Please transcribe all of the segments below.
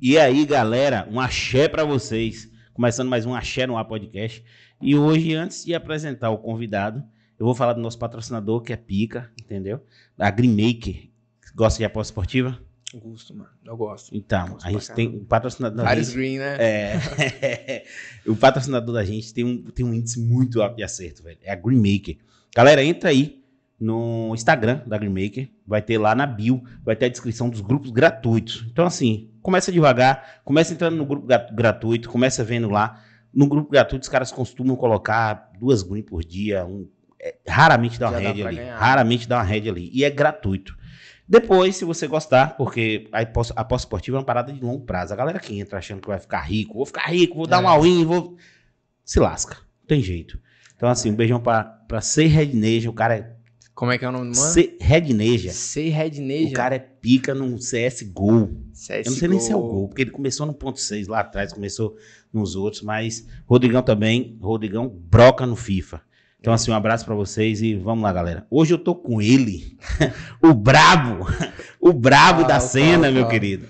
E aí, galera, um axé pra vocês. Começando mais um Axé no Ar Podcast. E hoje, antes de apresentar o convidado, eu vou falar do nosso patrocinador, que é Pica, entendeu? Da Greenmaker. Gosta de aposta esportiva? Gosto, mano. Eu gosto. Então, Gosto a gente tem o patrocinador da Paris gente. Green, né? É. o patrocinador da gente tem um, tem um índice muito alto de acerto, velho. É a Greenmaker. Galera, entra aí no Instagram da Greenmaker. Vai ter lá na bio, vai ter a descrição dos grupos gratuitos. Então, assim, começa devagar, começa entrando no grupo gra- gratuito, começa vendo lá. No grupo gratuito, os caras costumam colocar duas green por dia, um- é, raramente dá uma Já dá ali. ganhar. Raramente dá uma rede ali. E é gratuito. Depois, se você gostar, porque a aposta esportiva é uma parada de longo prazo. A galera que entra achando que vai ficar rico, vou ficar rico, vou dar É. um all-in, vou. Se lasca. Não tem jeito. Então, assim, um beijão pra, pra Sei Redneja. O cara é. Como é que é o nome do mano? Sei Redneja. Sei Red Neja. O cara é pica no CSGO. CSGO. Eu não sei nem se é o gol, porque ele começou no ponto 6 lá atrás, começou nos outros, mas Rodrigão também, Rodrigão broca no FIFA. Então, assim, um abraço pra vocês e vamos lá, galera. Hoje eu tô com ele, o brabo, o brabo Fala, da cena, meu querido.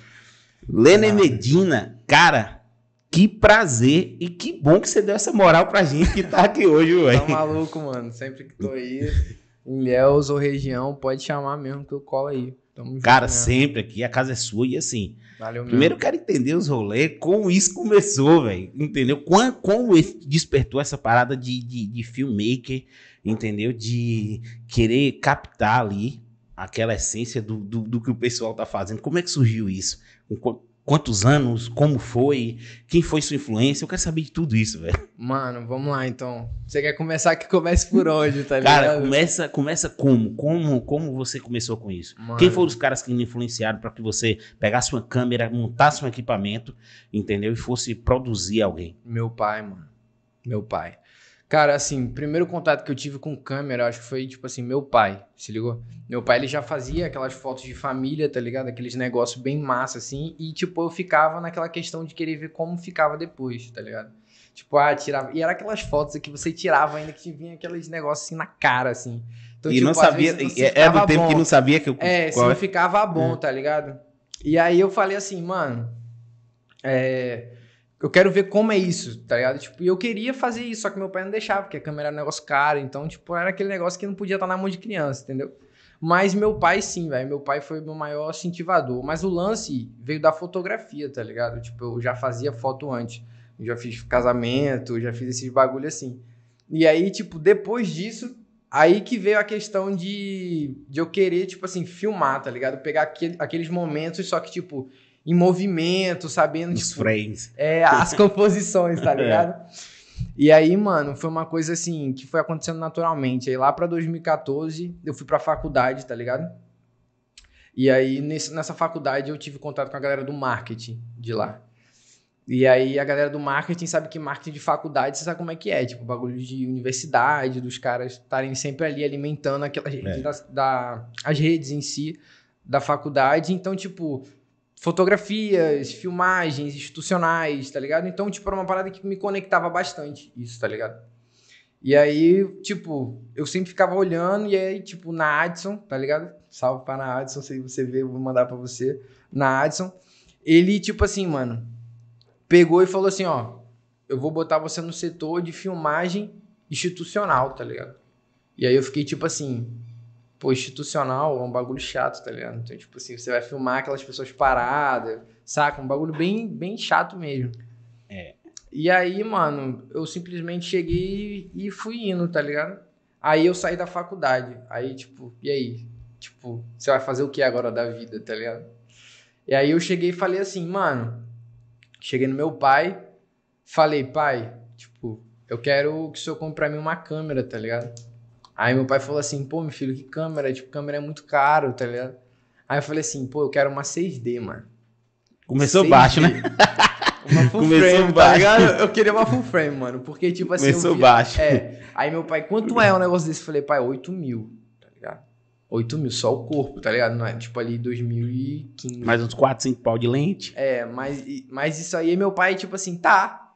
Lene. Medina, cara, que prazer e que bom que você deu essa moral pra gente que tá aqui hoje, velho. Tá maluco, mano. Sempre que tô aí, em Léus ou região, pode chamar mesmo que eu colo aí. Tamo junto Cara, mesmo. sempre aqui, a casa é sua e assim, Valeu mesmo. Primeiro eu quero entender os rolês, como isso começou, velho. Entendeu? Como, como despertou essa parada de, de, de filmmaker, entendeu? De querer captar ali aquela essência do, do, do que o pessoal tá fazendo. Como é que surgiu isso? Com quantos anos? Como foi? Quem foi sua influência? Eu quero saber de tudo isso, velho. Mano, vamos lá então. Você quer começar que comece por onde, tá ligado? Cara, começa, começa como? Como como você começou com isso? Mano. Quem foram os caras que me influenciaram para que você pegasse uma câmera, montasse um equipamento, entendeu? E fosse produzir alguém? Meu pai, mano. Meu pai. Cara, assim, primeiro contato que eu tive com câmera, acho que foi, tipo assim, meu pai, se ligou? Meu pai, ele já fazia aquelas fotos de família, tá ligado? Aqueles negócios bem massa, assim, e, tipo, eu ficava naquela questão de querer ver como ficava depois, tá ligado? Tipo, ah, tirava... E era aquelas fotos que você tirava ainda que vinha aqueles negócios, assim, na cara, assim. Então, e tipo, não sabia, é, é do tempo bom. que não sabia que eu É, se não é? ficava bom, tá ligado? E aí eu falei assim, mano, é, eu quero ver como é isso, tá ligado? Tipo, eu queria fazer isso, só que meu pai não deixava, porque a câmera era um negócio caro, então, tipo, era aquele negócio que não podia estar na mão de criança, entendeu? Mas meu pai sim, velho, meu pai foi meu maior incentivador, mas o lance veio da fotografia, tá ligado? Tipo, eu já fazia foto antes, já fiz casamento, já fiz esses bagulho assim. E aí, tipo, depois disso, Aí que veio a questão de, de eu querer, tipo assim, filmar, tá ligado? Pegar aquele- aqueles momentos, só que, tipo, em movimento, sabendo, Nos tipo, frames. é, as composições, tá ligado? E aí, mano, foi uma coisa assim, que foi acontecendo naturalmente. Aí lá pra 2014, eu fui pra faculdade, tá ligado? E aí, nesse- nessa faculdade, eu tive contato com a galera do marketing de lá. E aí, a galera do marketing sabe que marketing de faculdade, você sabe como é que é. Tipo, bagulho de universidade, dos caras estarem sempre ali alimentando aquelas redes, É. da, da- as redes em si da faculdade. Então, tipo, fotografias, filmagens institucionais, tá ligado? Então, tipo, era uma parada que me conectava bastante, isso, tá ligado? E aí, tipo, eu sempre ficava olhando, e aí, tipo, na Adson, tá ligado? Salve para a Adson, se você ver, eu vou mandar pra você. Na Adson, ele, tipo assim, mano, pegou e falou assim: ó, eu vou botar você no setor de filmagem institucional, tá ligado? E aí eu fiquei, tipo assim, pô, institucional é um bagulho chato, tá ligado? Então, tipo assim, você vai filmar aquelas pessoas paradas, saca? Um bagulho bem, bem chato mesmo. É. E aí, mano, eu simplesmente cheguei e fui indo, tá ligado? Aí eu saí da faculdade. Aí, tipo, e aí? Tipo, você vai fazer o que agora da vida, tá ligado? E aí eu cheguei e falei assim, mano. Cheguei no meu pai, falei, pai, tipo, eu quero que o senhor compre pra mim uma câmera, tá ligado? Aí meu pai falou assim, pô, meu filho, que câmera? Tipo, câmera é muito caro, tá ligado? Aí eu falei assim, pô, eu quero uma 6D, mano. Começou 6D. baixo, né? Uma full Começou frame, tá baixo. ligado? Eu queria uma full frame, mano. Porque, tipo assim. Começou via- baixo. É. Aí meu pai, quanto é um negócio desse? Eu falei, pai, 8 mil, tá ligado? 8 mil, só o corpo, tá ligado? Não é tipo ali 2015. Mais uns 4, 5 pau de lente. É, mas, mas isso aí, meu pai, tipo assim, tá.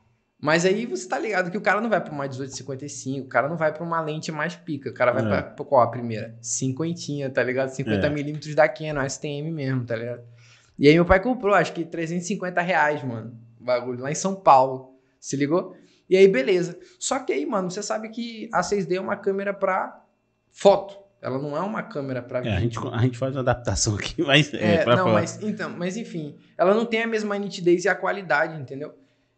Mas aí você tá ligado que o cara não vai pra uma 1855, o cara não vai pra uma lente mais pica. O cara vai É. pra, pra qual a primeira? Cinquentinha, tá ligado? 50 É. milímetros da Canon, STM mesmo, tá ligado? E aí meu pai comprou, acho que 350 reais, mano. o Bagulho, lá em São Paulo. Se ligou? E aí, beleza. Só que aí, mano, você sabe que a 6D é uma câmera pra foto. Ela não é uma câmera pra É, a, gente, a gente faz uma adaptação aqui, mas é, É, não, falar. mas, então, mas enfim, ela não tem a mesma nitidez e a qualidade, entendeu?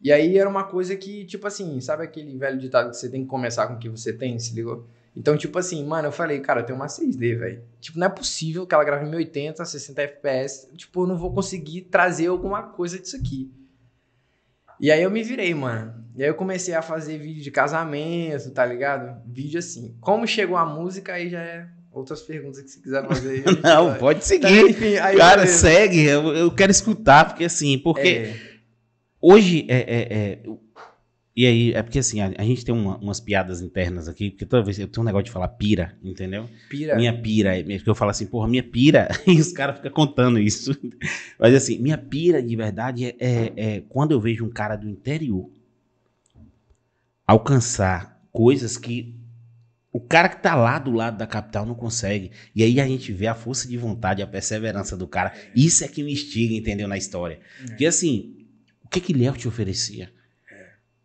E aí era uma coisa que, tipo assim, sabe aquele velho ditado que você tem que começar com o que você tem, se ligou? Então, tipo assim, mano, eu falei, cara, eu tenho uma 6D, velho. Tipo, não é possível que ela grave em 1080, 60 FPS. Tipo, eu não vou conseguir trazer alguma coisa disso aqui. E aí eu me virei, mano. E aí eu comecei a fazer vídeo de casamento, tá ligado? Vídeo assim. Como chegou a música, aí já é outras perguntas que você quiser fazer. Não, vai. pode seguir. enfim, aí Cara, beleza. segue. Eu, eu quero escutar, porque assim, porque É. hoje é, é- é- E aí, é porque assim, a, a gente tem uma- umas piadas internas aqui, porque toda vez eu tenho um negócio de falar pira, entendeu? Pira. Minha pira, é- porque eu falo assim, porra, minha pira, e os caras ficam contando isso. Mas assim, minha pira de verdade é, é- é quando eu vejo um cara do interior alcançar coisas que o cara que tá lá do lado da capital não consegue. E aí a gente vê a força de vontade, a perseverança do cara. Isso é que me instiga, entendeu? Na história. É. Porque assim, o que que Léo te oferecia?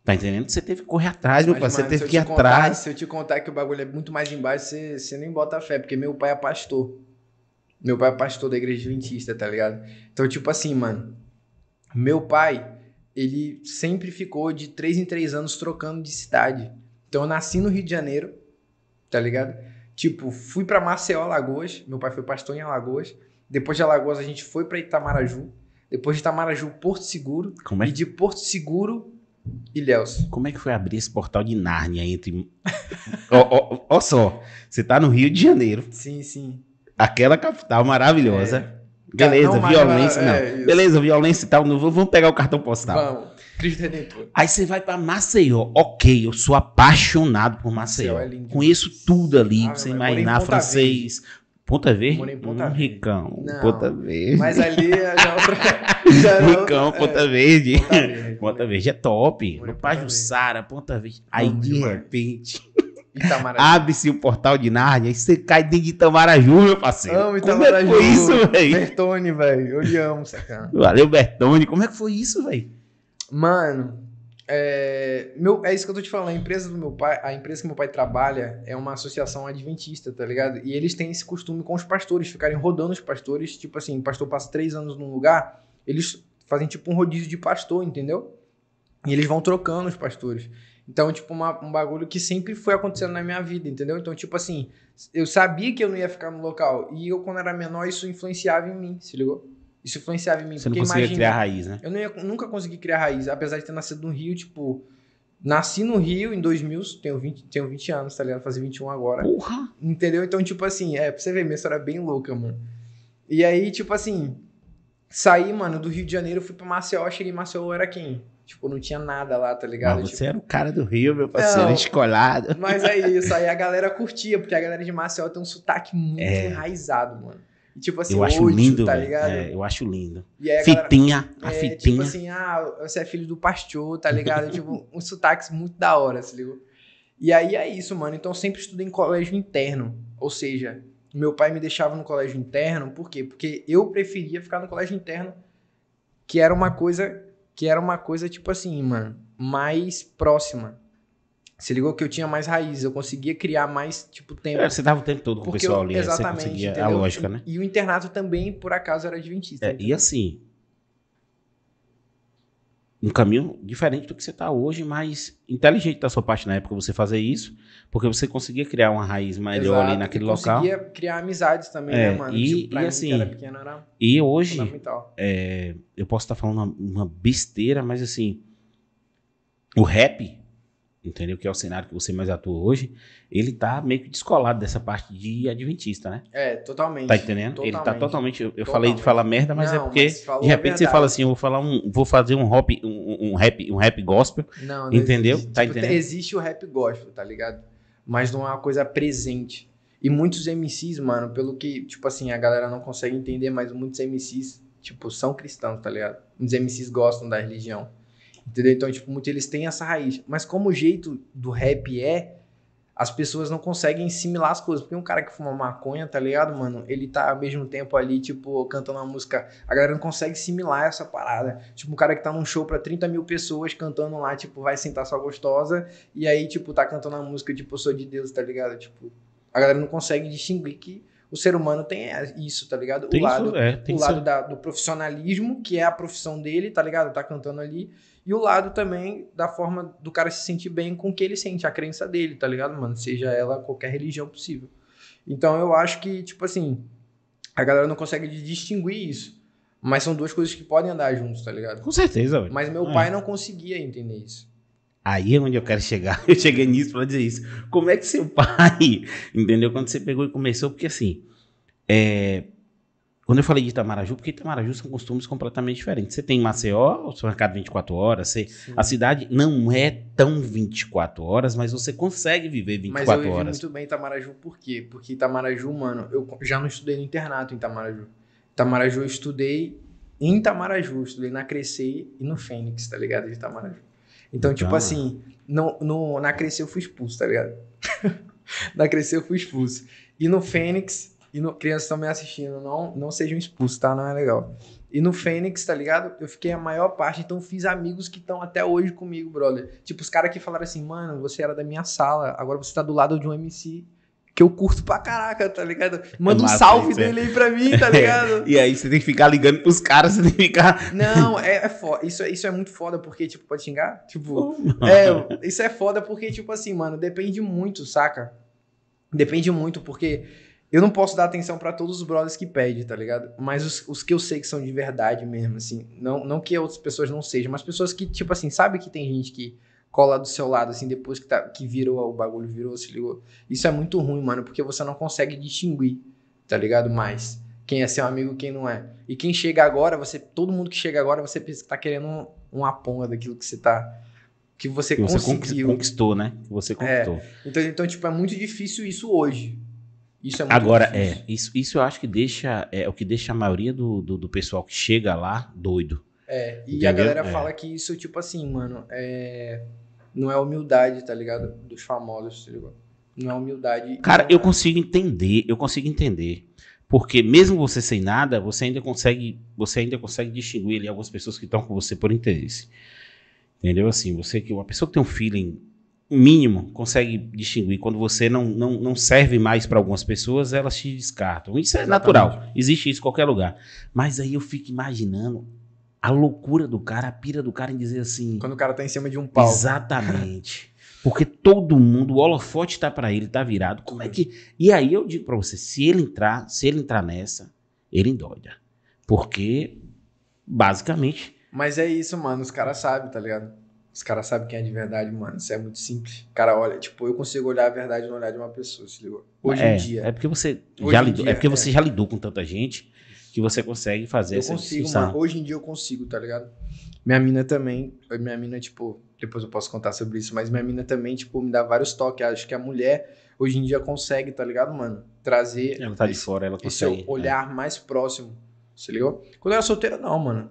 Tá entendendo? Você teve que correr atrás, meu pai. Você teve que ir contar- atrás. Se eu te contar que o bagulho é muito mais embaixo, você, você nem bota fé, porque meu pai é pastor. Meu pai é pastor da igreja adventista, tá ligado? Então, tipo assim, mano, meu pai, ele sempre ficou de três em três anos trocando de cidade. Então, eu nasci no Rio de Janeiro, tá ligado? Tipo, fui pra Maceió, Alagoas. Meu pai foi pastor em Alagoas. Depois de Alagoas, a gente foi pra Itamaraju. Depois de Itamaraju, Porto Seguro. É, E de Porto Seguro, Ilhéus. como é que foi abrir esse portal de Nárnia entre. ó, ó só, você tá no Rio de Janeiro, Sim, sim. aquela capital maravilhosa. É. Beleza, Não, violência. é, não. isso. Beleza, violência e tal. Não, vamos pegar o cartão postal. Vamos. Cristo Redentor. Aí você vai pra Maceió. Ok, eu sou apaixonado por Maceió. Maceió é lindo Conheço tudo ali. Ah, você imaginar francês. Ponta Verde? Morei em Ponta Hum, Verde. Ricão. Não. Ponta Verde. Mas ali é já outra. Já era Ricão, outra- Ponta é, Verde. Ponta Verde. Ponta Verde é top. Morei No Ponta Pajuçara, Ponta Verde. Aí de demais. repente, abre-se o portal de Nárnia e você cai dentro de Itamaraju, meu parceiro. Amo Como é que foi Itamaraju. isso, velho? Bertone, velho. Eu lhe amo, sacana. Valeu, Bertone. Como é que foi isso, velho? Mano, é, meu, é isso que eu tô te falando. A empresa do meu pai, a empresa que meu pai trabalha é uma associação adventista, tá ligado? E eles têm esse costume com os pastores, ficarem rodando os pastores. Tipo assim, o pastor passa três anos num lugar, eles fazem tipo um rodízio de pastor, entendeu? E eles vão trocando os pastores. Então, tipo, uma- um bagulho que sempre foi acontecendo na minha vida, entendeu? Então, tipo assim, eu sabia que eu não ia ficar no local. E eu, quando era menor, isso influenciava em mim, se ligou? Isso influenciava em mim. Você não conseguia imagina, criar raiz, né? eu ia- nunca consegui criar raiz, apesar de ter nascido no Rio, tipo. Nasci no Rio em 2000, tenho 20, tenho 20 anos, tá ligado? Fazer 21 agora. Porra! Entendeu? Então, tipo assim, é, pra você ver, minha história é bem louca, mano. E aí, tipo assim, saí, mano, do Rio de Janeiro, fui pra Maceió, cheguei em Maceió, era quem? Tipo, não tinha nada lá, tá ligado? Mas Tipo, você era o cara do Rio, meu parceiro, Não. escolado. Mas é isso, aí a galera curtia, porque a galera de Maceió tem um sotaque muito É. enraizado, mano. E, tipo assim, eu acho útil, lindo, tá ligado? É, eu acho lindo. E aí a galera- Fitinha, a É, fitinha. tipo assim, ah, você é filho do pastor, tá ligado? tipo, uns sotaques muito da hora, se ligou? E aí é isso, mano. Então eu sempre estudei em colégio interno. Ou seja, meu pai me deixava no colégio interno, por quê? Porque eu preferia ficar no colégio interno, que era uma coisa, que era uma coisa, tipo assim, mano, mais próxima. Se ligou que eu tinha mais raiz, eu conseguia criar mais, tipo, tempo. É, você dava o tempo todo com o pessoal eu- ali, né? você exatamente, conseguia a lógica, né? E o internato também, por acaso, era adventista. É, e assim, um caminho diferente do que você está hoje, mas inteligente da sua parte na época você fazer isso, porque você conseguia criar uma raiz melhor Exato, ali naquele e local. conseguia criar amizades também, É, né, mano? e- tipo, e assim, era pequeno, era E hoje, é, eu posso estar falando uma, uma besteira, mas assim, o rap, entendeu? Que é o cenário que você mais atua hoje, ele tá meio que descolado dessa parte de adventista, né? É, totalmente. Tá entendendo? Ele tá totalmente. Eu, eu falei de Totalmente. falar merda, mas é Não, porque mas de repente você fala assim, eu vou falar um, vou fazer um rap, um, um rap, um rap gospel. Não, não Entendeu? existe. Tá Tipo, entendendo? Existe o rap gospel, tá ligado? Mas não é uma coisa presente. E muitos MCs, mano, pelo que, tipo assim, a galera não consegue entender, mas muitos MCs, tipo, são cristãos, tá ligado? Muitos MCs gostam da religião. Entendeu? Então, tipo, muitos eles têm essa raiz. Mas como o jeito do rap é, as pessoas não conseguem assimilar as coisas. Porque um cara que fuma maconha, tá ligado, mano? Ele tá ao mesmo tempo ali, tipo, cantando uma música. A galera não consegue assimilar essa parada. Tipo, um cara que tá num show pra 30 mil pessoas cantando lá, tipo, vai sentar sua gostosa. E aí, tipo, tá cantando uma música, tipo, eu sou de Deus, tá ligado? Tipo, a galera não consegue distinguir que o ser humano tem isso, tá ligado? Tem o lado, isso, é, tem o lado da- do profissionalismo, que é a profissão dele, tá ligado? Tá cantando ali. E o lado também da forma do cara se sentir bem com o que ele sente, a crença dele, tá ligado, mano? Seja ela qualquer religião possível. Então eu acho que, tipo assim, a galera não consegue distinguir isso. Mas são duas coisas que podem andar juntos, tá ligado? Com certeza, velho. Mas meu É. pai não conseguia entender isso. Aí é onde eu quero chegar. Eu cheguei nisso pra dizer isso. Como é que seu pai, entendeu? Quando você pegou e começou, porque assim, é, quando eu falei de Itamaraju, porque Itamaraju são costumes completamente diferentes. Você tem Maceió, o supermercado 24 horas, você- a cidade não é tão 24 horas, mas você consegue viver Mas 24 eu vivi horas. muito bem em Itamaraju, por quê? Porque Itamaraju, mano, eu já não estudei no internato em Itamaraju. Itamaraju eu estudei em Itamaraju, estudei na Crescer e no Fênix, tá ligado? De Itamaraju. Então, tipo Ah. assim, no, no, na Crescer eu fui expulso, tá ligado? na Crescer eu fui expulso. E no Fênix, e no, crianças estão me assistindo, não, não sejam expulsos, tá? Não é legal. E no Fênix, tá ligado? Eu fiquei a maior parte, então fiz amigos que estão até hoje comigo, brother. Tipo, os caras que falaram assim, mano, você era da minha sala, agora você tá do lado de um MC que eu curto pra caraca, tá ligado? Manda um massa salve isso, é. dele aí pra mim, tá ligado? E aí você tem que ficar ligando pros caras, você tem que ficar. Não, é, é foda. Isso, é- isso é muito foda, porque, tipo, pode xingar? Tipo, é, isso é foda porque, tipo assim, mano, depende muito, saca? Depende muito, porque eu não posso dar atenção pra todos os brothers que pedem, tá ligado? Mas os, os que eu sei que são de verdade mesmo, assim, não, não que outras pessoas não sejam, mas pessoas que, tipo assim, sabe que tem gente que cola do seu lado, assim, depois que, tá, que virou, o bagulho virou, se ligou? Isso é muito ruim, mano, porque você não consegue distinguir, tá ligado? Mais quem é seu amigo e quem não é. E quem chega agora, você, todo mundo que chega agora, você pensa que tá querendo um, uma ponga daquilo que você tá, que você, Que você conseguiu. conquistou, né? Que você conquistou. Então, então, tipo, é muito difícil isso hoje. Isso é muito Agora, difícil. é, isso, isso eu acho que deixa, é o que deixa a maioria do, do, do pessoal que chega lá doido. É, e Entendeu? a galera É. fala que isso, tipo assim, mano, é... não é humildade, tá ligado? Dos famosos, tá ligado? Não é humildade. Cara, eu é. consigo entender, eu consigo entender. Porque mesmo você sem nada, você ainda consegue, você ainda consegue distinguir ali algumas pessoas que estão com você por interesse. Entendeu? Assim, você que uma pessoa que tem um feeling mínimo consegue distinguir quando você não, não, não serve mais para algumas pessoas, elas te descartam. Isso é Exatamente. natural. Existe isso em qualquer lugar. Mas aí eu fico imaginando a loucura do cara, a pira do cara em dizer assim, Quando o cara tá em cima de um palco. Exatamente. Porque todo mundo, o holofote tá pra ele, tá virado. Como é que. E aí eu digo pra você, se ele entrar, se ele entrar nessa, ele endoida. Porque, basicamente, Mas é isso, mano. Os caras sabem, tá ligado? Os caras sabem quem é de verdade, mano. Isso é muito simples. Cara olha, tipo, eu consigo olhar a verdade no olhar de uma pessoa, se ligou? Hoje é, em dia. É porque você já lidou, dia, é porque é. você já lidou com tanta gente que você consegue fazer Eu essa consigo, mano. Hoje em dia eu consigo, tá ligado? Minha mina também. Minha mina, tipo, depois eu posso contar sobre isso, mas minha mina também, tipo, me dá vários toques. Acho que a mulher hoje em dia consegue, tá ligado, mano? Trazer Ela tá de esse, fora, ela esse consegue. olhar mais próximo. Se ligou? Quando eu era solteira, não, mano.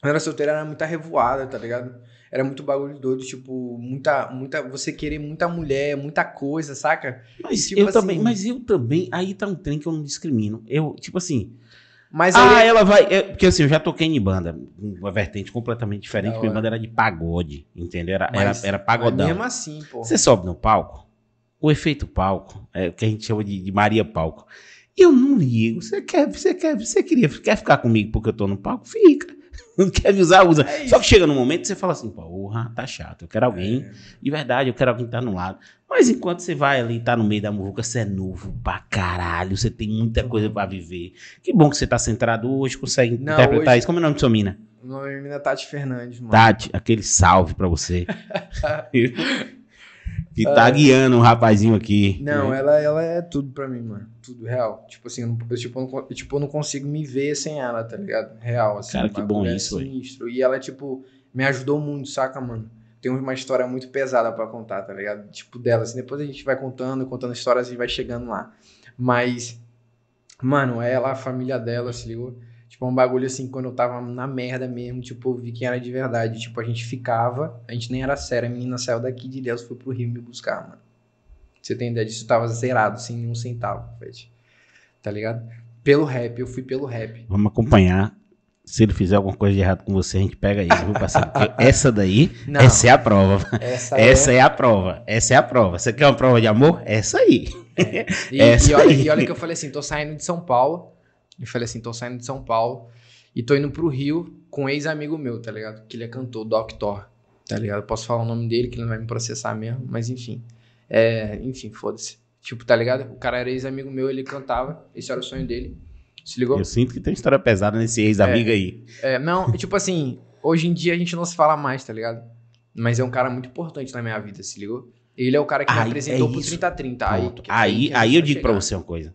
Quando eu era solteira, era muita revoada, tá ligado? Era muito bagulho doido, tipo, muita, muita. Você querer muita mulher, muita coisa, saca? Mas tipo eu assim- também, mas eu também, aí tá um trem que eu não discrimino. Eu, tipo assim, Mas ah, ela vai. é, porque assim, eu já toquei em banda, uma vertente completamente diferente. Minha banda era de pagode, entendeu? Era, Mas- era, era mas pagodão. mesmo assim, pô. Você sobe no palco, o efeito palco, é o que a gente chama de, de Maria Palco. Eu não ligo. Você quer, você quer, você queria, quer ficar comigo porque eu tô no palco? Fica. Não quer me usar, usa. É Só que chega num momento que você fala assim, porra, tá chato. Eu quero alguém, É. de verdade, eu quero alguém que tá no lado. Mas enquanto você vai ali, tá no meio da muvuca, você é novo pra caralho, você tem muita coisa pra viver. Que bom que você tá centrado hoje, consegue Não, interpretar hoje- isso. Como é o nome de sua mina? O nome da minha menina é Tati Fernandes, mano. Tati, aquele salve pra você. que tá guiando um rapazinho aqui. Não, né? ela, ela é tudo pra mim, mano. Tudo real. Tipo assim, eu, não- eu, tipo, eu não, co- eu, tipo, eu não consigo me ver sem ela, tá ligado? Real, assim. Cara, que bom é isso, sinistro. E ela, tipo, me ajudou muito, saca, mano? Tem uma história muito pesada pra contar, tá ligado? Tipo, dela, assim. Depois a gente vai contando, contando histórias e vai chegando lá. Mas, mano, ela, a família dela, se ligou? É um bagulho assim, quando eu tava na merda mesmo, tipo, eu vi quem era de verdade. Tipo, a gente ficava, a gente nem era sério. A menina saiu daqui de Deus, foi pro Rio me buscar, mano. Você tem ideia disso? Eu tava zerado, sem nenhum centavo, velho. Tá ligado? Pelo rap, eu fui pelo rap. Vamos acompanhar. Se ele fizer alguma coisa de errado com você, a gente pega ele, viu, parceiro? Porque essa daí, Não. essa é a prova. Essa, Essa é. é a prova. Essa é a prova. Você quer uma prova de amor? Essa aí. E, essa e olha, aí. e olha que eu falei assim, tô saindo de São Paulo. Eu falei assim, tô saindo de São Paulo e tô indo pro Rio com um ex-amigo meu, tá ligado? Que ele é cantor, Doctor, tá ligado? Eu posso falar o nome dele, que ele não vai me processar mesmo, mas enfim. É, enfim, foda-se. Tipo, tá ligado? O cara era ex-amigo meu, ele cantava, esse era o sonho dele. Se ligou? Eu sinto que tem história pesada nesse ex-amigo aí. É, não, tipo assim, hoje em dia a gente não se fala mais, tá ligado? Mas é um cara muito importante na minha vida, se ligou? Ele é o cara que me Aí, apresentou é pro isso. 3030. Aí, que- Aí, aí eu digo pra chegar. você uma coisa.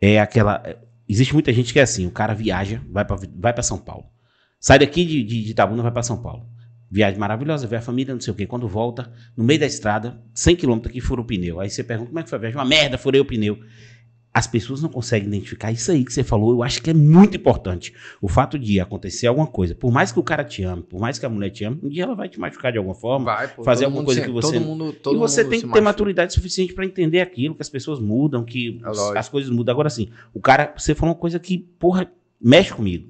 É aquela. Existe muita gente que é assim: o cara viaja, vai pra, vai pra São Paulo. Sai daqui de, de, de Itabuna, vai pra São Paulo. Viagem maravilhosa, vê a família, não sei o quê. Quando volta, no meio da estrada, 100 km aqui, fura o pneu. Aí você pergunta como é que foi a viagem? Uma merda, furei o pneu. As pessoas não conseguem identificar isso aí que você falou. Eu acho que é muito importante. O fato de acontecer alguma coisa, por mais que o cara te ame, por mais que a mulher te ame, um dia ela vai te machucar de alguma forma. Vai, pô, fazer alguma coisa se- que você- Todo mundo, todo e você tem que ter machuca. maturidade suficiente pra entender aquilo, que as pessoas mudam, que É as coisas mudam. Agora sim, o cara, você falou uma coisa que, porra, mexe comigo.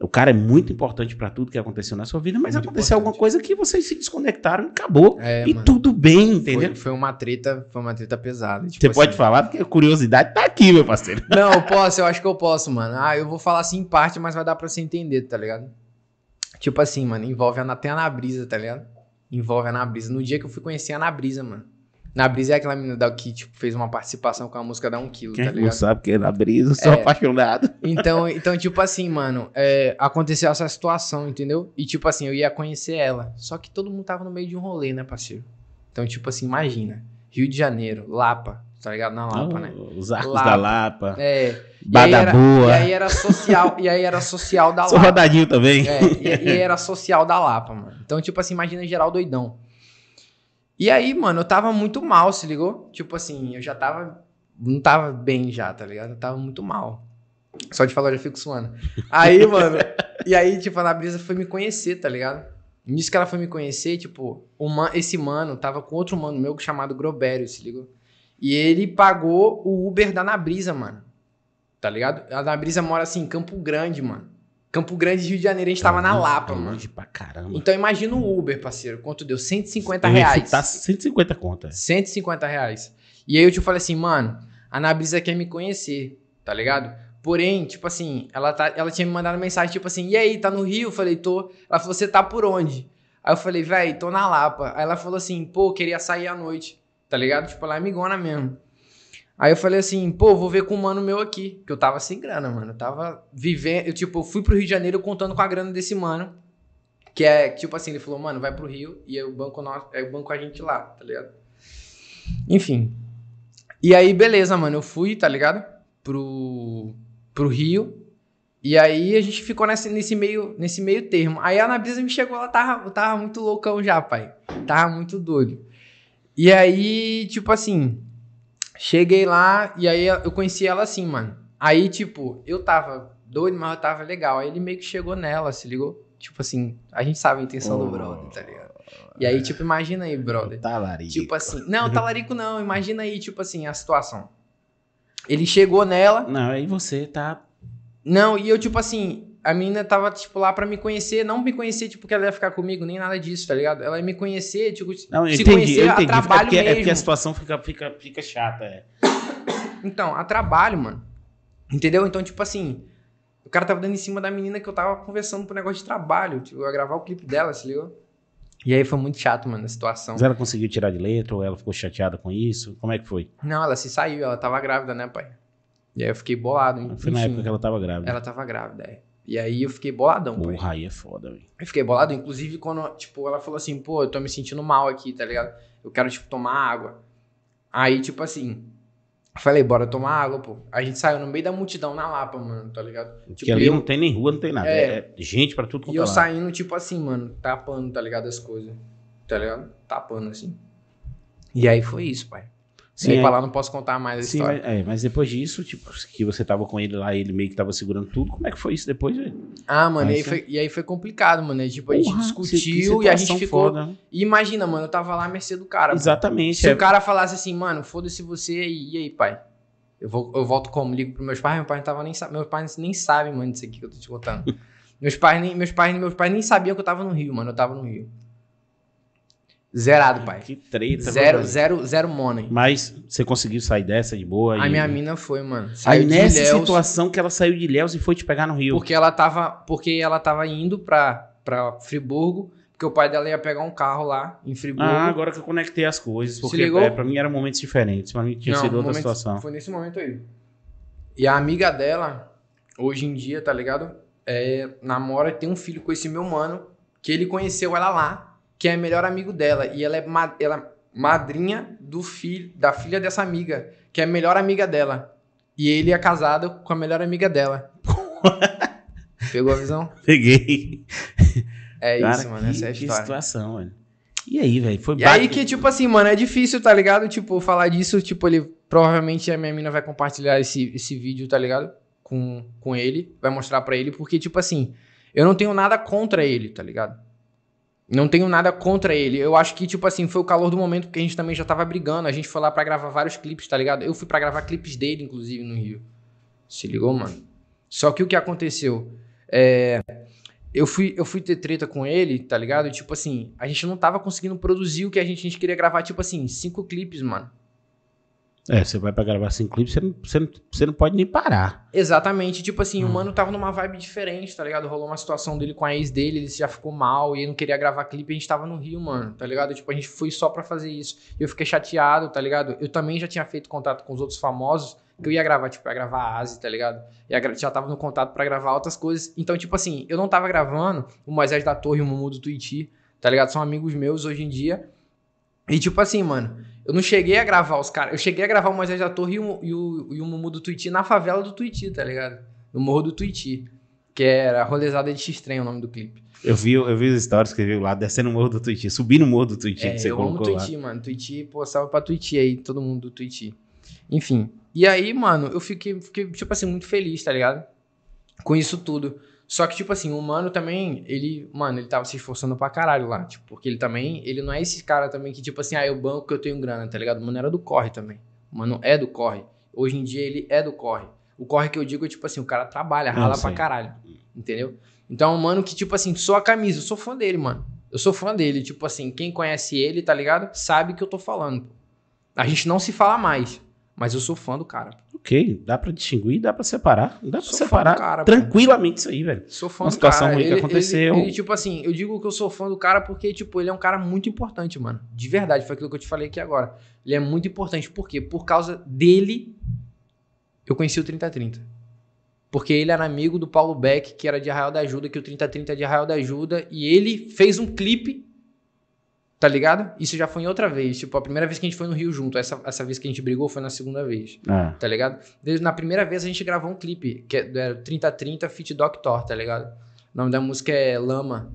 O cara é muito importante pra tudo que aconteceu na sua vida, mas Muito aconteceu importante. alguma coisa que vocês se desconectaram e acabou. É, e mano. tudo bem, entendeu? Foi, foi uma treta, foi uma treta pesada. tipo Você assim. pode falar, porque a curiosidade tá aqui, meu parceiro. Não, eu posso, eu acho que eu posso, mano. Ah, eu vou falar assim em parte, mas vai dar pra você entender, tá ligado? Tipo assim, mano, envolve a, até a Anabrisa, tá ligado? Envolve a Anabrisa. No dia que eu fui conhecer a Anabrisa, mano. Anabrisa é aquela menina da, que, tipo, fez uma participação com a música da 1 kg, Quem tá não ligado? sabe que é na brisa, eu sou É. apaixonado. Então, então, tipo assim, mano, é, aconteceu essa situação, entendeu? E, tipo assim, eu ia conhecer ela. Só que todo mundo tava no meio de um rolê, né, parceiro? Então, tipo assim, imagina. Rio de Janeiro, Lapa, tá ligado? Na Lapa, né? Os arcos Lapa. da Lapa, É. E aí, era, e aí era social, e aí era social da Sou Lapa. rodadinho também. É, e, e era social da Lapa, mano. Então, tipo assim, imagina geral doidão. E aí, mano, eu tava muito mal, se ligou? Tipo assim, eu já tava. Não tava bem já, tá ligado? Eu tava muito mal. Só de falar, eu já fico suando. Aí, mano. e aí, tipo, a Ana Brisa foi me conhecer, tá ligado? Nisso que ela foi me conhecer, tipo, man- esse mano tava com outro mano meu chamado Grobério, se ligou? E ele pagou o Uber da Nabrisa, mano. Tá ligado? A Nabrisa mora assim, em Campo Grande, mano. Campo Grande, Rio de Janeiro, a gente tava na Lapa, é mano. Longe pra caramba. Então imagina o Uber, parceiro. Quanto deu? 150 Eu ia reais. chutar 150 contas. 150 reais. E aí eu te falei assim, mano, a Nabrisa quer me conhecer, tá ligado? Porém, tipo assim, ela, tá, ela tinha me mandado mensagem, tipo assim, e aí, tá no Rio? Eu falei, tô. Ela falou, você tá por onde? Aí eu falei, véi, tô na Lapa. Aí ela falou assim, pô, queria sair à noite, tá ligado? Tipo, ela é amigona mesmo. Aí eu falei assim, pô, vou ver com um mano meu aqui. Que eu tava sem grana, mano. Eu tava vivendo. Eu, tipo, eu fui pro Rio de Janeiro contando com a grana desse mano. Que é, tipo assim, ele falou, mano, vai pro Rio e aí o banco nosso, é o banco a gente lá, tá ligado? Enfim. E aí, beleza, mano. Eu fui, tá ligado? Pro, pro Rio. E aí a gente ficou nesse, nesse, meio, nesse meio termo. Aí a Anabrisa me chegou, ela tava, tava muito loucão já, pai. Tava muito doido. E aí, tipo assim, cheguei lá e aí eu conheci ela assim, mano. Aí, tipo, eu tava doido, mas eu tava legal. Aí ele meio que chegou nela, se ligou? Tipo assim, a gente sabe a intenção do Oh. brother, tá ligado? E aí, tipo, imagina aí, brother. Tá, Larico. Tipo assim, não, talarico não, imagina aí, tipo assim, a situação. Ele chegou nela, Não, aí você tá. não, e eu, tipo assim, a menina tava, tipo, lá pra me conhecer, não me conhecer, tipo, que ela ia ficar comigo, nem nada disso, tá ligado? Ela ia me conhecer, tipo, Não, se entendi, conhecer eu a entendi. trabalho é, porque, é porque a mesmo. situação fica, fica, fica chata. É. Então, a trabalho, mano. Entendeu? Então, tipo assim, o cara tava dando em cima da menina que eu tava conversando pro negócio de trabalho, tipo, eu ia gravar o clipe dela, se ligou? E aí foi muito chato, mano, a situação. Mas ela conseguiu tirar de letra ou ela ficou chateada com isso? Como é que foi? Não, ela se saiu, ela tava grávida, né, pai? E aí eu fiquei bolado, Foi na enfim. época que ela tava grávida. Ela tava grávida, é. E aí eu fiquei boladão, pai. Porra, aí é foda, velho. Eu fiquei bolado, inclusive quando, tipo, ela falou assim, pô, eu tô me sentindo mal aqui, tá ligado? Eu quero, tipo, tomar água. Aí, tipo assim, falei, bora tomar água, pô. A gente saiu no meio da multidão na Lapa, mano, tá ligado? Porque Tipo, ali eu- não tem nem rua, não tem nada. É. É, gente pra tudo E eu é lado. saindo, tipo assim, mano, tapando, tá ligado? As coisas. Tá ligado? Tapando assim. E aí foi isso, pai. Sim, aí, pra lá não posso contar mais a sim, história. Mas, é, mas depois disso, tipo, que você tava com ele lá, ele meio que tava segurando tudo, como é que foi isso depois, velho? Ah, mano, e aí, foi, e aí foi complicado, mano. Aí, tipo, a gente discutiu e a gente ficou. Foda. E imagina, mano, eu tava lá à mercê do cara. Exatamente. Mano. Se é... o cara falasse assim, mano, foda-se você e aí, pai? Eu, vou, eu volto como? Ligo pros meus pais, meu pai não tava nem Meus pais nem sabem, mano, disso aqui que eu tô te contando. meus pais nem, meus pais, meus pais nem sabiam que eu tava no Rio, mano. Eu tava no Rio. Zerado, pai. Que treta, Zero, mano. zero, zero money. Mas você conseguiu sair dessa de boa? A e... minha mina foi, mano. Saiu Aí nessa Ilhéus, situação que ela saiu de Ilhéus e foi te pegar no Rio. Porque ela tava, porque ela tava indo pra, pra Friburgo, porque o pai dela ia pegar um carro lá em Friburgo. Ah, agora que eu conectei as coisas. Porque é, pra mim eram momentos diferentes. Pra mim tinha Não, sido outra momento, situação. Foi nesse momento aí. E a amiga dela, hoje em dia, tá ligado? É, namora e tem um filho com esse meu mano, que ele conheceu ela lá que é melhor amigo dela. E ela é, ma ela é madrinha do filho, da filha dessa amiga, que é melhor amiga dela. E ele é casado com a melhor amiga dela. Pegou a visão? Peguei. É Cara, isso, mano. essa é a história. Que situação, mano. E aí, velho? Foi E aí que, tipo assim, mano, é difícil, tá ligado? Tipo, falar disso, tipo, ele. Provavelmente a minha mina vai compartilhar esse, esse vídeo, tá ligado? Com, com ele. Vai mostrar pra ele, porque, tipo assim, eu não tenho nada contra ele, tá ligado? Não tenho nada contra ele. Eu acho que, tipo assim, foi o calor do momento porque a gente também já tava brigando. A gente foi lá para gravar vários clipes, tá ligado? Eu fui para gravar clipes dele, inclusive, no Rio. Se ligou, mano? Só que o que aconteceu? É. Eu fui, eu fui ter treta com ele, tá ligado? Tipo assim, a gente não tava conseguindo produzir o que a gente, a gente queria gravar, tipo assim, cinco clipes, mano. É, você vai pra gravar cinco clipes, você não, você, não, você não pode nem parar. Exatamente. Tipo assim, hum. o mano tava numa vibe diferente, tá ligado? Rolou uma situação dele com a ex dele, ele já ficou mal e ele não queria gravar clipe, a gente tava no Rio, mano, tá ligado? Tipo, a gente foi só pra fazer isso. Eu fiquei chateado, tá ligado? Eu também já tinha feito contato com os outros famosos, que eu ia gravar, tipo, ia gravar a Asi, tá ligado? E já tava no contato para gravar outras coisas. Então, tipo assim, eu não tava gravando o Moisés da Torre e o Mumu do Twitch, tá ligado? São amigos meus hoje em dia. E tipo assim, mano, eu não cheguei a gravar os caras. Eu cheguei a gravar o Moisés da Torre e o, e o, e o Mumu do Tuiti na favela do Tuiti, tá ligado? No Morro do Tuiti. Que era Rolezada de X-Trem o nome do clipe. Eu vi, eu vi os stories que ele viu lá, descendo o morro do Tuiti, subir no morro do Tuiti é, que você eu colocou amo Tuiti, mano. Tuiti, pô, salve pra Tuiti aí, todo mundo do Tuiti. Enfim. E aí, mano, eu fiquei, fiquei, tipo assim, muito feliz, tá ligado? Com isso tudo. Só que, tipo assim, o mano também, ele, mano, ele tava se esforçando pra caralho lá, tipo, porque ele também, ele não é esse cara também que, tipo assim, ah, eu banco que eu tenho grana, tá ligado? O mano era do corre também. O mano é do corre. Hoje em dia ele é do corre. O corre que eu digo é, tipo assim, o cara trabalha, rala pra caralho, entendeu? Então, é um mano que, tipo assim, sou a camisa, eu sou fã dele, mano. Eu sou fã dele, tipo assim, quem conhece ele, tá ligado? Sabe que eu tô falando. A gente não se fala mais, mas eu sou fã do cara ok, dá pra distinguir, dá pra separar. Dá pra sou separar cara, tranquilamente isso aí, velho. Sou fã Uma do situação cara. ruim ele, que aconteceu. Ele, ele, tipo assim, eu digo que eu sou fã do cara porque, tipo, ele é um cara muito importante, mano. De verdade, foi aquilo que eu te falei aqui agora. Ele é muito importante. Por quê? Por causa dele, eu conheci o 3030. Porque ele era amigo do Paulo Beck, que era de Arraial da Ajuda, que o 3030 é de Arraial da Ajuda, e ele fez um clipe Tá ligado? Isso já foi em outra vez. Tipo, a primeira vez que a gente foi no Rio junto. Essa, essa vez que a gente brigou foi na segunda vez. É. Tá ligado? Desde, na primeira vez a gente gravou um clipe, que é, é 3030 Fit Doctor, tá ligado? O nome da música é Lama,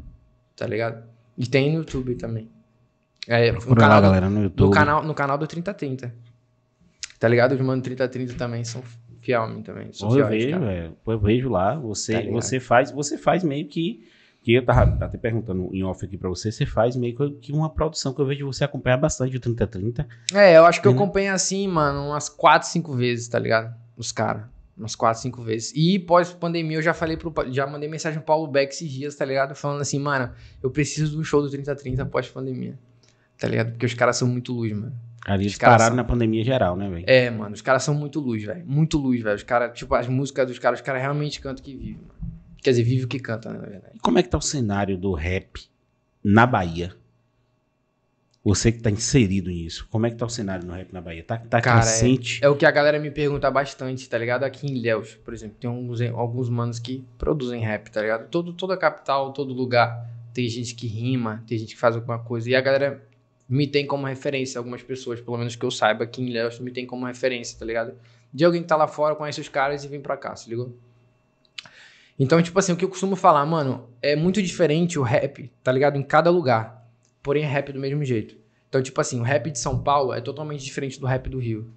tá ligado? E tem no YouTube também. É, no canal, lá, galera, no YouTube. No canal, no canal do 3030. Tá ligado? Os mano 3030 também são fiel a mim também. Sou eu vejo, velho. Eu vejo lá. Você, tá você, faz, você faz meio que que eu tava até perguntando em off aqui pra você, você faz meio que uma produção que eu vejo você acompanhar bastante o 3030. É, eu acho que eu acompanho assim, mano, umas 4, 5 vezes, tá ligado? Os caras. Umas 4, 5 vezes. E pós-pandemia eu já falei pro. Já mandei mensagem pro Paulo Beck esses dias, tá ligado? Falando assim, mano, eu preciso de um show do 3030 pós-pandemia. Tá ligado? Porque os caras são muito luz, mano. Ali eles pararam são... na pandemia geral, né, velho? É, mano, os caras são muito luz, velho. Muito luz, velho. Os caras, tipo, as músicas dos caras, os caras realmente cantam que vivem, mano. Quer dizer, vive o que canta, né, na verdade. E como é que tá o cenário do rap na Bahia? Você que tá inserido nisso, como é que tá o cenário no rap na Bahia? Tá, tá Cara, crescente? É, é, o que a galera me pergunta bastante, tá ligado? Aqui em Ilhéus, por exemplo, tem alguns, alguns manos que produzem rap, tá ligado? Todo, toda capital, todo lugar, tem gente que rima, tem gente que faz alguma coisa. E a galera me tem como referência, algumas pessoas, pelo menos que eu saiba, aqui em Ilhéus, me tem como referência, tá ligado? De alguém que tá lá fora, conhece os caras e vem pra cá, se ligou? Então, tipo assim, o que eu costumo falar, mano, é muito diferente o rap, tá ligado? Em cada lugar. Porém, é rap do mesmo jeito. Então, tipo assim, o rap de São Paulo é totalmente diferente do rap do Rio.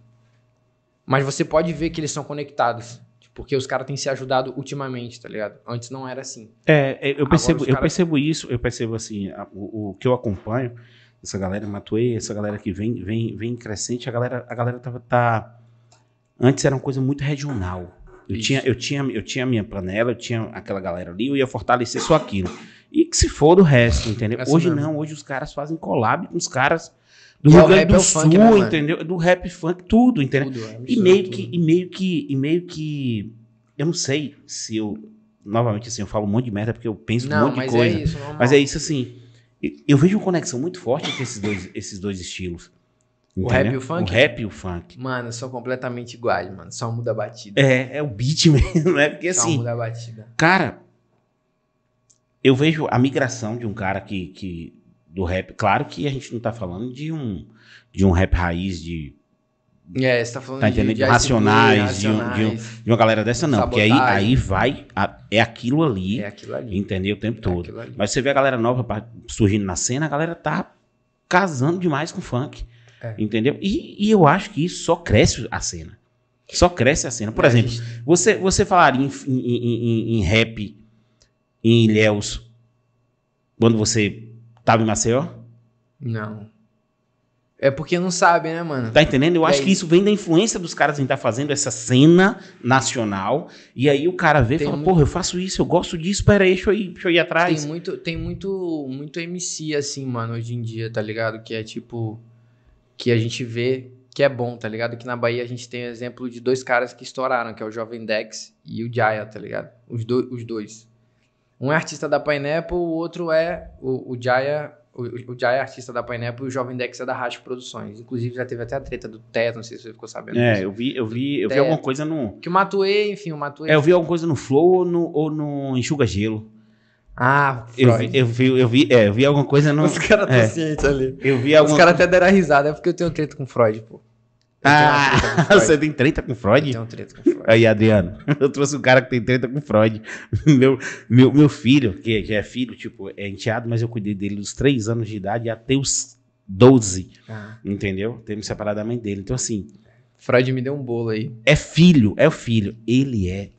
Mas você pode ver que eles são conectados. Porque os caras têm se ajudado ultimamente, tá ligado? Antes não era assim. É, é, eu percebo, os eu cara- percebo isso, eu percebo assim, a- o, o que eu acompanho, essa galera Matuê, essa galera que vem, vem, vem crescente, a galera, a galera tava, tá. Antes era uma coisa muito regional. Eu Isso. tinha, eu, tinha, eu tinha minha panela, eu tinha aquela galera ali, eu ia fortalecer só aquilo. E que se for do resto, entendeu? Essa hoje mesmo. não, hoje os caras fazem collab com os caras do E é Rio o Grande do é Sul, funk, né, entendeu? Do rap funk, tudo, entendeu? Tudo, é E meio tudo. que, e meio que, e meio que, eu não sei se eu, novamente assim, eu falo um monte de merda porque eu penso um Não, monte de mas coisa. é isso. Mas é isso assim, eu- eu vejo uma conexão muito forte entre esses dois, esses dois estilos. O entendeu? rap e o funk? O rap e o funk. Mano, são completamente iguais, mano. Só muda a batida. É, é o beat mesmo, né? Porque Só assim, muda a batida. cara, eu vejo a migração de um cara que, que do rap, claro que a gente não tá falando de um de um rap raiz de É, você tá falando Tá de, de De racionais, de um- de um- de uma galera dessa não, porque aí, aí vai a- é aquilo ali, É aquilo ali. entendeu? O tempo É todo. Mas você vê a galera nova surgindo na cena, a galera tá casando demais com funk. É. Entendeu? E, e eu acho que isso só cresce a cena. Só cresce a cena. Por É, exemplo, você, você falaria em, em, em- em- rap em Ilhéus quando você tava em Maceió? Não. É porque não sabe, né, mano? Tá entendendo? Eu E acho aí? que isso vem da influência dos caras em estar fazendo essa cena nacional. E aí o cara vê e Tem fala, muito- porra, eu faço isso, eu gosto disso, pera aí, deixa eu ir, deixa eu ir atrás. Tem muito, tem muito, muito MC assim, mano, hoje em dia, tá ligado? Que é tipo. Que a gente vê que é bom, tá ligado? Que na Bahia a gente tem exemplo de dois caras que estouraram, que é o Jovem Dex e o Jaya, tá ligado? Os, do, os dois. Um é artista da Pineapple, o outro é. O, o Jaya. O, o Jaya é artista da Pineapple e o Jovem Dex é da Rasp Produções. Inclusive já teve até a treta do Teto, não sei se você ficou sabendo. É, disso. eu vi, eu vi, eu vi alguma coisa no. Que o Matuê, enfim, o Matuê. É, eu vi alguma coisa no Flow ou no, ou no Enxuga Gelo. Ah, Eu vi, Freud. eu vi, eu vi, é, eu vi alguma coisa no. Os caras estão é. cientes ali. Eu vi Os alguma caras até deram risada, é porque eu tenho treta com Freud, pô. Eu Ah, Freud. você tem treta com Eu Freud? tenho treta com Freud. Aí, Adriano, eu trouxe um cara que tem treta com Freud. Meu, meu, meu filho, que já é filho, tipo, é enteado, mas eu cuidei dele dos 3 anos de idade até os 12, Ah, entendeu? Me separado da mãe dele. Então, assim, Freud me deu um bolo aí. é filho, é o filho. Ele é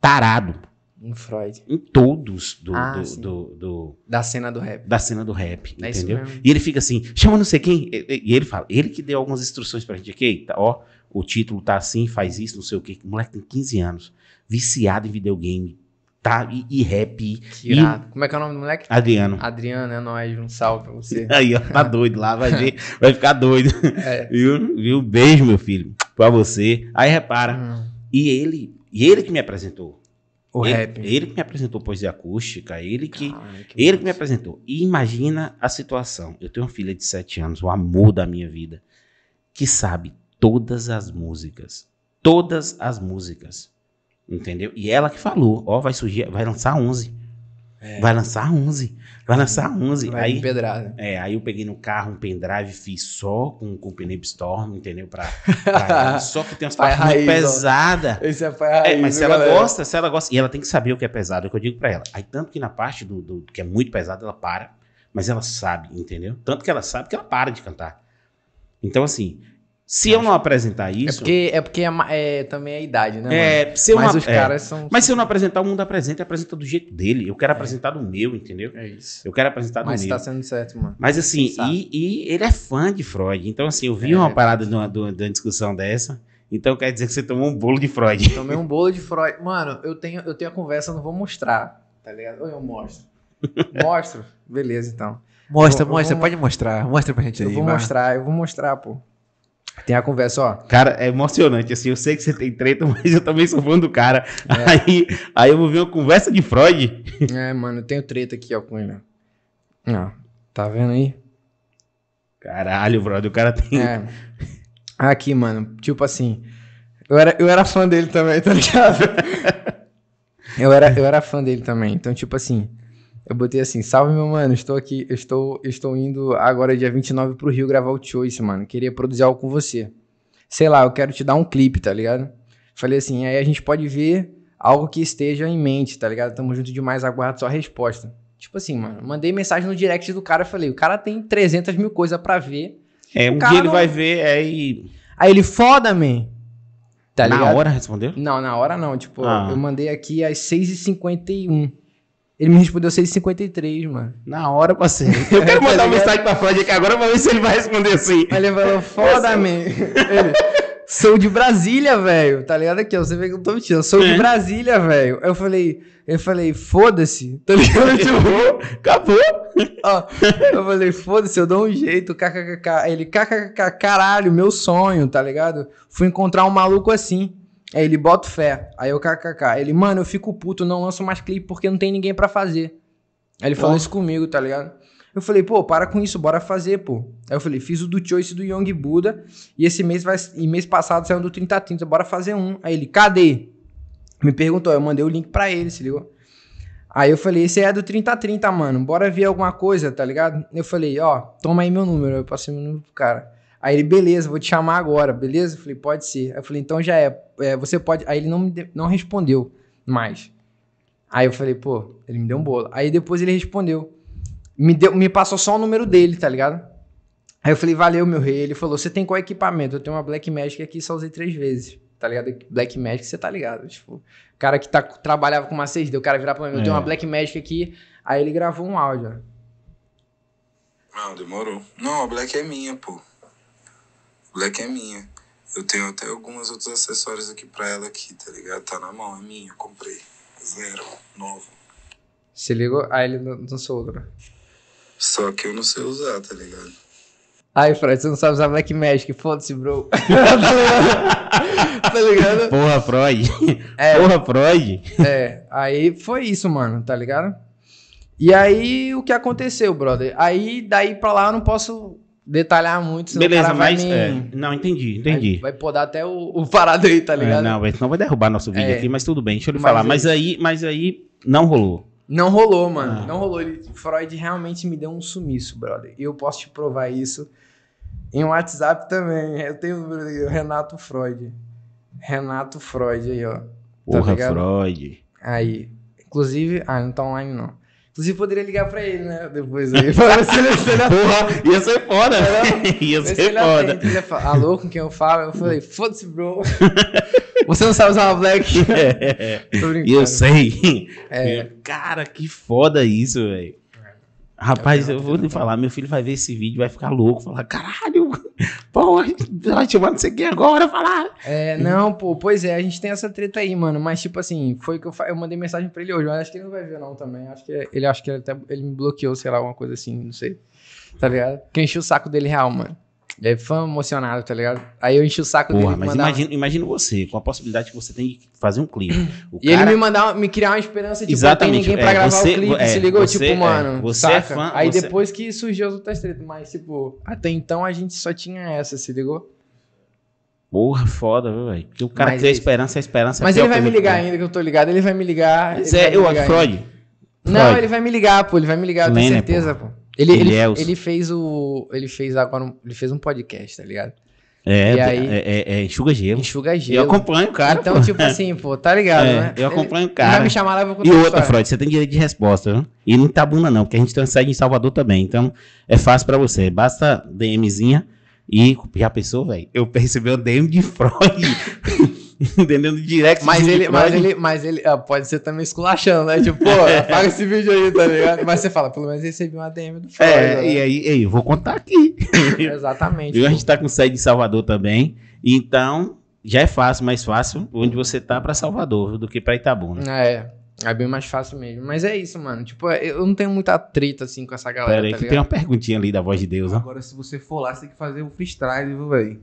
tarado Um Freud. em todos do, Ah, do- do- do- Da cena do rap. da cena do rap, É entendeu? E ele fica assim, chama não sei quem. E, e- e ele fala, ele que deu algumas instruções pra gente aqui, tá, ó, o título tá assim, faz isso, não sei o quê. O moleque tem 15 anos, viciado em videogame, tá? E, e rap. Irado. Como é que é o nome do moleque? Adriano. Adriano, é nóis. Um salve pra você. Aí, ó, tá doido lá, vai ver, vai ficar doido. É. Viu? Viu? Beijo, meu filho, pra você. Aí repara, Hum, e ele, e ele que me apresentou. O ele, rap. Ele que me apresentou poesia acústica, ele que. Que Ele que me apresentou. E imagina a situação. Eu tenho uma filha de 7 anos, o amor da minha vida, que sabe todas as músicas. Todas as músicas. Entendeu? E ela que falou, ó, vai surgir, vai lançar 11. É. Vai lançar 11. Vai lançar 11. Vai aí, pedrada. é, aí eu peguei no carro um pendrive, fiz só com, com pneu Storm, entendeu? Pra, pra. Só que tem umas partes muito pesadas. Esse é pai É, raiz, mas se ela galera? gosta, se ela gosta, e ela tem que saber o que é pesado, é o que eu digo pra ela. Aí tanto que na parte do, do- que é muito pesado, ela para, mas ela sabe, entendeu? Tanto que ela sabe que ela para de cantar. Então assim, se eu não apresentar É isso, porque, é porque é, é também a idade, né, mano? é, se eu Mas não, os é, caras são... mas se eu não apresentar, o mundo apresenta, e apresenta do jeito dele. Eu quero É. apresentar do meu, entendeu? É isso. Eu quero apresentar do Mas meu. tá sendo certo, mano. Mas assim, e, e ele é fã de Freud. Então, assim, eu vi É, uma parada de uma, de uma- de uma discussão dessa. Então quer dizer que você tomou um bolo de Freud. Tomei um bolo de Freud. Mano, eu tenho, eu tenho a conversa, eu não vou mostrar, tá ligado? Ou eu mostro. Mostro? Beleza, então. Mostra, Eu- eu mostra, vou- pode mostrar. Mostra pra gente Eu aí. vou vai. mostrar, eu vou mostrar, pô. Tem a conversa, ó. Cara, é emocionante. Assim, eu sei que você tem treta, mas eu também sou fã do cara. É. Aí, aí eu vou ver uma conversa de Freud. É, mano, eu tenho treta aqui, ó, com ele. ó. Tá vendo aí? Caralho, brother, o cara tem. É. Aqui, mano, tipo assim. Eu era, eu era fã dele também, tá ligado? eu, era, eu era fã dele também. Então, tipo assim. Eu botei assim, salve meu mano, estou aqui, estou, estou indo agora dia 29 pro Rio gravar o Choice, mano. Queria produzir algo com você. Sei lá, eu quero te dar um clipe, tá ligado? Falei assim, aí a gente pode ver algo que esteja em mente, tá ligado? Tamo junto demais, aguardo sua resposta. Tipo assim, mano, mandei mensagem no direct do cara, falei, o cara tem 300 mil coisas pra ver. É, um dia ele não- vai ver, aí. Aí ele, foda, man. Tá na ligado? hora respondeu? Não, na hora não. Tipo, Ah. eu mandei aqui às 6h51. Ele me respondeu 6h53, mano. Na hora, parceiro. Eu quero Tá mandar uma mensagem pra Freud aqui agora pra ver se ele vai responder assim. Aí ele falou, foda, man. Ele, sou de Brasília, velho. Tá ligado aqui, ó. Você vê que eu tô mentindo. Sou de É. Brasília, velho. Aí eu falei, eu falei, foda-se. Tá ligado? Tipo, Acabou. ó. Eu falei, foda-se, eu dou um jeito. KKKK. Aí ele, KKKK, caralho, meu sonho, tá ligado? Fui encontrar um maluco assim. Aí ele bota fé. Aí eu KKK. Ele, mano, eu fico puto, não lanço mais clipe porque não tem ninguém pra fazer. Aí ele falou isso comigo, tá ligado? Eu falei, pô, para com isso, bora fazer, pô. Aí eu falei, fiz o do Choice do Young Buda. E esse mês vai. E mês passado saiu do 3030, bora fazer um. Aí ele, cadê? Me perguntou, eu mandei o link pra ele, se ligou? Aí eu falei, esse é do 3030, mano. Bora ver alguma coisa, tá ligado? Eu falei, ó, toma aí meu número. Eu passei meu número pro cara. Aí ele, beleza, vou te chamar agora, beleza? Eu falei, pode ser. Aí eu falei, então já é. é, você pode. Aí ele não, me não respondeu mais. Aí eu falei, pô, ele me deu um bolo. Aí depois ele respondeu. Me, deu, me passou só o número dele, tá ligado? Aí eu falei, valeu, meu rei. Ele falou, você tem qual equipamento? Eu tenho uma Black Magic aqui, só usei três vezes. Tá ligado? Black Magic, você tá ligado? Tipo, o cara que tá, trabalhava com uma 6D, o cara virar pra mim, eu tenho É. uma Black Magic aqui. Aí ele gravou um áudio. Não, demorou. Não, a Black é minha, pô. Black é minha. Eu tenho até alguns outros acessórios aqui pra ela aqui, tá ligado? Tá na mão, é minha, eu comprei. Zero, novo. Se ligou? Aí ele não não sou outro. Só que eu não sei usar, tá ligado? Aí, Fred, você não sabe usar Black Magic, foda-se, bro. tá ligado? tá ligado? Porra, Freud. É. Porra, Freud. É, aí foi isso, mano, tá ligado? E aí, o que aconteceu, brother? Aí, daí pra lá, eu não posso detalhar muito, senão o Beleza, mas. me... é, não, entendi, entendi. Vai, vai podar até o, o parado aí, tá É, ligado? não, vai- senão vai derrubar nosso vídeo É. aqui, mas tudo bem, deixa eu lhe Mas falar. aí- Mas aí, mas aí não rolou. Não rolou, mano. Ah. Não rolou. Ele, Freud realmente me deu um sumiço, brother. E eu posso te provar isso em WhatsApp também. Eu tenho o Renato Freud. Renato Freud aí, ó. Tá Porra, ligado? Freud. Aí. Inclusive, ah, não tá online não. Inclusive, poderia ligar pra ele, né? Depois aí. Pra ver se ele, se ele Porra, ia ser foda. ia se ser ele fala, Alô, com quem eu falo? Eu falei, foda-se, bro. Você não sabe usar uma black? É, Tô brincando. eu sei. É. Cara, que foda isso, velho. Rapaz, Eu eu vou lhe falar, meu filho vai ver esse vídeo, vai ficar louco, falar, caralho, porra, vai chamar não sei quem agora, falar. É, não, pô, pois é, a gente tem essa treta aí, mano. Mas, tipo assim, foi que eu, eu mandei mensagem pra ele hoje, mas acho que ele não vai ver, não, também. Acho que ele acho que ele até ele me bloqueou, sei lá, alguma coisa assim, não sei. Tá ligado? Eu enchi o saco dele real, mano. É fã emocionado, tá ligado? Aí eu enchi o saco Porra, dele. mas mandava- imagina, imagina você, com a possibilidade que você tem de fazer um clipe. O E ele me mandar, me criar uma esperança, tipo, Exatamente, não tem ninguém pra é, gravar você- o clipe, é, se ligou? você- tipo, é, mano, você é saca? fã- Aí você- depois que surgiu as outras tretas, mas, tipo, até então a gente só tinha essa, se ligou? Porra, foda, velho? Porque o cara Mas tem a ele- esperança, a esperança é Mas ele vai me ligar ainda, que eu tô ligado, ele vai me ligar. Mas é, eu, ligar Freud. ainda. Não, Freud. ele vai me ligar, pô, ele vai me ligar, eu tenho certeza, pô. Ele, ele, Ilhéus. ele fez o. Ele fez agora um, ele fez um podcast, tá ligado? É, E aí- é, é, é enxuga gelo. Enxuga Eu gelo. acompanho o cara. então, pô. tipo assim, pô, tá ligado, É, né? eu acompanho o Ele, cara. ele vai me chamar lá, eu vou E outra. Freud, você tem direito de resposta, viu? E não tá bunda, não, porque a gente tem sede em Salvador também. Então, é fácil pra você. Basta DMzinha e já pensou, velho? Eu percebi o DM de Freud. Entendendo? Direct Mas de ele, mas ele, mas ele ah, pode ser também esculachando, né? Tipo, pô, apaga esse vídeo aí, tá ligado? Mas você fala, pelo menos recebi uma DM do Freud. É, né? e aí, ei, eu vou contar aqui. Exatamente. Viu? A gente tá com sede em Salvador também. Então, já é fácil, mais fácil onde você tá pra Salvador do que pra Itabuna. É, é bem mais fácil mesmo. Mas é isso, mano. Tipo, eu não tenho muita treta assim com essa galera, Pera aí, tá que tem ligado? uma perguntinha ali da voz de Deus, ó. Agora, se você for lá, você tem que fazer um freestyle, viu, velho?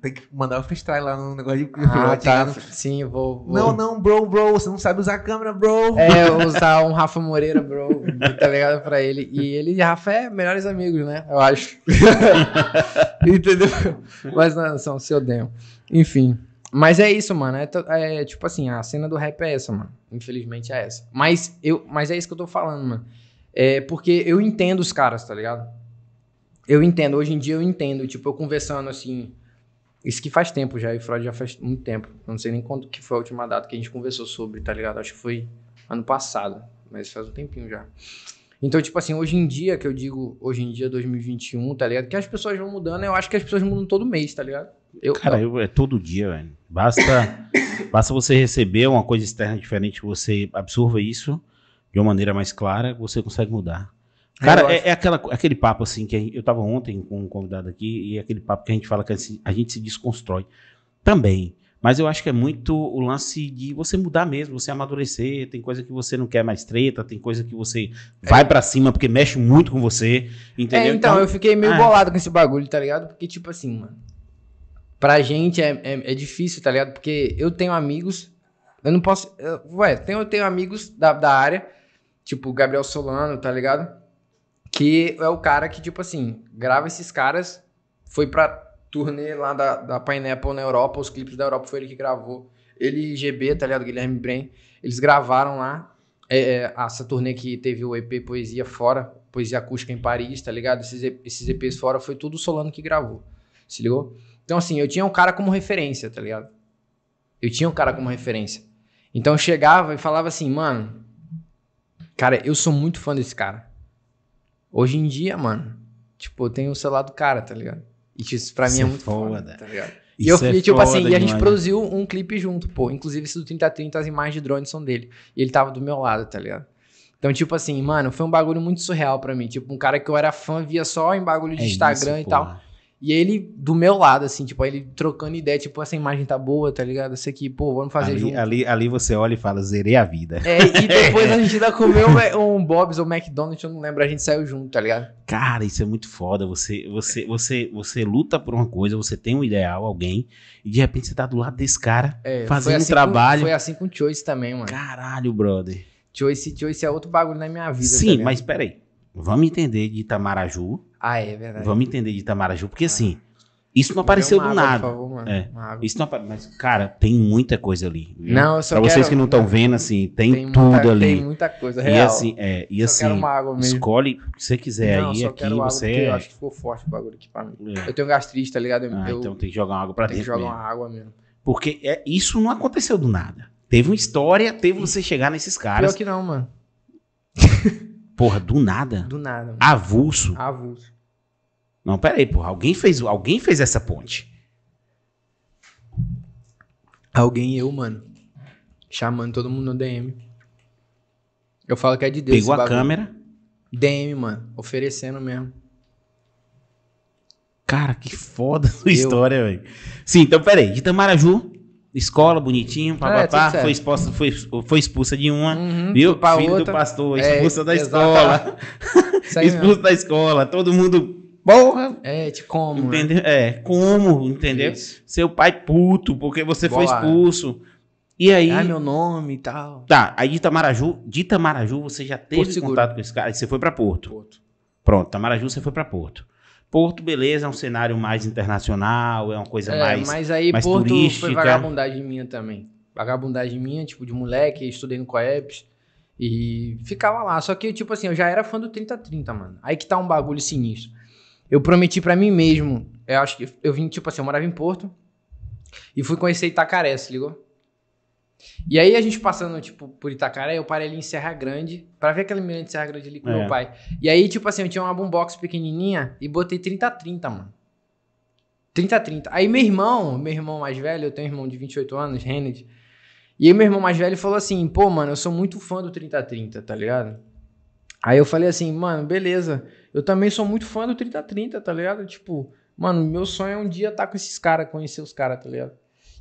Tem que mandar o freestyle lá no negócio de Ah, tá. Sim, vou. vou... Não, não, bro, bro, você não sabe usar a câmera, bro. É, usar um Rafa Moreira, bro, tá ligado? Pra ele. E ele e Rafa é melhores amigos, né? Eu acho. Entendeu? Mas não, são seu demo. Enfim. Mas é isso, mano. É, é tipo assim, a cena do rap é essa, mano. Infelizmente é essa. Mas, eu, mas é isso que eu tô falando, mano. É porque eu entendo os caras, tá ligado? Eu entendo. Hoje em dia eu entendo. Tipo, eu conversando assim. Isso que faz tempo já. E Freud já faz muito tempo. Eu não sei nem quando que foi a última data que a gente conversou sobre, tá ligado? Acho que foi ano passado. Mas faz um tempinho já. Então, tipo assim, hoje em dia, que eu digo, hoje em dia, 2021, tá ligado? Que as pessoas vão mudando, eu acho que as pessoas mudam todo mês, tá ligado? Eu, Cara, eu, é todo dia, velho. Basta, basta você receber uma coisa externa diferente, você absorva isso de uma maneira mais clara, você consegue mudar. É, Cara, é, é aquela, aquele papo assim que a gente- eu tava ontem com um convidado aqui e é aquele papo que a gente fala que assim, a gente se desconstrói também. Mas eu acho que é muito o lance de você mudar mesmo, você amadurecer. Tem coisa que você não quer mais treta, tem coisa que você vai pra cima porque mexe muito com você, É, entendeu? então, eu fiquei meio é. bolado com esse bagulho, tá ligado? Porque, tipo assim, mano. Pra gente é, é, é difícil, tá ligado? Porque eu tenho amigos. Eu não posso. Eu, ué, tenho, eu tenho amigos da, da área, tipo o Gabriel Solano, tá ligado? Que é o cara que, tipo assim, grava esses caras. Foi pra turnê lá da, da Pineapple na Europa, os clipes da Europa foi ele que gravou. Ele e GB, tá ligado? Guilherme Brem. Eles gravaram lá. É, é, essa turnê que teve o EP Poesia Fora, Poesia Acústica em Paris, tá ligado? Esses, esses EPs fora foi tudo o Solano que gravou. Se ligou? Então, assim, eu tinha um cara como referência, tá ligado? Eu tinha um cara como referência. Então eu chegava e falava assim, mano, cara, eu sou muito fã desse cara. Hoje em dia, mano, tipo, eu tenho o celular do cara, tá ligado? E isso pra mim Isso é é muito foda, foda. tá ligado? E eu é fui, tipo assim, e a gente demais, né? produziu um clipe junto, pô. Inclusive, esse do 3030, as imagens de drone são dele. E ele tava do meu lado, tá ligado? Então, tipo assim, mano, foi um bagulho muito surreal pra mim. Tipo, um cara que eu era fã, via só em bagulho de É Instagram isso, e tal. E ele do meu lado, assim, tipo, ele trocando ideia, tipo, essa imagem tá boa, tá ligado? Essa aqui, pô, vamos fazer ali, junto. ali, ali você olha e fala, zerei a vida. É, e depois a gente ainda comeu um Bob's ou McDonald's, eu não lembro, a gente saiu junto, tá ligado? Cara, isso é muito foda. Você, você, você, você luta por uma coisa, você tem um ideal, alguém, e de repente você tá do lado desse cara, É, fazendo foi um assim trabalho. Com, foi assim com o Choice também, mano. Caralho, brother. Choice, Choice é outro bagulho na minha vida. tá Sim, ligado? mas peraí. Vamos entender de Itamaraju. Ah, é verdade. Vamos entender de Itamaraju, porque assim, isso não apareceu Uma do água, nada. Por favor, mano. É. Uma água. Isso não apa- Mas, cara, tem muita coisa ali. viu? Não, eu só Pra vocês quero- que não estão vendo, assim, tem, muita- tudo ali. Tem muita coisa e real. assim, é, e só assim, escolhe o que você quiser não, aí, aqui você é. eu acho que ficou forte o bagulho aqui pra mim. É. Eu tenho gastrite, tá ligado? Eu, Ah, eu então tem que jogar uma água pra tenho que dentro jogar mesmo. uma água mesmo. Porque é, isso não aconteceu do nada. Teve uma história, teve você chegar nesses caras. Pior que não, mano. Porra, do nada. Do nada, mano. Avulso. Avulso. Não, peraí, porra. Alguém fez, alguém fez essa ponte. Alguém eu, mano. Chamando todo mundo no DM. Eu falo que é de Deus. Pegou a bagulho. câmera. DM, mano. Oferecendo mesmo. Cara, que foda sua história, velho. Sim, então peraí. De Tamaraju, escola, bonitinho, É, papapá. certo. foi, exposta, foi, foi expulsa de uma. Uhum, Viu? Filho outra. do pastor, É, expulsa da exatamente. escola. Expulso da escola. Todo mundo. Porra! É, te como, né? Entendeu? É, como? Entendeu? Isso. Seu pai puto, porque você foi Bolado. expulso. E aí. Ah, meu nome e tal. Tá, aí de Itamaraju, de Itamaraju você já teve Porto Seguro. contato com esse cara, aí você foi pra Porto. Porto. Pronto, Itamaraju você foi pra Porto. Porto, beleza, é um cenário mais internacional, é uma coisa É, mais... mas aí mais Porto turística. foi vagabundagem minha também. Vagabundagem minha, tipo, de moleque, estudei no Coeps e ficava lá. Só que, tipo assim, eu já era fã do 3030, mano. Aí que tá um bagulho sinistro. Eu prometi pra mim mesmo, eu acho que eu vim, tipo assim, eu morava em Porto e fui conhecer Itacaré, se ligou? E aí a gente passando, tipo, por Itacaré, eu parei ali em Serra Grande pra ver aquela menina de Serra Grande ali com É. meu pai. E aí, tipo assim, eu tinha uma boombox pequenininha e botei 3030, mano. 3030. Aí meu irmão, meu irmão mais velho, eu tenho um irmão de 28 anos, Renard. E aí meu irmão mais velho falou assim, pô, mano, eu sou muito fã do 3030, tá ligado? Aí eu falei assim, mano, beleza. Eu também sou muito fã do 3030, tá ligado? Tipo, mano, meu sonho é um dia estar com esses caras, conhecer os caras, tá ligado?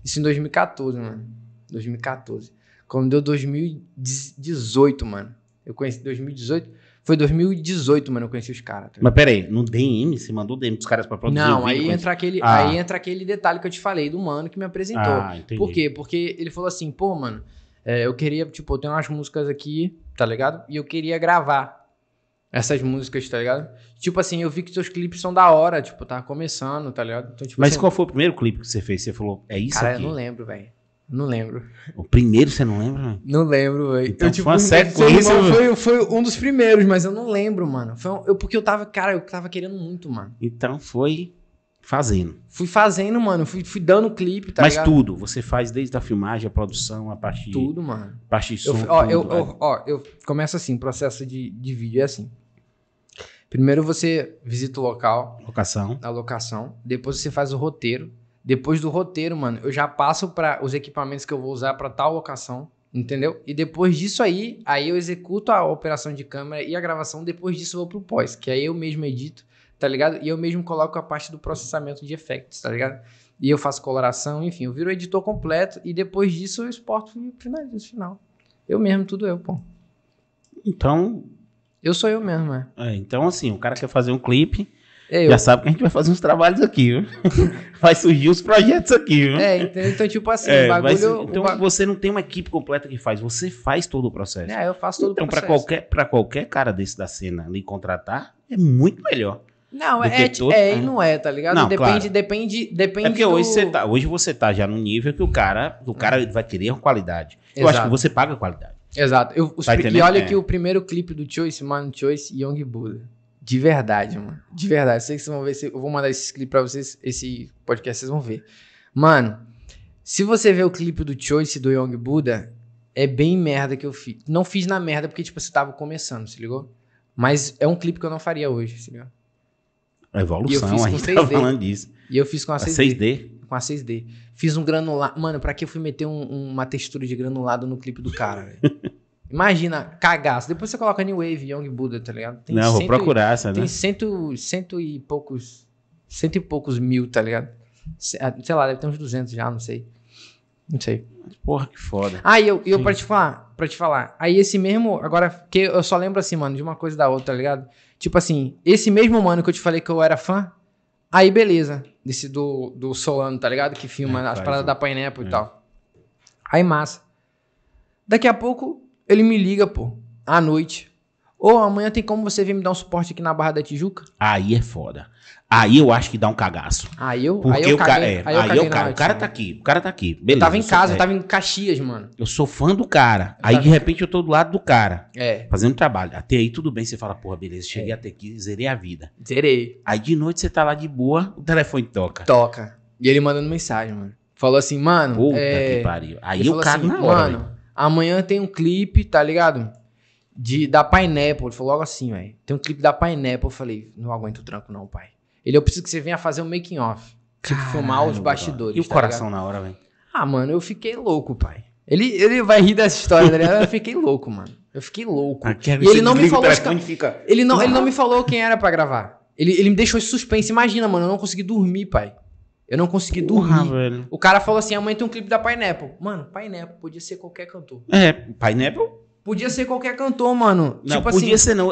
Isso em 2014, mano. 2014. Quando deu 2018, mano. Eu conheci 2018. Foi 2018, mano, eu conheci os caras. Tá? Mas peraí, no DM, você mandou DM pros caras pra produzir Não, aí entra, aquele, Ah. aí entra aquele detalhe que eu te falei do mano que me apresentou. Ah, entendi. Por quê? Porque ele falou assim, pô, mano, é, eu queria, tipo, eu tenho umas músicas aqui, tá ligado? E eu queria gravar essas músicas, tá ligado? Tipo assim, eu vi que seus clipes são da hora, tipo, tava começando, tá ligado? Então, tipo Mas assim, qual foi o primeiro clipe que você fez? Você falou, é isso Cara, aqui? eu não lembro, velho. Não lembro. O primeiro você não lembra? Não lembro, velho. Então Eu, tipo, foi uma sequência, foi, foi um dos primeiros, mas eu não lembro, mano. Foi um- eu, porque eu tava, cara, eu tava querendo muito, mano. Então foi Fazendo. Fui fazendo, mano. Fui, fui dando clipe, tá Mas ligado? tudo. Você faz desde a filmagem, a produção, a parte, Tudo, mano. parte de Eu, som. ó, tudo, eu, vai. eu- ó, eu começo assim, processo de, de vídeo é assim. Primeiro você visita o local, Locação. a locação, depois você faz o roteiro. Depois do roteiro, mano, eu já passo para os equipamentos que eu vou usar para tal locação, entendeu? E depois disso aí, aí eu executo a operação de câmera e a gravação, depois disso eu vou pro pós, que aí eu mesmo edito, tá ligado? E eu mesmo coloco a parte do processamento de efeitos, tá ligado? E eu faço coloração, enfim, eu viro o editor completo e depois disso eu exporto e finalizo o final. Eu mesmo, tudo eu, pô. Então, Eu sou eu mesmo, é. é, então, assim, o cara quer fazer um clipe, É eu. já sabe que a gente vai fazer uns trabalhos aqui, viu? vai surgir os projetos aqui, viu? É, entendeu? Então, tipo assim, É, o bagulho. ser- o então ba- você não tem uma equipe completa que faz, você faz todo o processo. É, eu faço todo então, o processo. qualquer, pra qualquer cara desse da cena ali contratar, é muito melhor. Não, é, é, todo- é é. e não é, tá ligado? Não, depende, claro. depende, depende. É porque do... hoje você tá, hoje você tá já no nível que o cara, o cara vai querer qualidade. Eu acho Exato. que você paga qualidade. Exato. Eu, os Tá e olha É. que o primeiro clipe do Choice, mano, Choice Young Buddha. De verdade, mano. De verdade. Sei que vocês vão ver. se- Eu vou mandar esse clipe pra vocês, esse podcast, vocês vão ver. Mano, se você ver o clipe do Choice do Young Buddha, é bem merda que eu fiz. Não fiz na merda porque, tipo, você tava começando, se ligou? Mas é um clipe que eu não faria hoje, se ligou? A eu evolução, a gente tá 6D. falando disso. E eu fiz com a A 6D. 6D. com a 6D. Fiz um granulado. Mano, pra que eu fui meter um- uma textura de granulado no clipe do cara, velho? Imagina, cagaço. Depois você coloca New Wave, Young Buddha, tá ligado? Tem não, vou cento procurar essa, né? Tem cento, cento e poucos. Cento e poucos mil, tá ligado? Ah, Sei lá, deve ter uns 200 já, não sei. Não sei. Porra, que foda. Ah, e eu, eu pra te falar, pra te falar. Aí esse mesmo, agora, que eu só lembro assim, mano, de uma coisa da outra, tá ligado? Tipo assim, esse mesmo mano que eu te falei que eu era fã, aí beleza. Desse do, do Solano, tá ligado? Que filma É, as paradas da Pineapple É. e tal. Aí massa. Daqui a pouco ele me liga, pô, à noite. Ô, amanhã tem como você vir me dar um suporte aqui na Barra da Tijuca? Aí é foda. Aí eu acho que dá um cagaço. Aí eu, Porque aí eu caguei, é, aí eu aí na cara, o cara tá aqui, o cara tá aqui. Eu Beleza. tava em sou- casa, é, eu tava em Caxias, mano. eu sou fã do cara. Aí tava- de repente eu tô do lado do cara, É, fazendo trabalho. Até aí tudo bem, você fala, porra, beleza, cheguei até aqui, zerei a vida. zerei. Aí de noite você tá lá de boa, o telefone toca. Toca. E ele mandando mensagem, mano. Falou assim, mano. Puta é... que pariu. Aí eu cago assim, na hora. Mano, amanhã tem um clipe, tá ligado? De, da Pineapple. Ele falou logo assim, velho. Tem um clipe da Pineapple. Eu falei, não aguento o tranco, não, pai. Ele, eu preciso que você venha fazer um making off. Tipo, filmar os bastidores. E o tá coração ligado? na hora, velho. Ah, mano, eu fiquei louco, pai. Ele, ele vai rir dessa história, tá ligado? Eu fiquei louco, mano. Eu fiquei louco. Aqui, E ele não me falou telefone fica... Ele não, ele não me falou quem era pra gravar. Ele, ele me deixou em suspense. Imagina, mano, eu não consegui dormir, pai. Eu não consegui Porra, dormir. velho. O cara falou assim: amanhã tem um clipe da Pineapple. Mano, Pineapple podia ser qualquer cantor. É, Pineapple? Podia ser qualquer cantor, mano. Não, tipo podia assim. ser não.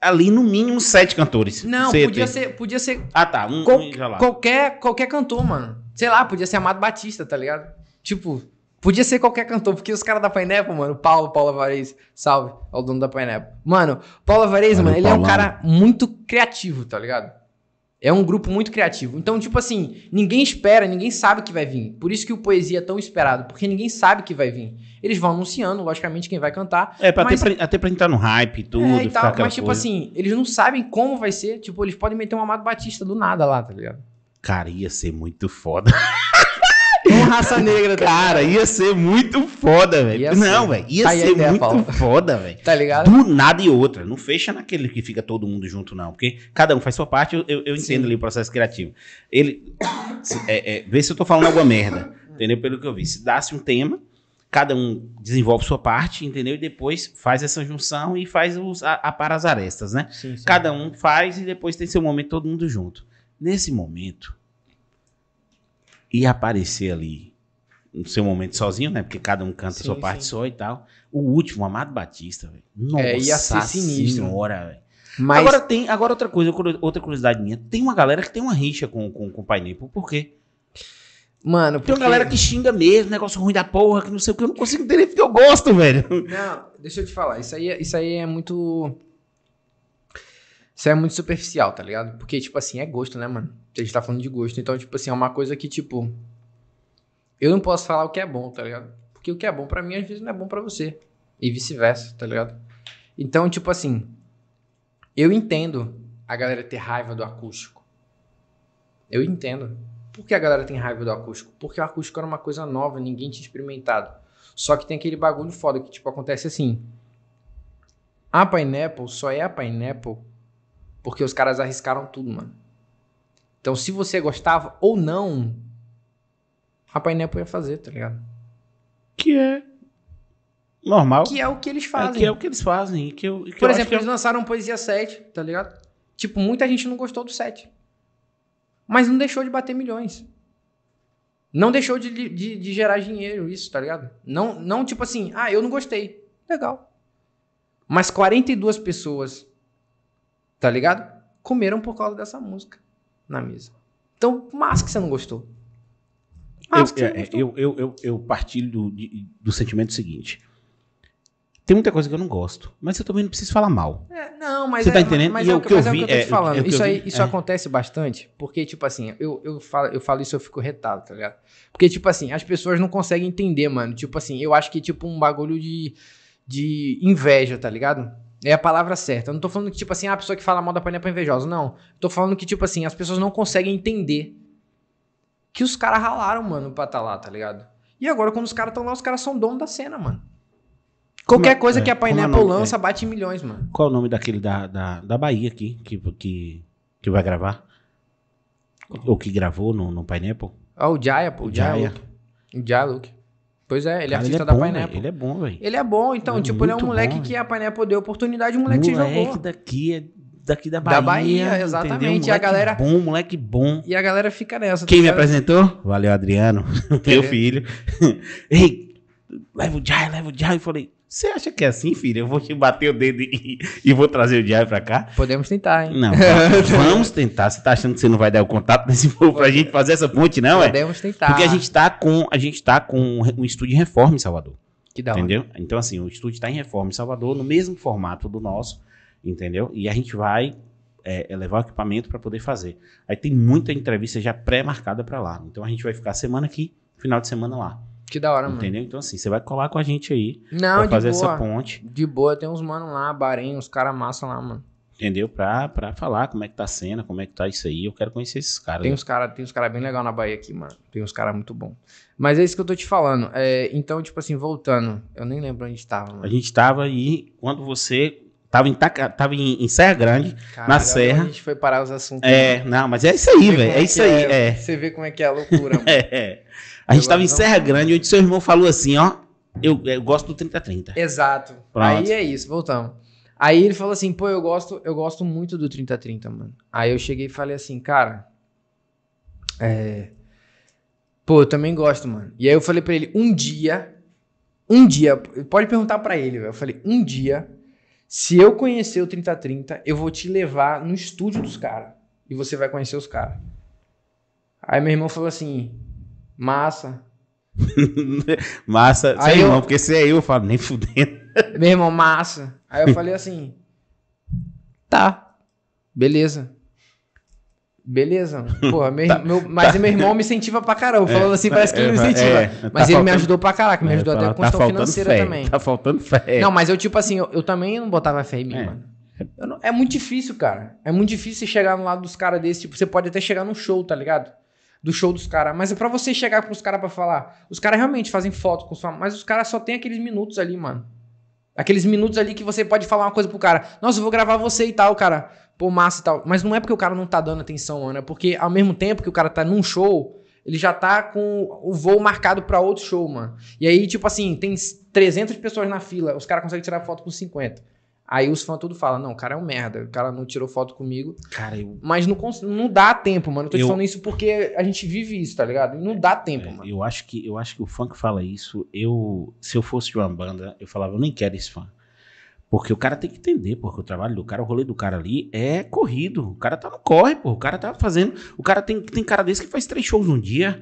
Ali no mínimo sete cantores. Não, Você podia ser, podia ser Ah, tá. Um, qual- um, já lá. qualquer, qualquer cantor, mano. Sei lá, podia ser Amado Batista, tá ligado? Tipo, podia ser qualquer cantor, porque os caras da Pineapple, mano, o Paulo, Paulo Avarez, salve, é o dono da Pineapple. Mano, Paulo Avarez, Valeu, mano, ele é um cara muito criativo, tá ligado? É um grupo muito criativo. Então, tipo assim, ninguém espera, ninguém sabe que vai vir. Por isso que o Poesia é tão esperado, porque ninguém sabe que vai vir. Eles vão anunciando, logicamente, quem vai cantar. É, pra até, pra, até pra entrar no hype e tudo. é, e tal, mas tipo coisa. assim, eles não sabem como vai ser. Tipo, eles podem meter um Amado Batista do nada lá, tá ligado? Cara, ia ser muito foda. Raça negra, Cara, ia ser muito foda, velho. Não, velho. Ia Tá ser muito Paulo. foda, velho. Tá ligado? Do nada e outra. Não fecha naquele que fica todo mundo junto, não. Porque cada um faz sua parte, eu, eu- eu entendo Sim. ali o processo criativo. Ele. se- é, é, vê se eu tô falando alguma merda. Entendeu? Pelo que eu vi. Se dá-se um tema, cada um desenvolve sua parte, entendeu? E depois faz essa junção e faz os, a, a para as arestas, né? Sim, sim. Cada um faz e depois tem seu momento todo mundo junto. Nesse momento, ia aparecer ali no seu momento sozinho, né? Porque cada um canta a sua Sim, parte sim. só e tal. O último, Amado Batista, velho. Nossa É, ia ser sinistro. senhora, velho. Mas Agora tem, agora outra coisa, outra curiosidade minha. Tem uma galera que tem uma rixa com, com, com o Pai Nepo. Por quê? Mano, Tem uma porque- galera que xinga mesmo, negócio ruim da porra, que não sei o que, eu não consigo entender porque eu gosto, velho. Não, deixa eu te falar. Isso aí, é- isso aí é muito. Isso aí é muito superficial, tá ligado? Porque, tipo assim, é gosto, né, mano? A gente tá falando de gosto. Então, tipo assim, é uma coisa que, tipo. Eu não posso falar o que é bom, tá ligado? Porque o que é bom pra mim, às vezes, não é bom pra você. E vice-versa, tá ligado? Então, tipo assim. Eu entendo a galera ter raiva do acústico. Eu entendo. Por que a galera tem raiva do acústico? Porque o acústico era uma coisa nova, ninguém tinha experimentado. Só que tem aquele bagulho foda que, tipo, acontece assim. A Pineapple só é a Pineapple porque os caras arriscaram tudo, mano. Então, se você gostava ou não, a Pineapple ia fazer, tá ligado? Que é normal. Que é o que eles É, fazem. que é o que eles fazem. Que eu, que Por exemplo, é- eles lançaram Poesia 7, tá ligado? Tipo, muita gente não gostou do 7. Mas não deixou de bater milhões. Não deixou de, de, de gerar dinheiro, isso, tá ligado? Não, não tipo assim, ah, eu não gostei. Legal. Mas 42 pessoas, tá ligado? Comeram por causa dessa música na mesa. Então, mas que você não gostou. Mas eu, não é, gostou. eu, eu, eu, eu partilho do, do sentimento seguinte. Tem muita coisa que eu não gosto, mas eu também não preciso falar mal. É, não, mas Você é, tá entendendo? Mas é o o que, que eu mas é o que eu tô te é, falando. é isso aí, isso é. acontece bastante, porque, tipo assim, eu, eu, falo, eu falo isso eu fico retado, tá ligado? Porque, tipo assim, as pessoas não conseguem entender, mano. Tipo assim, eu acho que, tipo, um bagulho de, de inveja, tá ligado? É a palavra certa. Eu não tô falando que, tipo assim, ah, a pessoa que fala mal da panela é invejosa. Não. Tô falando que, tipo assim, as pessoas não conseguem entender que os caras ralaram, mano, pra tá lá, tá ligado? E agora, quando os caras estão lá, os caras são dono da cena, mano. Qualquer Como é- coisa é, que a é Pineapple nome? lança, bate em milhões, mano. Qual é o nome daquele da, da, da Bahia aqui, que, que, que vai gravar? Ou que gravou no, no Pineapple? Ah, o Jaya, pô. O Jaya. O Jaya Luke. Pois é, ele é Cara, artista é da bom, Pineapple. velho, Ele é bom, velho. Ele é bom, então, Ele é tipo, ele é um moleque bom, que a Pineapple deu oportunidade, um moleque, que Moleque jogou. daqui, é daqui da Bahia. Da Bahia, exatamente, e a galera- bom, moleque bom. E a galera fica nessa. Quem tá me ligado? apresentou? Valeu, Adriano, meu filho. Ei, leva o Jai, leva o Jai. Eu falei, você acha que é assim, filho? Eu vou te bater o dedo e, e vou trazer o Jai pra cá? Podemos tentar, hein? Não, va- vamos tentar. Você tá achando que você não vai dar o contato desse povo pra gente fazer essa ponte, não, é? Podemos tentar. Porque a gente tá com, a gente tá com um estúdio em reforma em Salvador. Que da hora. Entendeu? Então, assim, o estúdio está em reforma em Salvador, no mesmo formato do nosso, entendeu? E a gente vai é, levar o equipamento para poder fazer. Aí tem muita entrevista já pré-marcada para lá. Então a gente vai ficar semana aqui, final de semana lá. Que da hora, mano. entendeu? Então, assim, você vai colar com a gente aí Não, pra fazer boa. essa ponte, De boa, tem uns mano lá, Bahrein, uns caras massa lá, mano. entendeu? Pra, pra falar como é que tá a cena, como é que tá isso aí. Eu quero conhecer esses caras. Tem uns caras tem uns cara bem legal na Bahia aqui, mano. Tem uns caras muito bom. Mas é isso que eu tô te falando. É, então, tipo assim, voltando. Eu nem lembro onde tava, A mano. gente tava aí, quando você tava em, Taca- tava em, em Serra Grande. Caralho, olha Serra. A gente foi parar os assuntos. É, não, mas é isso aí, velho. como É isso aí, é. Você vê como é que é a loucura, mano. É. A gente Agora tava em Serra Grande, onde seu irmão falou assim, ó. Eu, eu gosto do 3030. Exato. Pronto. Aí é isso, voltamos. Aí ele falou assim, pô, eu gosto, eu gosto muito do 3030, mano. Aí eu cheguei e falei assim, cara, é... Pô, eu também gosto, mano. E aí eu falei pra ele, um dia, um dia, pode perguntar pra ele, velho. Eu falei, um dia, se eu conhecer o 3030, eu vou te levar no estúdio dos caras. E você vai conhecer os caras. Aí meu irmão falou assim, massa. Massa. Aí irmão, eu- porque se é eu, eu falo, nem fudendo. Meu irmão, massa. Aí eu falei assim: tá, beleza. Beleza. Porra, meu, meu- mas meu irmão me incentiva pra caramba. Falando assim, parece que ele me Tá. É, incentiva. é, tá mas ele me faltando- ajudou pra caraca, me É, ajudou até fala, com questão financeira fé, também. Tá faltando fé. Não, mas eu, tipo assim, eu, eu também não botava fé em mim, É. mano. Não- é muito difícil, cara. É muito difícil chegar no lado dos caras desses. Tipo, você pode até chegar num show, tá ligado? Do show dos caras. Mas é pra você chegar pros caras pra falar. Os caras realmente fazem foto com sua. Mas os caras só tem aqueles minutos ali, mano. Aqueles minutos ali que você pode falar uma coisa pro cara. Nossa, eu vou gravar você e tal, cara. Pô, massa e tal. Mas não é porque o cara não tá dando atenção, mano. É porque ao mesmo tempo que o cara tá num show, ele já tá com o voo marcado pra outro show, mano. E aí, tipo assim, tem 300 pessoas na fila. Os caras conseguem tirar foto com 50. Aí os fãs tudo falam, não, o cara é um merda. O cara não tirou foto comigo. Cara, eu, Mas não, não dá tempo, mano. Eu tô te Eu- falando isso porque a gente vive isso, tá ligado? Não dá tempo, é, mano. eu acho que eu acho que o fã que fala isso, eu se eu fosse de uma banda, eu falava, eu nem quero esse fã. Porque o cara tem que entender, porque o trabalho do cara, o rolê do cara ali é corrido. O cara tá no corre, pô. O cara tá fazendo. O cara tem, tem cara desse que faz três shows num dia.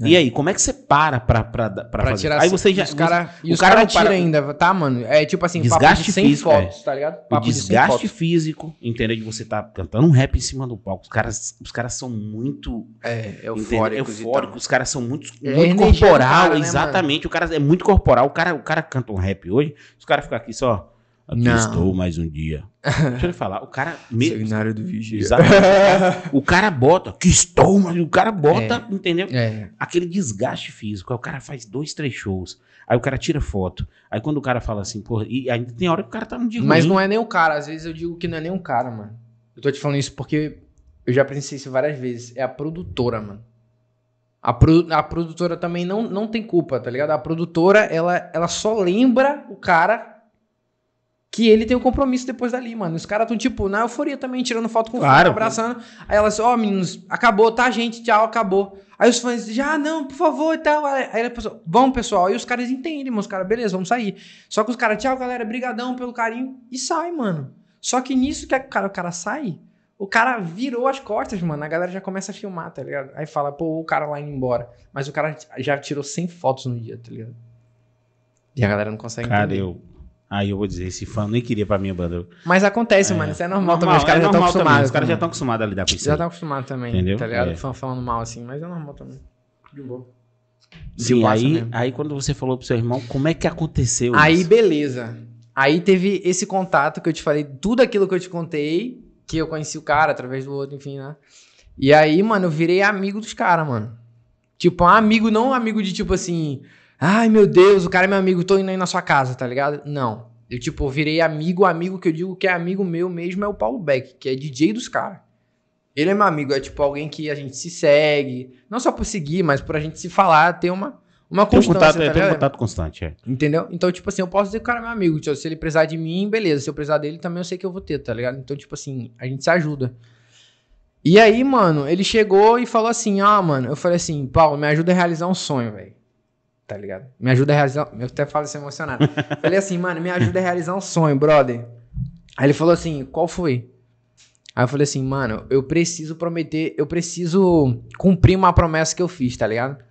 E aí, como é que você para pra, pra, pra, Pra fazer? tirar aí você já. os cara, o E os cara caras não para- tiram ainda, tá, mano? É tipo assim, papo Desgaste de 100 físico, fotos, tá ligado? O Papo de 100 desgaste fotos. físico, entendeu? De você tá cantando um rap em cima do palco. Os caras, os caras são muito É, eufóricos. eufóricos. Os caras são muito, É muito corporal. cara, né, exatamente. o cara é muito corporal. O cara, o cara canta um rap hoje. Os caras ficam aqui só. Aqui Não. estou mais um dia. Deixa eu lhe falar, o cara... Me... Seminário do Vigia. Exatamente. o cara bota, que estou, mas o cara bota, entendeu? É, Aquele desgaste físico. Aí o cara faz dois, três shows. Aí o cara tira foto. Aí quando o cara fala assim, porra, e ainda tem hora que o cara tá num dia mas ruim. não é nem o cara. Às vezes eu digo que não é nem um cara, mano. Eu tô te falando isso porque eu já presenciei isso várias vezes. É a produtora, mano. A, pro- a produtora também não, não tem culpa, tá ligado? A produtora, ela, ela só lembra o cara que ele tem o compromisso depois dali, mano. Os caras tão, tipo, na euforia também, tirando foto com o fã, Claro. abraçando. Aí elas, ó, meninos, acabou, tá, gente? Tchau, acabou. Aí os fãs, já, não, por favor, e tal. Aí aí a pessoa, vamos, pessoal. Aí os caras entendem, mano. Os caras, beleza, vamos sair. Só que os caras, tchau, galera, brigadão pelo carinho. E sai, mano. Só que nisso que o cara, o cara sai, o cara virou as costas, mano. A galera já começa a filmar, tá ligado? Aí fala, pô, o cara lá indo embora. Mas o cara já tirou 100 fotos no dia, tá ligado? E a galera não consegue Cara, entender. eu. Aí eu vou dizer, esse fã nem queria pra minha banda. Mas acontece, É. mano. Isso é normal, também. Os é caras já estão normal acostumados. Os caras já estão acostumados a lidar com isso. Já estão acostumados também, Entendeu? tá ligado? É. Fã falando mal assim, mas é normal também. De boa. Sim, passa aí, mesmo. aí quando você falou pro seu irmão, como é que aconteceu Aí, isso? beleza. Aí teve esse contato que eu te falei, tudo aquilo que eu te contei, que eu conheci o cara através do outro, enfim, né? E aí, mano, eu virei amigo dos caras, mano. Tipo, um amigo, não um amigo de tipo assim, ai meu Deus, o cara é meu amigo, tô indo aí na sua casa, tá ligado? Não. Eu, tipo, virei amigo, amigo que eu digo que é amigo meu mesmo é o Paulo Beck, que é DJ dos caras. Ele é meu amigo, é tipo alguém que a gente se segue, não só por seguir, mas por a gente se falar, ter uma, uma Tem constância, contato, tá é, tem um contato constante, é. Entendeu? Então, tipo assim, eu posso dizer que o cara é meu amigo. Tipo, se ele precisar de mim, beleza. Se eu precisar dele, também eu sei que eu vou ter, tá ligado? Então, tipo assim, a gente se ajuda. E aí, mano, ele chegou e falou assim: Ah, mano, eu falei assim, Paulo, me ajuda a realizar um sonho, velho. Tá ligado? Me ajuda a realizar. Eu até falo isso emocionado. falei assim, mano, me ajuda a realizar um sonho, brother. Aí ele falou assim: Qual foi? Aí eu falei assim, mano, eu preciso prometer, eu preciso cumprir uma promessa que eu fiz, tá ligado?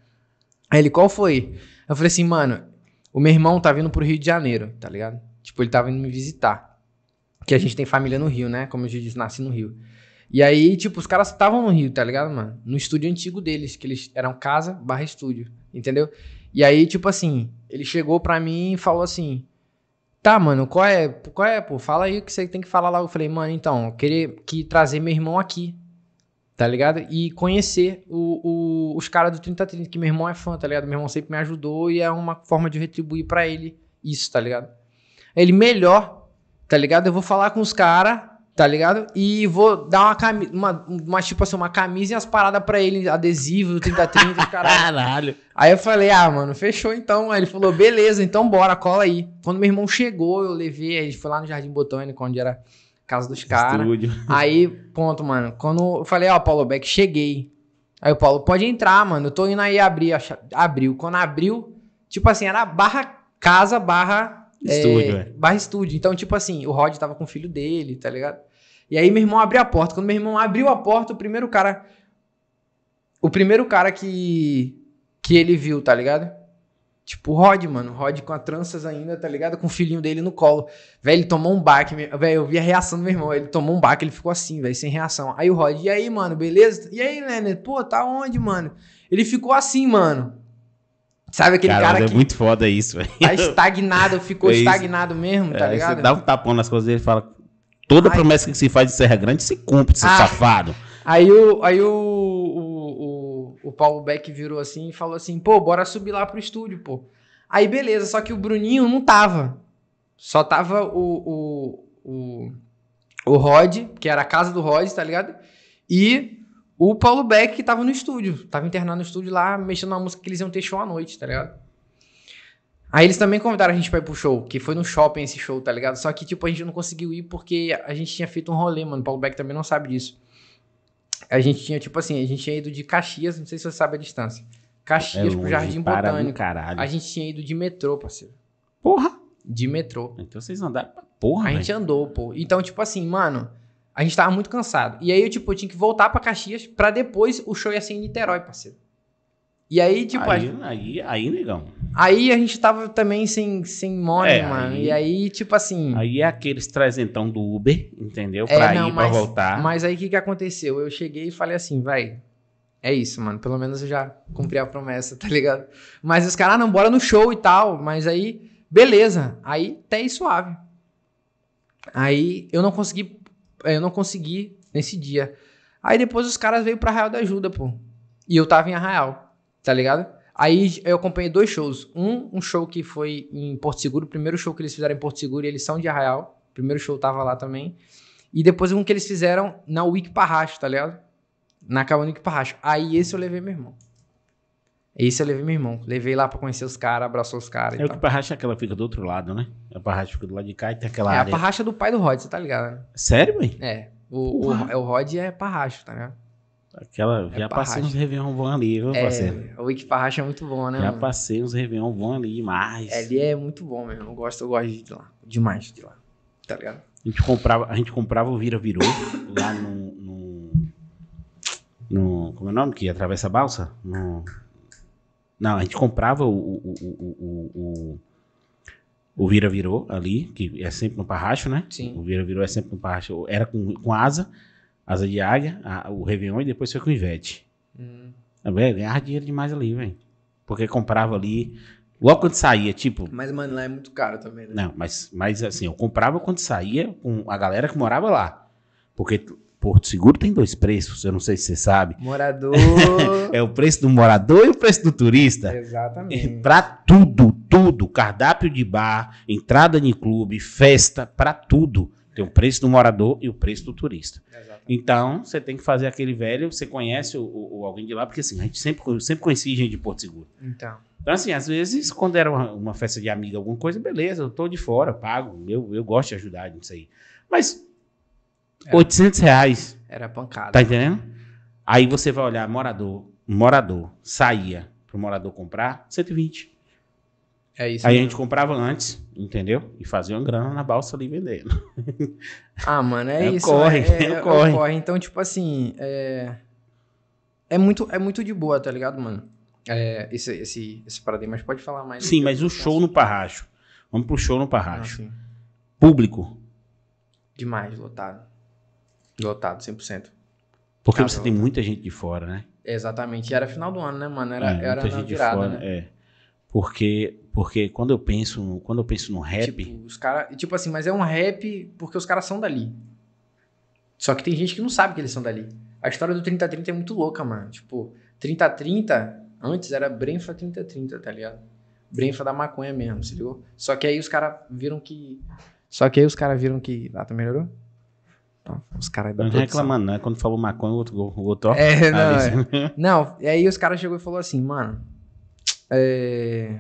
Aí ele, qual foi? Eu falei assim, mano, o meu irmão tá vindo pro Rio de Janeiro, tá ligado? Tipo, ele tá vindo me visitar. Que a gente tem família no Rio, né? Como eu já disse, nasci no Rio. E aí, tipo, os caras estavam no Rio, tá ligado, mano? No estúdio antigo deles, que eles eram casa barra estúdio, entendeu? E aí, tipo assim, ele chegou pra mim e falou assim: Tá, mano, qual é? Qual é, pô? Fala aí o que você tem que falar lá. Eu falei, mano, então, eu queria que trazer meu irmão aqui, tá ligado? E conhecer o, o- os caras do 3030, que meu irmão é fã, tá ligado? Meu irmão sempre me ajudou e é uma forma de retribuir pra ele isso, tá ligado? Ele, melhor, tá ligado? Eu vou falar com os caras, tá ligado? E vou dar uma camisa, uma, uma, tipo assim, uma camisa e umas paradas pra ele, adesivo do 3030, os caras. Caralho. Aí eu falei, ah, mano, fechou então. Aí ele falou, beleza, então bora, cola aí. Quando meu irmão chegou, eu levei, a gente foi lá no Jardim Botânico, onde era a casa dos caras. Aí, ponto, mano. Quando eu falei, ó, Paulo Beck, cheguei. Aí o Paulo, pode entrar, mano. Eu tô indo aí abrir. Abriu. Quando abriu, tipo assim, era barra casa, barra. Estúdio, é, é. Barra estúdio. Então, tipo assim, o Rod tava com o filho dele, tá ligado? E aí meu irmão abriu a porta. Quando meu irmão abriu a porta, o primeiro cara. O primeiro cara que. Que ele viu, tá ligado? Tipo, o Rod, mano. O Rod com as tranças ainda, tá ligado? Com o filhinho dele no colo. Velho, ele tomou um baque. Velho, eu vi a reação do meu irmão. Ele tomou um baque, ele ficou assim, velho, sem reação. Aí o Rod, e aí, mano, beleza? E aí, Leonard? Pô, tá onde, mano? Ele ficou assim, mano. Sabe aquele Cara, cara, é que muito foda isso, velho. tá estagnado, ficou É estagnado mesmo, tá É, ligado? Você dá um tapão nas coisas dele e fala. Toda Ai. promessa que se faz de Serra Grande se cumpre, seu Ah. safado. Aí o, aí o, o, o, o Paulo Beck virou assim e falou assim, pô, bora subir lá pro estúdio, pô. Aí beleza, só que o Bruninho não tava. Só tava o, o, o, o Rod, que era a casa do Rod, tá ligado? E o Paulo Beck tava no estúdio. Tava internado no estúdio lá, mexendo na música que eles iam ter show à noite, tá ligado? Aí eles também convidaram a gente pra ir pro show, que foi no shopping esse show, tá ligado? Só que, tipo, a gente não conseguiu ir porque a gente tinha feito um rolê, mano. O Paulo Beck também não sabe disso. A gente tinha, tipo assim, a gente tinha ido de Caxias, não sei se você sabe a distância. Caxias pro É longe, Jardim para do Botânico. Caralho. A gente tinha ido de metrô, parceiro. Porra. De metrô. Então vocês andaram pra porra, A velho. gente andou, pô. Então, tipo assim, mano, a gente tava muito cansado. E aí, eu, tipo, eu tinha que voltar pra Caxias pra depois o show ia ser em Niterói, parceiro. E aí, tipo, aí, aí, aí, negão. aí a gente tava também sem, sem money, É, mano. aí- E aí, tipo assim. Aí é aqueles trezentão do Uber, entendeu? É, Pra não, ir, pra mas- voltar. Mas aí o que, que aconteceu? Eu cheguei e falei assim, vai. É isso, mano. Pelo menos eu já cumpri a promessa, tá ligado? Mas os caras, ah, não, bora no show e tal. Mas aí, beleza. Aí até aí suave. Aí eu não consegui, eu não consegui nesse dia. Aí depois os caras veio pra Arraial da Ajuda, pô. E eu tava em Arraial, tá ligado? Aí eu acompanhei dois shows. Um, um show que foi em Porto Seguro, o primeiro show que eles fizeram em Porto Seguro, e eles são de Arraial. O primeiro show tava lá também. E depois um que eles fizeram na Wiki Parracho, tá ligado? Na cabana Wiki Parracho. Aí esse eu levei meu irmão. Esse eu levei meu irmão. Levei lá pra conhecer os caras, abraçou os caras É o que parracha aquela fica do outro lado, né? A parracha fica do lado de cá e tem aquela É a área. parracha do pai do Rod, você tá ligado? né? Sério, velho? É. O, o, é, o Rod é parracho, tá ligado? Aquela, já passei parracha. uns Réveillon bom ali, viu, parceiro? É, o Wiki Parracho é muito bom, né? Já mano? passei uns Réveillon bom ali demais. É, Ele é muito bom mesmo. Eu gosto, eu gosto de ir de lá. Demais de lá. Tá ligado? A gente comprava, a gente comprava o Vira Virou lá no, no, no- Como é o nome? Que atravessa a balsa? No, não, a gente comprava o, o, o, o, o, o Vira Virou ali, que é sempre no Parracho, né? Sim. O Vira Virou é sempre no Parracho. Era com, com asa, asa de águia, a- o Réveillon e depois foi com Ivete. Hum. É, velho, ganhava dinheiro demais ali, velho. Porque comprava ali. Logo quando saía, tipo, Mas, mano, lá é muito caro também, né? não, mas, mas assim, eu comprava quando saía com a galera que morava lá. Porque Porto Seguro tem dois preços, eu não sei se você sabe. Morador. É o preço do morador e o preço do turista. Exatamente. Pra tudo, tudo. Cardápio de bar, entrada em clube, festa, pra tudo. Tem o preço do morador e o preço do turista. Exatamente. Então, você tem que fazer aquele velho, você conhece o, o- alguém de lá, porque assim, a gente sempre, sempre conhecia gente de Porto Seguro. Então. Então, assim, às vezes, quando era uma, uma festa de amiga, alguma coisa, beleza, eu tô de fora, pago. Eu, eu gosto de ajudar nisso aí. Mas, É. 800 reais, Era pancada. tá entendendo? Aí você vai olhar, morador, morador, saía pro morador comprar, 120. É isso. Aí a mesmo. gente comprava antes, entendeu? E fazia uma grana na balsa ali vendendo. Ah, mano, é, É isso. corre, é, é é corre. corre. Então, tipo assim, é... É muito, é muito de boa, tá ligado, mano? É, esse, esse, esse paradigma, mas pode falar mais. Sim, mas o show no Parracho. Vamos pro show no Ah, Parracho. sim. Público. Demais, lotado. Lotado, 100%. Porque você tem muita gente de fora, né? Exatamente. E era final do ano, né, mano? Era, É, era muita na gente de virada, fora, né? É. Porque, porque quando eu penso, no- quando eu penso no rap, Tipo, os cara, tipo assim, mas é um rap porque os caras são dali. Só que tem gente que não sabe que eles são dali. A história do 3030 é muito louca, mano. Tipo, 3030, antes era Brenfa 3030, tá ligado? Brenfa da maconha mesmo, se ligou? Só que aí os caras viram que. Só que aí os caras viram que. Ah, tá melhorou? Os caras da não reclamando, né? Quando falou maconha, o outro, o outro ó. É, não, ali, é. Não, e aí os caras chegou e falou assim, mano. É.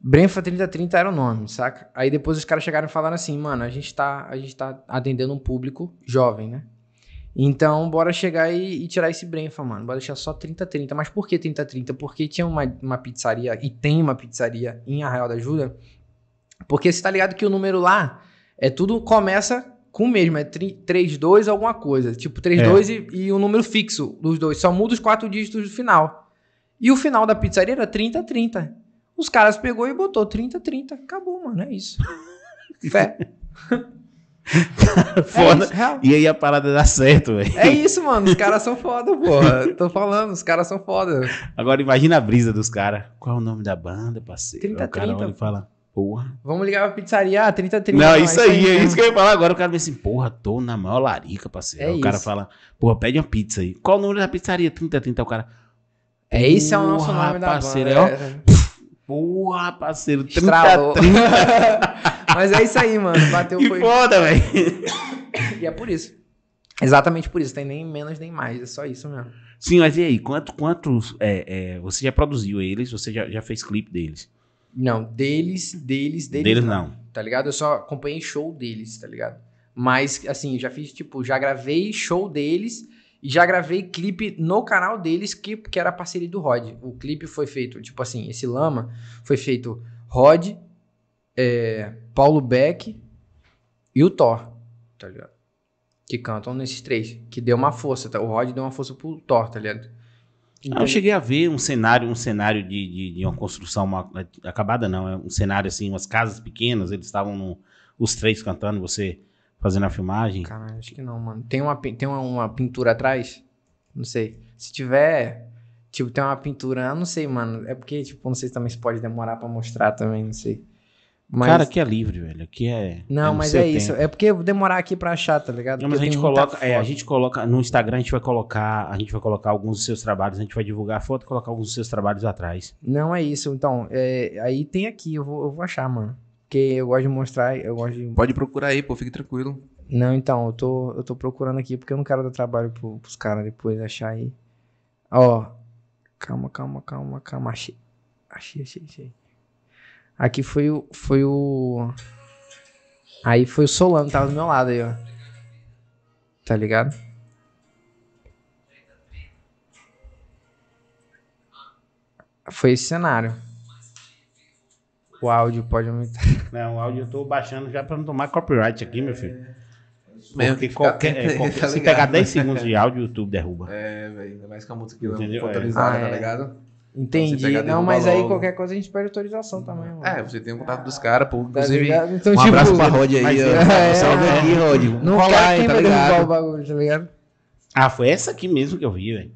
Brenfa 3030 era o nome, saca? Aí depois os caras chegaram e falaram assim, mano, a gente tá, a gente tá atendendo um público jovem, né? Então, bora chegar e, e tirar esse Brenfa, mano. Bora deixar só 3030. Mas por que 3030? Porque tinha uma, uma pizzaria, e tem uma pizzaria em Arraial da Ajuda. Porque você tá ligado que o número lá é tudo começa com o mesmo, é 32 alguma coisa. Tipo, 32 e, e um número fixo dos dois. Só muda os quatro dígitos do final. E o final da pizzaria era 3030. Os caras pegou e botou 3030. Acabou, mano. É isso. Fé. Foda. É isso, real. E aí a parada dá certo, velho. É isso, mano. Os caras são foda, porra. Tô falando, os caras são foda. Agora imagina a brisa dos caras. Qual é o nome da banda, parceiro? 30, Aí o cara 30, olha e fala, porra. Vamos ligar pra pizzaria, ah, 3030. Não, isso aí, é isso que eu ia falar agora. O cara vê assim, porra, tô na maior larica, parceiro. É o cara fala, porra, pede uma pizza aí. Qual o número da pizzaria? 30, 30. O cara, É, esse é o nosso nome da parceiro, banda. é, É. porra, parceiro, 30, Estralou. 30. Mas é isso aí, mano. Bateu Que foi. foda, velho. E é por isso. Exatamente por isso. Tem nem menos nem mais. É só isso mesmo. Sim, mas e aí? Quanto, quantos. é, é, você já produziu eles? Você já, já fez clipe deles? Não, deles, deles, deles. Deles não. Tá ligado? Eu só acompanhei show deles, tá ligado? Mas, assim, eu já fiz, tipo, já gravei show deles e já gravei clipe no canal deles, que, que era a parceria do Rod. O clipe foi feito, tipo assim, esse Lama foi feito Rod, é, Paulo Beck e o Thor, tá ligado? Que cantam nesses três. Que deu uma força, tá? O Rod deu uma força pro Thor, tá ligado? Ah, eu cheguei a ver um cenário, um cenário de, de, de uma construção uma- acabada, não. É um cenário assim, umas casas pequenas, eles estavam os três cantando, você fazendo a filmagem. Caralho, acho que não, mano. Tem uma, tem uma, uma pintura atrás? Não sei. Se tiver, tipo, tem uma pintura, não sei, mano. É porque, tipo, não sei também se pode demorar pra mostrar também, não sei. Mas... Cara, aqui é livre, velho. Aqui é. Não, no mas é isso. tempo. É porque eu vou demorar aqui pra achar, tá ligado? Não, mas a gente coloca, é, a gente coloca no Instagram, a gente vai colocar, a gente vai colocar alguns dos seus trabalhos, a gente vai divulgar a foto e colocar alguns dos seus trabalhos atrás. Não é isso. Então, é, aí tem aqui, eu vou, eu vou achar, mano. Porque eu gosto de mostrar, eu gosto de. Pode procurar aí, pô, fique tranquilo. Não, então, eu tô, eu tô procurando aqui porque eu não quero dar trabalho pro, pros caras depois achar aí. Ó. Calma, calma, calma, calma. Achei. Achei, achei, achei. Aqui foi o. Foi o. Aí foi o Solano, tava do meu lado aí, ó. Tá ligado? Foi esse cenário. O áudio pode aumentar. Não, o áudio eu tô baixando já pra não tomar copyright aqui, meu filho. Mesmo Porque que qualquer, é, qualquer- tá se pegar 10 segundos de áudio, o YouTube derruba. É, velho, ainda mais com a música Entendeu? não É. Ah, tá é. ligado? Entendi. Não, mas aí logo. qualquer coisa a gente pede autorização também, mano. É, você tem o contato dos caras, pô. Tá Inclusive, ligado? Então, um tipo, abraço pra Rod aí, ó. é, Salve é. aqui, Rod. Não quem tá vai derrubar o ligado? bagulho, tá ligado? Ah, foi essa aqui mesmo que eu vi, velho.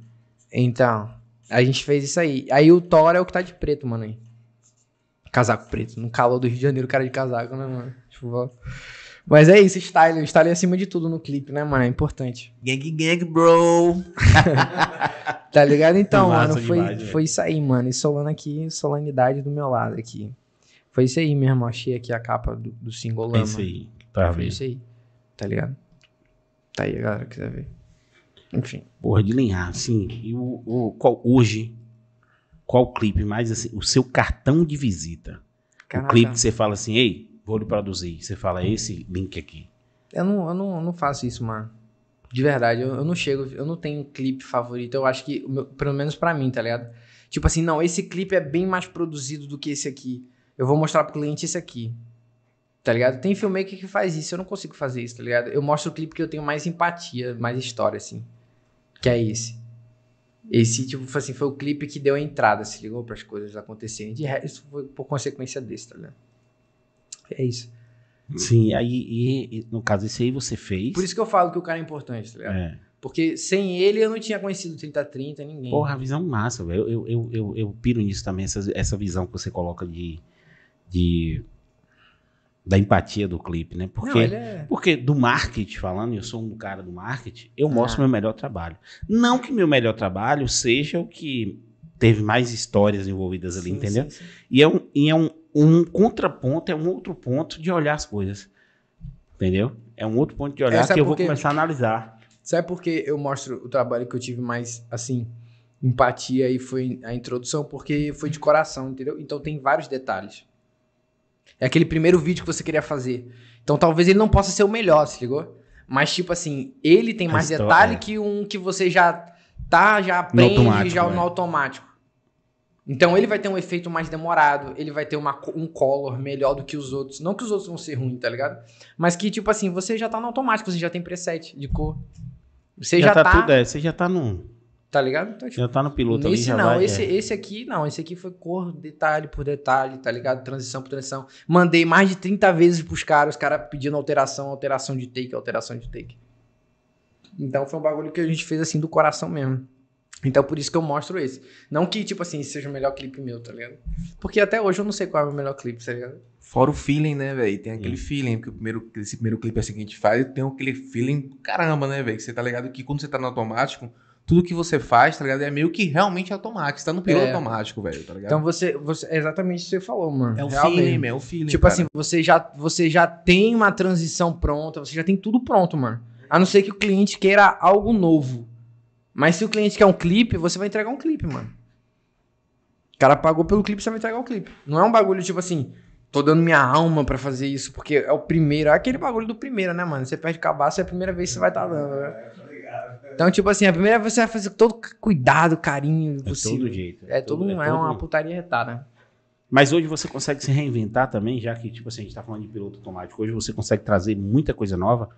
Então, a gente fez isso aí. Aí o Thor é o que tá de preto, mano. Aí. Casaco preto. No calor do Rio de Janeiro, cara de casaco, né, mano? Tipo. Mas é isso, style. Style é acima de tudo no clipe, né, mano? É importante. Gang, gang, bro. Tá ligado? Então, Massa mano, foi, demais, foi isso aí, mano. E Solano aqui, solanidade do meu lado aqui. Foi isso aí mesmo. Achei aqui a capa do, do single É isso aí. Pra Foi isso aí. Tá ligado? Tá aí, a galera quiser ver. Enfim. Porra, de linhar, assim. E o, o- qual, hoje, qual clipe mais assim, o seu cartão de visita? Caraca. O clipe que você fala assim, ei, vou lhe produzir. Você fala esse link aqui. Eu não, eu não, eu não faço isso, mano. De verdade, eu, eu não chego, eu não tenho clipe favorito. Eu acho que, pelo menos pra mim, tá ligado? Tipo assim, não, esse clipe é bem mais produzido do que esse aqui. Eu vou mostrar pro cliente esse aqui. Tá ligado? Tem filmmaker que faz isso, eu não consigo fazer isso, tá ligado? Eu mostro o clipe que eu tenho mais empatia, mais história, assim. Que é esse. Esse, tipo, assim, foi o clipe que deu a entrada, se ligou para as coisas acontecerem. De resto, foi por consequência desse, tá ligado? É isso. Sim, aí, e, e, no caso, esse aí você fez. Por isso que eu falo que o cara é importante, tá ligado? É. Porque sem ele eu não tinha conhecido 3030, ninguém. Porra, a visão massa, velho. Eu, eu, eu, eu piro nisso também, essa, essa visão que você coloca de, de. da empatia do clipe, né? Porque. Não, é... Porque do marketing falando, eu sou um cara do marketing, eu mostro Ah. meu melhor trabalho. Não que meu melhor trabalho seja o que teve mais histórias envolvidas ali, Sim, entendeu? sim, sim. E é, um, e é um, um contraponto, é um outro ponto de olhar as coisas. Entendeu? É um outro ponto de olhar É, que eu vou começar a analisar. Sabe por que eu mostro o trabalho que eu tive mais, assim, empatia e foi a introdução? Porque foi de coração, entendeu? Então tem vários detalhes. É aquele primeiro vídeo que você queria fazer. Então talvez ele não possa ser o melhor, se ligou? Mas, tipo assim, ele tem mais detalhe é. que um que você já tá, já aprende automático, já é. no automático. Então ele vai ter um efeito mais demorado, ele vai ter uma, um color melhor do que os outros. Não que os outros vão ser ruins, tá ligado? Mas que, tipo assim, você já tá no automático, você já tem preset de cor. Você já, tá, tá, tudo, é, você já tá no, tá ligado? Então, tipo, já tá no piloto ali, Nesse já não, vai, esse, é. esse aqui não, esse aqui foi cor detalhe por detalhe, tá ligado? Transição por transição. Mandei mais de 30 vezes pros caras, os caras pedindo alteração, alteração de take, alteração de take. Então foi um bagulho que a gente fez assim do coração mesmo. Então por isso que eu mostro esse. Não que, tipo assim, seja o melhor clipe meu, tá ligado? Porque até hoje eu não sei qual é o melhor clipe, tá ligado? Fora o feeling, né, velho? Tem aquele Hum. feeling, porque o primeiro, esse primeiro clipe assim que a gente faz, tem aquele feeling do caramba, né, velho? Que você tá ligado que quando você tá no automático, tudo que você faz, tá ligado? É meio que realmente automático. Você tá no piloto É. automático, velho, tá ligado? Então você, você. É exatamente o que você falou, mano. é o Real feeling, é o feeling. Tipo cara. assim, você já, você já tem uma transição pronta, você já tem tudo pronto, mano. A não ser que o cliente queira algo novo. Mas se o cliente quer um clipe, você vai entregar um clipe, mano. O cara pagou pelo clipe, você vai entregar o clipe. Não é um bagulho tipo assim, tô dando minha alma pra fazer isso, porque é o primeiro. É aquele bagulho do primeiro, né, mano? Você perde cabaço, é a primeira vez que você vai estar dando, né? Então, tipo assim, a primeira vez você vai fazer com todo cuidado, carinho É possível. todo jeito. É, todo, um- é, todo- uma putaria retada. Mas hoje você consegue se reinventar também, já que, tipo assim, a gente tá falando de piloto automático. Hoje você consegue trazer muita coisa nova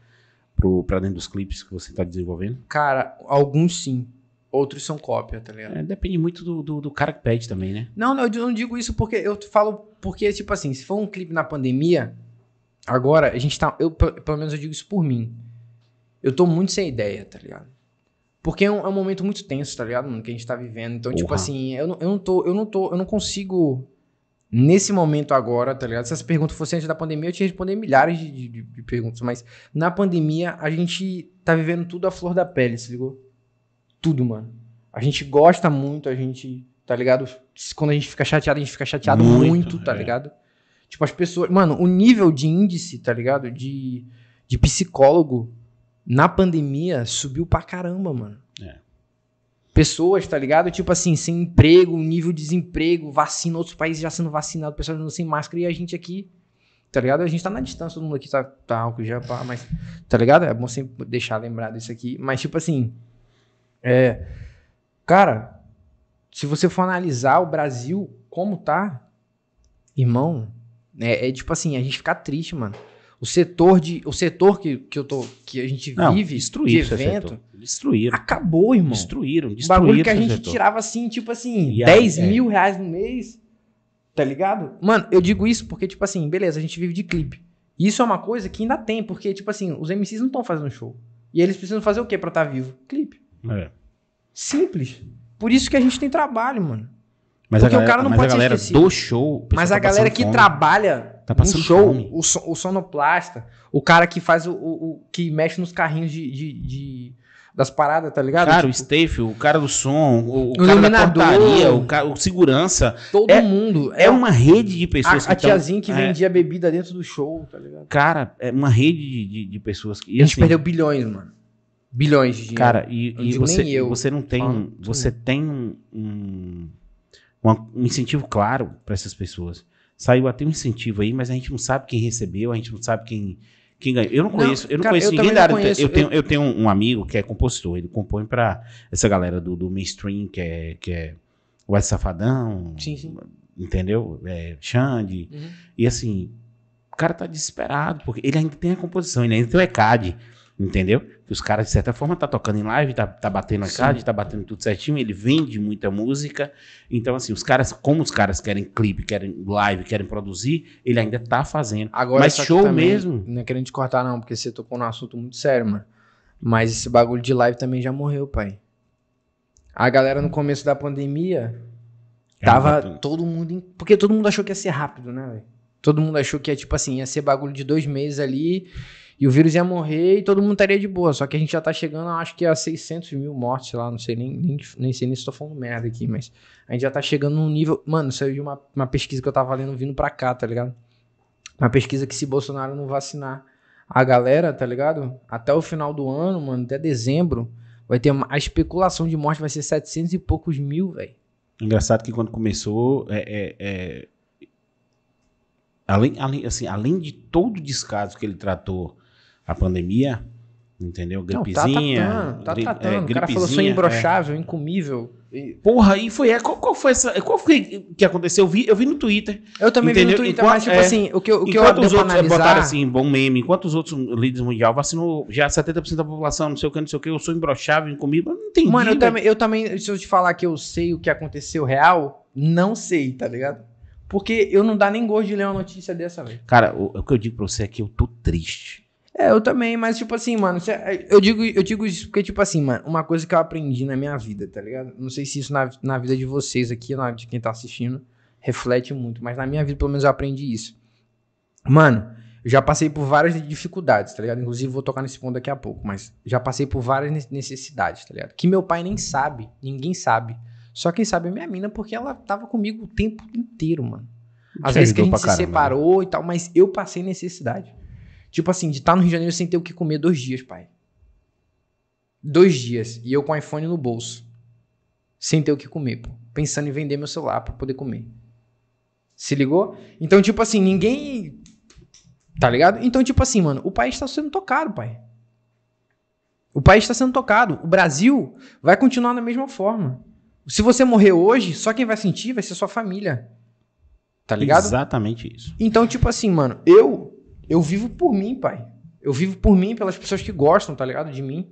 pro, pra dentro dos clipes que você tá desenvolvendo. Cara, alguns sim. Outros são cópia, tá ligado? É, depende muito do, do, do cara que pede também, né? Não, não, eu não digo isso porque eu falo porque, tipo assim, se for um clipe na pandemia, agora a gente tá. Eu, pe- pelo menos eu digo isso por mim. Eu tô muito sem ideia, tá ligado? Porque é um, é um momento muito tenso, tá ligado? mano, Que a gente tá vivendo. Então, tipo assim, eu não, eu não tô, eu não tô, eu não consigo Nesse momento agora, tá ligado? Se essa pergunta fosse antes da pandemia, eu tinha respondido milhares de, de- de perguntas. Mas na pandemia, a gente tá vivendo tudo à flor da pele, se ligou? Tudo, mano. A gente gosta muito, a gente, tá ligado? Quando a gente fica chateado, a gente fica chateado Muito, muito, tá é. ligado? Tipo, as pessoas. Mano, o nível de índice, tá ligado? De, de psicólogo na pandemia subiu pra caramba, mano. Pessoas, tá ligado? Tipo assim, sem emprego, nível de desemprego, vacina, outros países já sendo vacinado, pessoas andando sem máscara e a gente aqui, tá ligado? A gente tá na distância, todo mundo aqui tá, tá álcool já, pá, mas, tá ligado? É bom sempre deixar lembrado isso aqui. Mas, tipo assim, é. Cara, se você for analisar o Brasil como tá, irmão, é, é tipo assim, a gente fica triste, mano. O setor de. O setor que, que eu tô. que a gente Não, vive de evento. Destruíram. Acabou, irmão. Destruíram, O destruíram. bagulho que a gente setor. tirava assim, tipo assim, E aí, 10 é. mil reais no mês. Tá ligado? Mano, eu digo isso porque, tipo assim, beleza, a gente vive de clipe. E Isso é uma coisa que ainda tem, porque, tipo assim, os MCs não estão fazendo show. E eles precisam fazer o quê pra estar vivo? Clipe. É. Simples. Por isso que a gente tem trabalho, mano. Mas Porque a o galera, cara não mas pode a galera do show. o Mas tá a galera passando que fome. trabalha Tá passando show, fome. o, so- o sonoplasta, o cara que faz o, o- o- que mexe nos carrinhos de, de- de- das paradas, tá ligado? Cara, o Tipo, Steve, o cara do som, o, o O cara da iluminador. portaria, o, cara, o segurança. todo é- mundo. É uma rede de pessoas a, a que tão- tiazinha que é, vendia bebida dentro do show, tá ligado? Cara, é uma rede de, de, de pessoas que. E a gente assim, perdeu bilhões, mano. Bilhões de dinheiro. Cara, e, e você, nem eu, você não tem. Você tem um, um, um incentivo claro para essas pessoas. Saiu até um incentivo aí, mas a gente não sabe quem recebeu, a gente não sabe quem, quem ganhou. Eu não Não, conheço, eu não cara, conheço eu ninguém da área. conheço, eu, tenho, eu- eu tenho um amigo que é compositor, ele compõe pra essa galera do, do mainstream, que é, que é o Ed Safadão, Sim, sim. entendeu? É, Xande. Uhum. E assim, o cara tá desesperado, porque ele ainda tem a composição, ele ainda tem o ECAD, entendeu? Que os caras, de certa forma, tá tocando em live, tá, tá batendo ECAD, tá batendo tudo certinho, ele vende muita música. Então, assim, os caras, como os caras querem clipe, querem live, querem produzir, ele ainda tá fazendo. Agora, Mas show também, mesmo? Não é querendo te cortar, não, porque você tocou num assunto muito sério, mano. Mas esse bagulho de live também já morreu, pai. A galera no começo da pandemia tava Ainda tem- todo mundo. Em... Porque todo mundo achou que ia ser rápido, né, velho? Todo mundo achou que ia, tipo assim, ia ser bagulho de dois meses ali e o vírus ia morrer e todo mundo estaria de boa. Só que a gente já tá chegando, acho que a 600 mil mortes, lá, não sei nem, nem, nem sei nem se tô falando merda aqui, mas a gente já tá chegando num nível. Mano, saiu de uma, uma pesquisa que eu tava lendo vindo pra cá, tá ligado? Uma pesquisa que se Bolsonaro não vacinar a galera, tá ligado? Até o final do ano, mano, até dezembro, vai ter uma- a especulação de morte vai ser 700 e poucos mil, velho. Engraçado que quando começou, é, é- é- além, além, assim, além de todo o descaso que ele tratou a pandemia, entendeu? Não, tá Gripezinha. tratando, tá tratando. é, o cara falou, sou gripezinha, é. imbrochável, incomível. Porra, e foi. é, Qual, qual foi essa. Qual foi que aconteceu? Eu vi, eu vi no Twitter. Eu também vi Entendeu? no Twitter, Enquanto- mas tipo é, assim, o que, eu- o que eu Enquanto deu os outros analisar... botaram assim, bom meme, enquanto os outros líderes mundial vacinou já 70% da população, não sei o que, não sei o que, eu sou imbrochável eu não entendi. Mano, eu também, eu também, se eu te falar que eu sei o que aconteceu real, não sei, tá ligado? Porque eu não dá nem gosto de ler uma notícia dessa, velho. Cara, o, o que eu digo pra você é que eu tô triste. É, eu também, mas tipo assim, mano, cê- eu digo, eu digo isso porque, tipo assim, mano, uma coisa que eu aprendi na minha vida, tá ligado? Não sei se isso na, na vida de vocês aqui, na, de quem tá assistindo, reflete muito, mas na minha vida, pelo menos, eu aprendi isso. Mano, eu já passei por várias dificuldades, tá ligado? Inclusive, vou tocar nesse ponto daqui a pouco, mas já passei por várias ne- necessidades, tá ligado? Que meu pai nem sabe, ninguém sabe. Só quem sabe é minha mina, porque ela tava comigo o tempo inteiro, mano. Às Te vezes que a gente se caramba, né? separou e tal, mas eu passei necessidade. Tipo assim, de estar no Rio de Janeiro sem ter o que comer dois dias, pai. Dois dias. E eu com o iPhone no bolso. Sem ter o que comer, pô. Pensando em vender meu celular pra poder comer. Se ligou? Então, tipo assim, ninguém. Tá ligado? Então, tipo assim, mano, o país tá sendo tocado, pai. O país tá sendo tocado. O Brasil vai continuar da mesma forma. Se você morrer hoje, só quem vai sentir vai ser sua família. Tá ligado? Exatamente isso. Então, tipo assim, mano, eu eu vivo por mim, pai. Eu vivo por mim, pelas pessoas que gostam, tá ligado? De mim.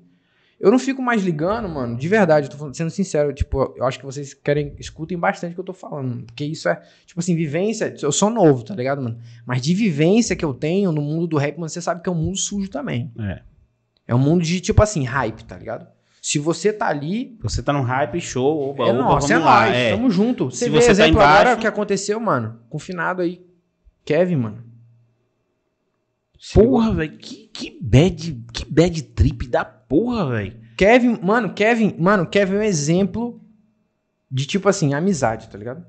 Eu não fico mais ligando, mano, de verdade, eu tô sendo sincero, tipo, eu acho que vocês querem, escutem bastante o que eu tô falando, porque isso é, tipo assim, vivência, eu sou novo, tá ligado, mano? Mas de vivência que eu tenho no mundo do rap, mano, você sabe que é um mundo sujo também. É. É um mundo de, tipo assim, hype, tá ligado? Se você tá ali, Você tá no hype, show, oba, é oba, nossa, é vamos lá. nóis, é. tamo junto. Você Se vê você tá exemplo embaixo- agora o que aconteceu, mano, com o finado aí, Kevin, mano. Porra, velho, que, que bad, que bad trip da porra, velho. Kevin, mano, Kevin, mano, Kevin é um exemplo de tipo assim, amizade, tá ligado?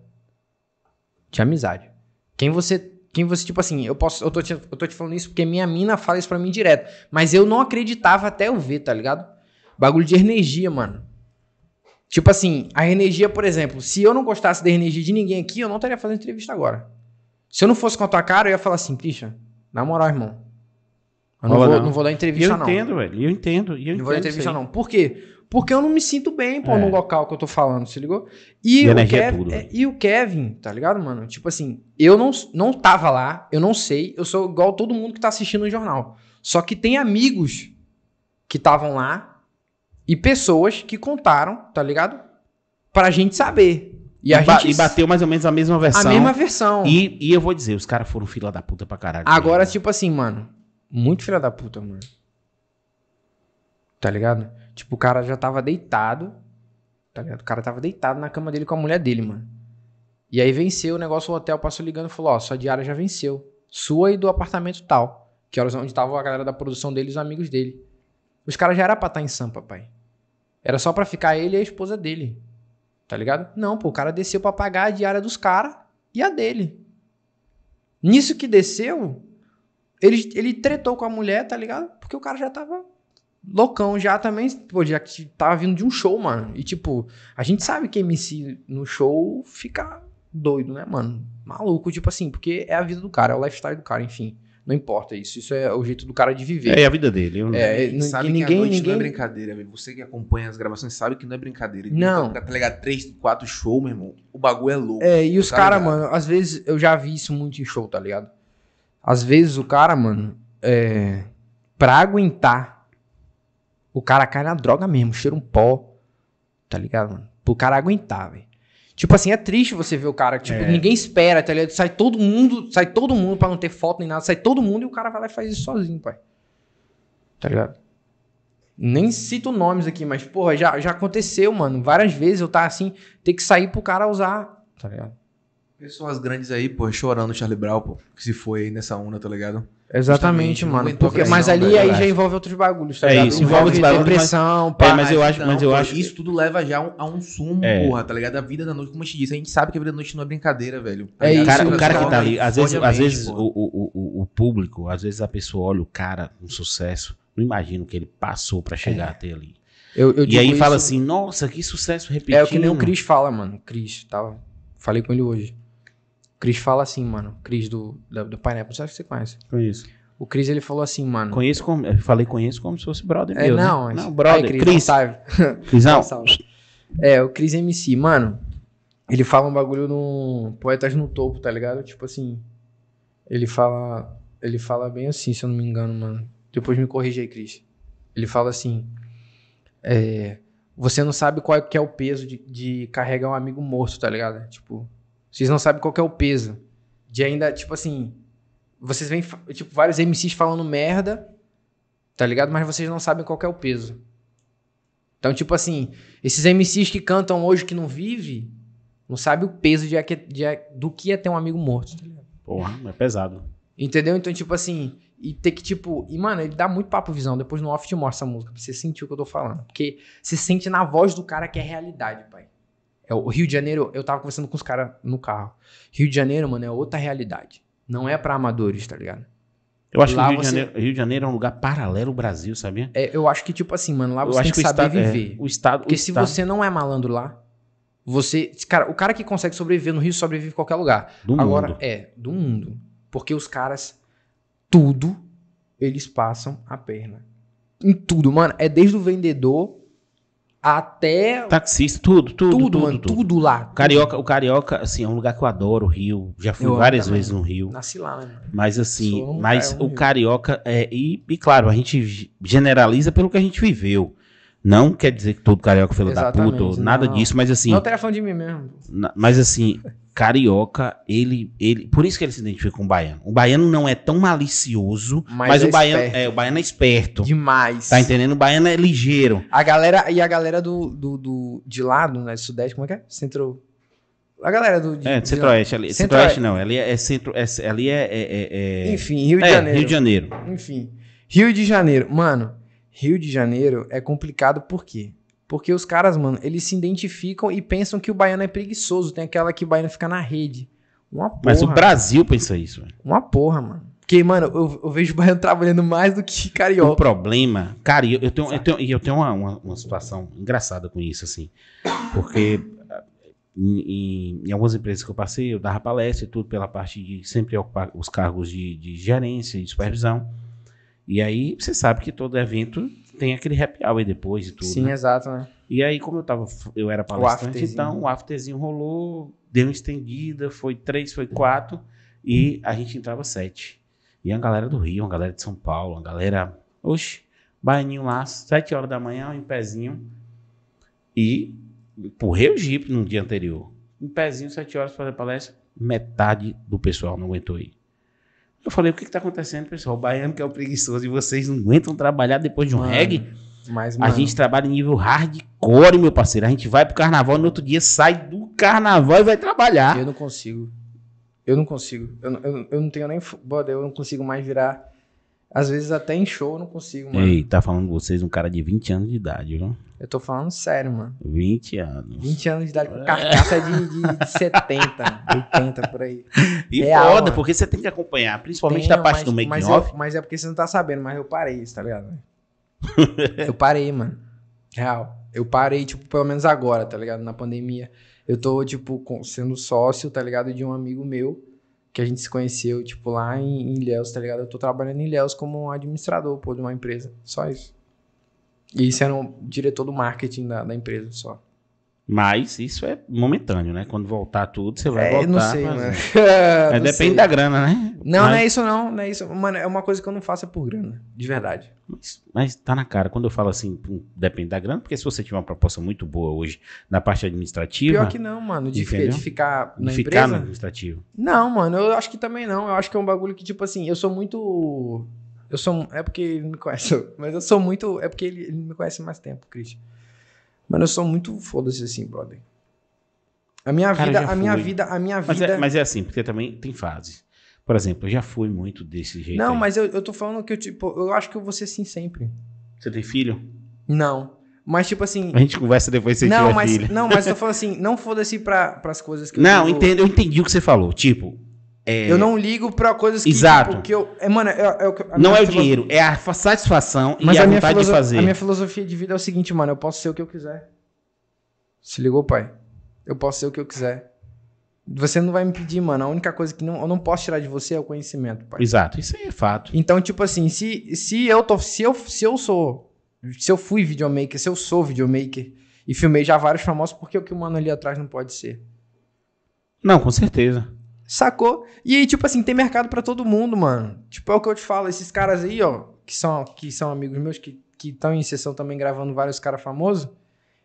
De amizade. Quem você, quem você tipo assim, eu posso, eu tô te, eu tô te falando isso porque minha mina fala isso pra mim direto, mas eu não acreditava até eu ver, tá ligado? Bagulho de energia, mano. Tipo assim, a energia, por exemplo, se eu não gostasse da energia de ninguém aqui, eu não estaria fazendo entrevista agora. Se eu não fosse com a tua cara, eu ia falar assim, Christian, na moral, irmão. Eu não, vou, não. não vou dar entrevista, eu não. entendo, velho, eu entendo, eu Não vou dar entendo entrevista, não. Por quê? Porque eu não me sinto bem, pô, É. no local que eu tô falando, se ligou? E, o, energia é Kevin, tudo, é, e o Kevin, tá ligado, mano? Tipo assim, eu não, não tava lá, eu não sei, eu sou igual todo mundo que tá assistindo o jornal. Só que tem amigos que estavam lá e pessoas que contaram, tá ligado? Pra gente saber. E E, a ba- gente. e bateu mais ou menos a mesma a versão. mesma versão. E, e eu vou dizer, os caras foram fila da puta pra caralho. Agora, mesmo. tipo assim, mano, muito filha da puta, mano. Tá ligado? Tipo, o cara já tava deitado. Tá ligado? O cara tava deitado na cama dele com a mulher dele, mano. E aí venceu o negócio, o hotel passou ligando e falou: Ó, sua diária já venceu. Sua e do apartamento tal. Que era onde tava a galera da produção dele e os amigos dele. Os caras já era pra estar em Sampa, pai. Era só pra ficar ele e a esposa dele. Tá ligado? Não, pô, o cara desceu pra pagar a diária dos caras e a dele. Nisso que desceu, ele, ele tretou com a mulher, tá ligado? Porque o cara já tava loucão já também, pô, já tava vindo de um show, mano. E tipo, a gente sabe que MC no show fica doido, né, mano? Maluco, tipo assim, porque é a vida do cara, é o lifestyle do cara, enfim. Não importa isso, isso é o jeito do cara de viver. É a vida dele. eu- É, E não- sabe e que ninguém- a noite não ninguém- é brincadeira, velho. Você que acompanha as gravações sabe que não é brincadeira. E Não. Tá, tá ligado? Três, quatro shows, meu irmão. O bagulho é louco. É, e os Tá caras, mano, às vezes eu já vi isso muito em show, tá ligado? Às vezes o cara, mano, é. Pra aguentar, o cara cai na droga mesmo, cheira um pó, tá ligado, mano? Pro cara aguentar, velho. Tipo assim, é triste você ver o cara, tipo, É. ninguém espera, tá ligado? Sai todo mundo, sai todo mundo pra não ter foto nem nada, sai todo mundo e o cara vai lá e faz isso sozinho, pai. Tá ligado? Nem cito nomes aqui, mas, porra, já, já aconteceu, mano. Várias vezes eu tá assim, ter que sair pro cara usar, tá ligado? Pessoas grandes aí, pô, chorando o Charlie Brown, pô, que se foi aí nessa onda, tá ligado? Exatamente, Justamente, não mano. Porque, mas ali velho, aí eu já envolve outros bagulhos, tá É ligado? isso, envolve bagulhos, depressão, É, pá. mas eu acho, mas eu pô, acho. Isso tudo leva já a um, um sumo, É. porra, tá ligado? A vida da noite, como a gente disse, a gente sabe que a vida da noite não é brincadeira, velho. Tá É ligado? O cara, isso, o cara que isso tá ali, às vezes, às vezes o, o, o, o público, às vezes a pessoa olha o cara com sucesso, não imagina o que ele passou pra chegar até ali. Eu, eu E aí fala isso- assim, nossa, que sucesso repetido. É o que nem o Cris fala, mano. Cris, tava. Falei com ele hoje. Cris fala assim, mano. Cris do, da- do Pineapple, não se você conhece. Conheço. O Cris, ele falou assim, mano. Conheço como, eu falei conheço como se fosse brother É, meu, né? não, Não, Aí, brother, Cris, Cris. Crisão. É, o Cris MC, mano. Ele fala um bagulho no Poetas no Topo, tá ligado? Tipo assim. Ele fala. Ele fala bem assim, se eu não me engano, mano. Depois me corrige aí, Cris. Ele fala assim. É, você não sabe qual é, que é o peso de, de carregar um amigo morto, tá ligado? Tipo, vocês não sabem qual é o peso. De ainda, tipo assim. Vocês veem, fa- tipo, vários MCs falando merda, tá ligado? Mas vocês não sabem qual é o peso. Então, tipo assim, esses MCs que cantam hoje que não vive, não sabe o peso de, de- do que é ter um amigo morto. tá ligado? porra, é pesado. Entendeu? Então, tipo assim, e ter que, tipo. E, mano, ele dá muito papo visão. Depois no off te mostra essa música, pra você sentir o que eu tô falando. Porque você sente na voz do cara que é realidade, pai. É, o Rio de Janeiro, eu tava conversando com os caras no carro. Rio de Janeiro, mano, é outra realidade. Não é pra amadores, tá ligado? Eu acho Lá que o Rio, você- de Janeiro, Rio de Janeiro é um lugar paralelo ao Brasil, sabia? É, eu acho que, tipo assim, mano, lá eu você acho tem que, o saber estado, é, viver. o estado, Porque o se estado você não é malandro lá, você. Cara, o cara que consegue sobreviver no Rio sobrevive em qualquer lugar. do Agora, mundo. é, do mundo. Porque os caras, tudo, eles passam a perna. Em tudo, mano. É desde o vendedor até Taxista, tudo, tudo, tudo, tudo, mano. tudo. Tudo lá. O Carioca, o Carioca, assim, é um lugar que eu adoro, o Rio. Já fui Eu várias também. vezes no Rio. Nasci lá, né? Mas assim, um mas o Rio. carioca é e, e claro, a gente generaliza pelo que a gente viveu. Não quer dizer que todo carioca é filho da puta, nada não. disso, mas assim, Não, falando de mim mesmo. na- mas assim, carioca, ele, ele. Por isso que ele se identifica com o baiano. O baiano não é tão malicioso, Mas mas, é o baiano esperto. é, o baiano é esperto. Demais. Tá entendendo? O baiano é ligeiro. A galera, e a galera do, do, do- de lá, do né, Sudeste, como é que é? Centro. A galera do. de- É, centro-oeste. Ali, Centro-oeste. não. Ali é, é centro. é- ali é. é, é- é- Enfim, Rio de Janeiro. Rio de Janeiro. Enfim. Rio de Janeiro. Mano, Rio de Janeiro é complicado por quê? Porque os caras, mano, eles se identificam e pensam que o baiano é preguiçoso. Tem aquela que o baiano fica na rede. Uma porra. Mas o Brasil pensa isso. velho. Uma porra, mano. Porque, mano, eu, eu vejo o baiano trabalhando mais do que O carioca. problema, cara, eu, eu tenho, eu tenho, eu tenho uma, uma, uma situação engraçada com isso, assim. Porque em, em- em algumas empresas que eu passei, eu dava palestra e tudo pela parte de sempre ocupar os cargos de, de gerência e supervisão. E aí, você sabe que todo evento tem aquele happy hour depois e tudo. Sim, né? exato, né? E aí, como eu tava, eu era palestrante, afterzinho. então o afterzinho rolou, deu uma estendida, foi três, foi quatro, e a gente entrava sete. E a galera do Rio, uma galera de São Paulo, uma galera, oxe, baianinho lá, sete horas da manhã, em pezinho. E empurrei o Jeep no dia anterior. Em pezinho, sete horas para fazer palestra, metade do pessoal não aguentou ir. Eu falei, o que que tá acontecendo, pessoal? O baiano que é o preguiçoso e vocês não aguentam trabalhar depois de um Mano, reggae? Mas, A mano, gente trabalha em nível hardcore, meu parceiro. A gente vai pro carnaval no outro dia, sai do carnaval e vai trabalhar. Eu não consigo. Eu não consigo. Eu, não- eu, eu não tenho nem. Brother, eu não consigo mais virar. Às vezes até em show eu não consigo, mano. Ei, tá falando com vocês um cara de 20 anos de idade, viu? Eu tô falando sério, mano. 20 anos. 20 anos de idade com carcaça de, de, de 70, 80 por aí. E Real, foda, mano. porque você tem que acompanhar, principalmente Tenho, da parte mas- do making mas, mas é porque você não tá sabendo, mas eu parei isso, tá ligado? eu parei, mano. Real. Eu parei, tipo, pelo menos agora, tá ligado? Na pandemia. Eu tô, tipo, sendo sócio, tá ligado? De um amigo meu, que a gente se conheceu, tipo, lá em, em Ilhéus, tá ligado? Eu tô trabalhando em Ilhéus como administrador, pô, de uma empresa. Só isso. E isso era um diretor do marketing da, da empresa, só. Mas isso é momentâneo, né? Quando voltar tudo, você vai É, voltar. eu não sei, mas- mano. Mas Não depende sei. da grana, né? Não, não é mas, isso não, não é isso. Mano, é uma coisa que eu não faço é por grana, de verdade. mas, mas tá na cara. Quando eu falo assim, hum, depende da grana, porque se você tiver uma proposta muito boa hoje na parte administrativa, Pior que não, mano, de, fi- de ficar de na ficar empresa. no administrativo. Não, mano, eu acho que também não. Eu acho que é um bagulho que, tipo assim, eu sou muito. Eu sou. É porque ele me conhece, mas eu sou muito. É porque ele, ele me conhece mais tempo, Christian. Mano, eu sou muito foda-se assim, brother. A minha Cara, vida, a minha vida, a minha Mas vida. é, mas é assim, porque também tem fases. Por exemplo, eu já fui muito desse jeito. não, aí. mas eu, eu tô falando que eu, tipo, eu acho que eu vou ser assim sempre. Você tem filho? Não. Mas, tipo assim. A gente conversa depois você Não mas, filho. não, mas eu tô falando assim, não foda-se pra, pras coisas que eu Não, entendo, eu entendi o que você falou. Tipo, é, Eu não ligo pra coisas que, Exato. tipo, que eu. É, mano, é, é o que- a não é o filo- dinheiro, é a fa- satisfação Mas e a, a, minha vontade de fazer. a minha filosofia de vida é o seguinte, mano, eu posso ser o que eu quiser. Se ligou, pai? Eu posso ser o que eu quiser. Você não vai me pedir, mano. A única coisa que não, eu não posso tirar de você é o conhecimento, pai. Exato, isso aí é fato. Então, tipo assim, se, se eu tô. Se eu, se eu sou. Se eu fui videomaker, se eu sou videomaker e filmei já vários famosos, por que o que o mano ali atrás não pode ser? Não, com certeza. Sacou? E aí, tipo assim, tem mercado pra todo mundo, mano. Tipo, é o que eu te falo, esses caras aí, ó, que são, que são amigos meus, que estão em sessão também gravando vários caras famosos,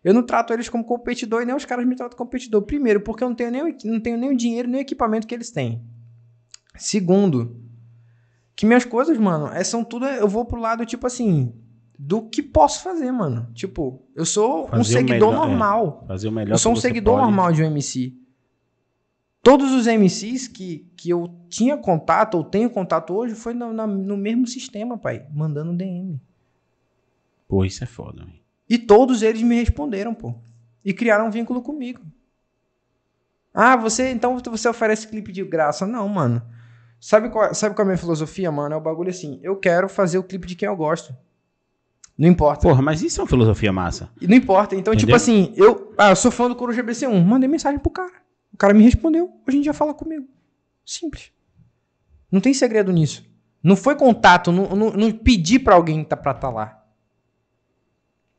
eu não trato eles como competidor e nem os caras me tratam como competidor. Primeiro, porque eu não tenho nem, não tenho nem o dinheiro nem o equipamento que eles têm. Segundo, que minhas coisas, mano, é, são tudo. Eu vou pro lado, tipo assim, do que posso fazer, mano. Tipo, eu sou um Fazer o seguidor melhor, é. normal. Fazer o melhor Eu sou um seguidor pode. normal de um MC. Todos os MCs que, que eu tinha contato, ou tenho contato hoje, foi no, na- no mesmo sistema, pai. Mandando DM. Pô, isso é foda, velho. E todos eles me responderam, pô. E criaram um vínculo comigo. Ah, você, então você oferece clipe de graça? Não, mano. Sabe qual, sabe qual é a minha filosofia, mano? É o bagulho assim. Eu quero fazer o clipe de quem eu gosto. Não importa. Porra, mas isso é uma filosofia massa. E Não importa. Então, tipo Entendeu? assim, eu, ah, eu sou fã do Coruja BC1. Mandei mensagem pro cara. O cara me respondeu. Hoje em dia fala comigo. Simples. Não tem segredo nisso. Não foi contato, não, não, não pedi pra alguém tá, pra estar lá.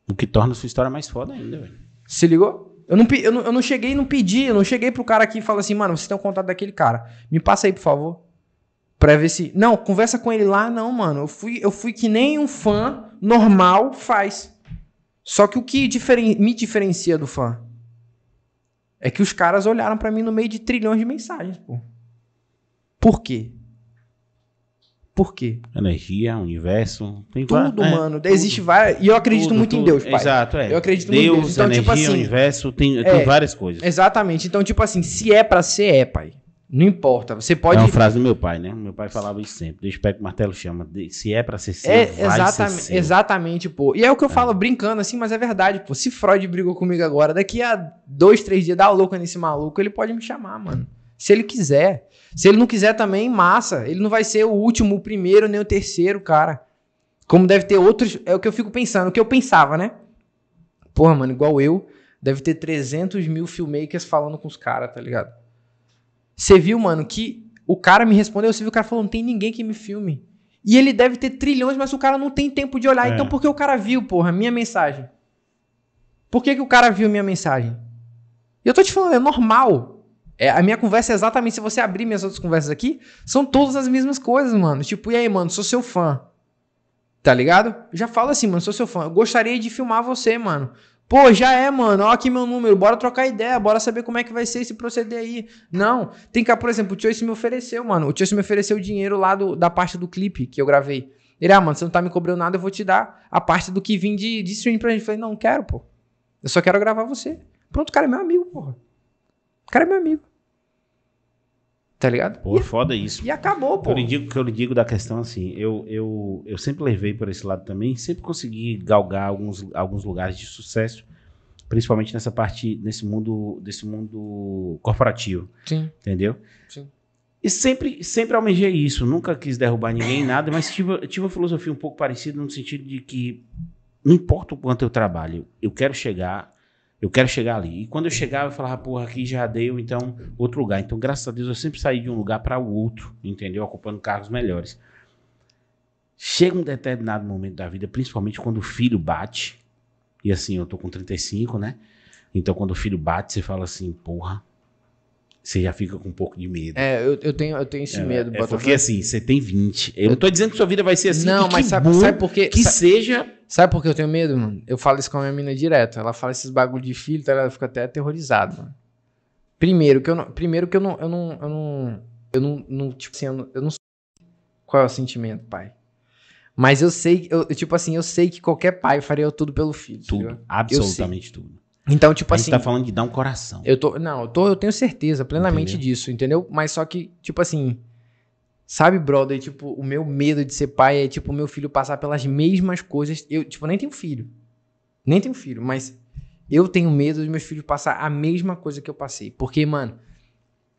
O que torna a sua história mais foda ainda, velho. Se ligou? Eu não, eu, não, eu não cheguei e não pedi. Eu não cheguei pro cara aqui e falei assim, mano, você tem o contato daquele cara. Me passa aí, por favor. Pra ver se. Não, conversa com ele lá, não, mano. Eu fui, eu fui que nem um fã normal faz. Só que o que diferen- me diferencia do fã? É que os caras olharam pra mim no meio de trilhões de mensagens, pô. Por quê? Por quê? Energia, universo. Tem Tudo, é, mano. tudo. Existe várias. E eu acredito Tudo, muito em tudo. Deus, pai. Exato, é. Eu acredito Deus, muito em Deus. Então, energia, tipo assim, universo, tem, é, tem várias coisas. Exatamente. Então, tipo assim, se é pra ser, é, pai. Não importa. Você pode. É uma frase do meu pai, né? Meu pai falava isso sempre. Pé que o martelo chama. Se é pra ser seu, É, vai exatamente, ser seu. exatamente, pô. E é o que eu falo brincando assim, mas é verdade, pô. Se Freud brigou comigo agora, daqui a dois, três dias, dá o louco nesse maluco, ele pode me chamar, mano. Se ele quiser. Se ele não quiser também, massa. Ele não vai ser o último, o primeiro, nem o terceiro, cara. Como deve ter outros. É o que eu fico pensando, o que eu pensava, né? Porra, mano, igual eu, deve ter 300 mil filmmakers falando com os caras, tá ligado? Você viu, mano, que o cara me respondeu, você viu o cara falou, não tem ninguém que me filme. E ele deve ter trilhões, mas o cara não tem tempo de olhar. É. Então por que o cara viu, porra, minha mensagem? Por que, que o cara viu minha mensagem? E eu tô te falando, é normal. É, a minha conversa é exatamente, se você abrir minhas outras conversas aqui, são todas as mesmas coisas, mano. Tipo, e aí, mano, sou seu fã. Tá ligado? Já falo assim, mano, sou seu fã. Eu gostaria de filmar você, mano. Pô, já é, mano. Ó aqui meu número. Bora trocar ideia. Bora saber como é que vai ser esse proceder aí. Não. Tem que, por exemplo, o Choice me ofereceu, mano. O Choice me ofereceu o dinheiro lá do, da parte do clipe que eu gravei. Ele, ah, mano, você não tá me cobrando nada, eu vou te dar a parte do que vim de, de stream pra gente. Eu falei, não, não quero, pô. Eu só quero gravar você. Pronto, o cara é meu amigo, porra. O cara é meu amigo. Tá ligado? Pô, foda isso. E, e acabou, pô. Eu lhe digo que eu lhe digo da questão assim, eu, eu, eu sempre levei por esse lado também, sempre consegui galgar alguns, alguns lugares de sucesso, principalmente nessa parte, nesse mundo, desse mundo corporativo, Sim. entendeu? Sim. E sempre, sempre almejei isso, nunca quis derrubar ninguém, nada, mas tive, tive uma filosofia um pouco parecida no sentido de que não importa o quanto eu trabalho, eu quero chegar, eu quero chegar ali. E quando eu chegava, eu falava, porra, aqui já deu, então, outro lugar. Então, graças a Deus, eu sempre saí de um lugar para o outro, entendeu? Ocupando cargos melhores. Chega um determinado momento da vida, principalmente quando o filho bate, e assim, eu tô com 35, né? Então, quando o filho bate, você fala assim, porra, você já fica com um pouco de medo. É, eu, eu, tenho, eu tenho esse É, medo. é porque assim, você tem 20. Eu não tô dizendo que sua vida vai ser assim. não, mas sabe, sabe por quê? que Sa- seja. Sabe por que eu tenho medo, mano? Eu falo isso com a minha mina direto. Ela fala esses bagulho de filho, tá? ela fica até aterrorizada, mano. Primeiro que eu não, primeiro que eu não, eu não, eu não, eu não, não, tipo assim, eu não, eu não sei qual é o sentimento, pai. Mas eu sei, eu, eu, tipo assim, eu sei que qualquer pai faria tudo pelo filho. tá Tudo. Absolutamente tudo. Então, tipo a assim, gente tá falando de dar um coração. eu tô, não, eu tô, eu tenho certeza plenamente Entendeu? disso, entendeu? Mas só que, tipo assim, sabe, brother, tipo, o meu medo de ser pai é tipo o meu filho passar pelas mesmas coisas. Eu, tipo, nem tenho filho. Nem tenho filho, mas eu tenho medo dos meus filhos passar a mesma coisa que eu passei. Porque, mano,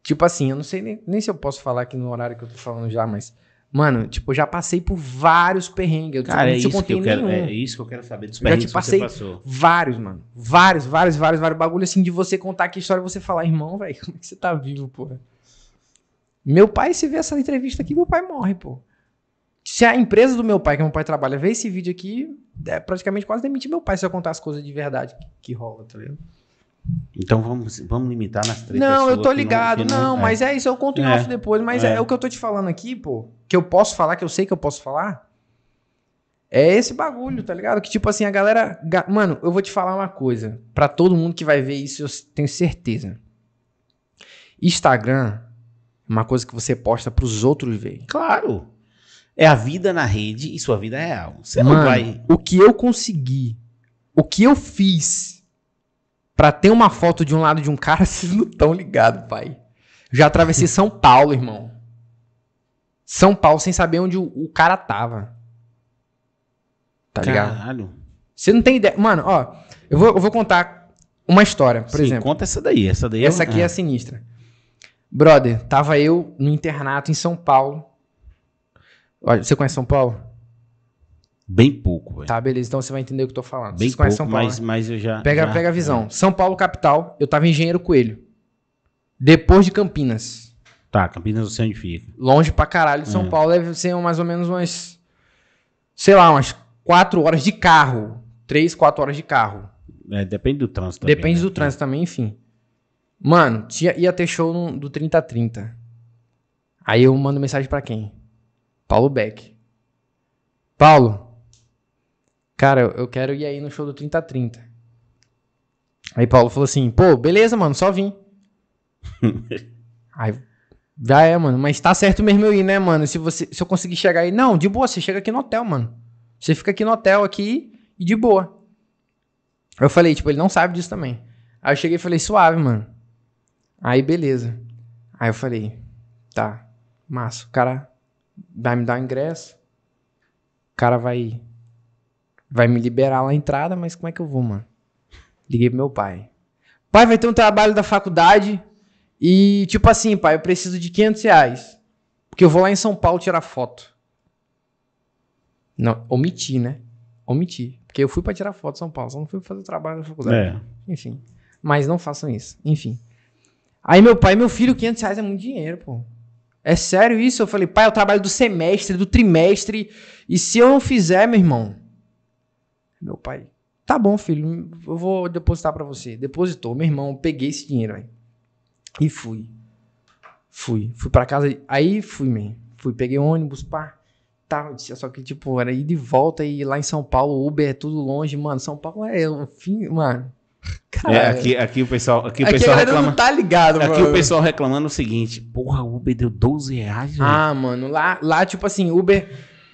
tipo assim, eu não sei nem, nem se eu posso falar aqui no horário que eu tô falando já, mas Mano, tipo, eu já passei por vários perrengues. Eu, Cara, é isso, que eu quero, nenhum. é isso que eu quero saber dos Já perrengues que você passou. Vários, mano. Vários, vários, vários, vários bagulho assim de você contar aqui a história e você falar, irmão, velho, como é que você tá vivo, porra? Meu pai, se vê essa entrevista aqui, meu pai morre, pô. Se a empresa do meu pai, que meu pai trabalha, vê esse vídeo aqui, é praticamente quase demitir meu pai se eu contar as coisas de verdade que, que rola, tá ligado? Então vamos, vamos limitar nas três Não, eu tô ligado, que não, é. mas é isso, eu conto em É. off depois, mas é. É. o que eu tô te falando aqui, pô, que eu posso falar, que eu sei que eu posso falar, é esse bagulho, tá ligado? Que tipo assim, a galera, ga- mano, eu vou te falar uma coisa, pra todo mundo que vai ver isso, eu tenho certeza. Instagram é uma coisa que você posta pros outros verem. Claro. É a vida na rede e sua vida é real. Você não Mano, vai. o que eu consegui, o que eu fiz pra ter uma foto de um lado de um cara, vocês não estão ligados, pai. Já atravessei São Paulo, irmão. São Paulo sem saber onde o, o cara tava. Tá ligado? Caralho. Você não tem ideia. Mano, ó, eu vou, eu vou contar uma história, por Sim, exemplo. Conta essa daí. Essa daí Essa aqui é a sinistra. Brother, tava eu no internato em São Paulo. Olha, você conhece São Paulo? Bem pouco, velho. Tá, beleza. Então você vai entender o que eu tô falando. Bem Vocês pouco, São Paulo? mas, né? mas eu já. Pega, já- pega a visão. São Paulo, capital. Eu tava em Engenheiro Coelho. Depois de Campinas. Tá, Campinas Céu onde fica. Longe pra caralho de São É. Paulo. Deve ser mais ou menos umas. Sei lá, umas 4 horas de carro. 3, 4 horas de carro. É, depende do trânsito. também, Depende né? do trânsito também, enfim. Mano, tinha, ia ter show no- do 3030. Aí eu mando mensagem pra quem? Paulo Beck. Paulo, cara, eu- quero ir aí no show do 3030. Aí Paulo falou assim, pô, beleza, mano, só vim. aí, já é, mano, mas tá certo mesmo eu ir, né, mano? Se, você, se eu conseguir chegar aí, não, de boa, você chega aqui no hotel, mano. Você fica aqui no hotel aqui e de boa. Eu falei, tipo, ele não sabe disso também. Aí eu cheguei e falei, suave, mano. Aí, beleza. Aí eu falei, tá, massa. O cara vai me dar o ingresso. O cara vai vai me liberar lá a entrada, mas como é que eu vou, mano? Liguei pro meu pai. Pai, vai ter um trabalho da faculdade e, tipo assim, pai, eu preciso de 500 reais. Porque eu vou lá em São Paulo tirar foto. Não, omiti, né? Omiti. Porque eu fui pra tirar foto em São Paulo, só não fui fazer o trabalho da faculdade. É. Enfim. Mas não façam isso. Enfim. Aí meu pai, meu filho, 500 reais é muito dinheiro, pô. É sério isso? Eu falei, pai, é o trabalho do semestre, do trimestre. E se eu não fizer, meu irmão? Meu pai, tá bom, filho, eu vou depositar pra você. Depositou, meu irmão, peguei esse dinheiro aí. E fui. Fui. Fui pra casa. Aí fui, man. Fui, peguei ônibus, pá. Tá, só que, tipo, era ir de volta e lá em São Paulo, Uber é tudo longe, mano. São Paulo é o fim, mano. É, aqui, aqui o pessoal, aqui o aqui pessoal reclama. tá ligado, Aqui mano. o pessoal reclamando o seguinte: porra, Uber deu 12 reais, velho. Ah, mano, lá, lá, tipo assim, Uber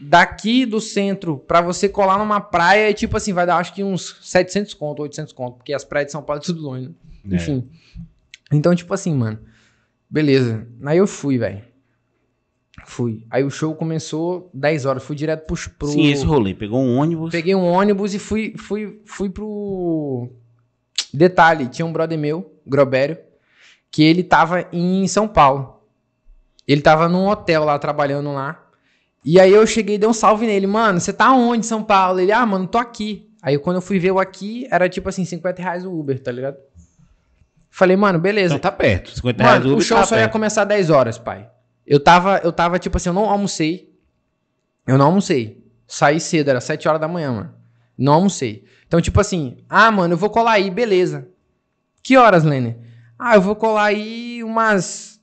daqui do centro pra você colar numa praia, é tipo assim, vai dar acho que uns 700 conto, 800 conto, porque as praias de São Paulo é tudo longe, né? É. Enfim. Então, tipo assim, mano, beleza. Aí eu fui, velho. Fui. Aí o show começou 10 horas, fui direto pro... pro... Sim, esse rolê. Pegou um ônibus. Peguei um ônibus e fui, fui, fui pro. Detalhe, tinha um brother meu, Grobério, que ele tava em São Paulo. Ele tava num hotel lá, trabalhando lá. E aí eu cheguei e dei um salve nele. Mano, você tá onde, São Paulo? Ele, ah, mano, tô aqui. Aí quando eu fui ver o aqui, era tipo assim, 50 reais o Uber, tá ligado? Falei, mano, beleza. Então tá perto. 50 reais Mano, o Uber show tá só ia perto. começar 10 horas, pai. Eu tava, eu tava, tipo assim, eu não almocei. Eu não almocei. Saí cedo, era 7 horas da manhã, mano. Não almocei. Então, tipo assim, ah, mano, eu vou colar aí, beleza. Que horas, Lene? Ah, eu vou colar aí umas.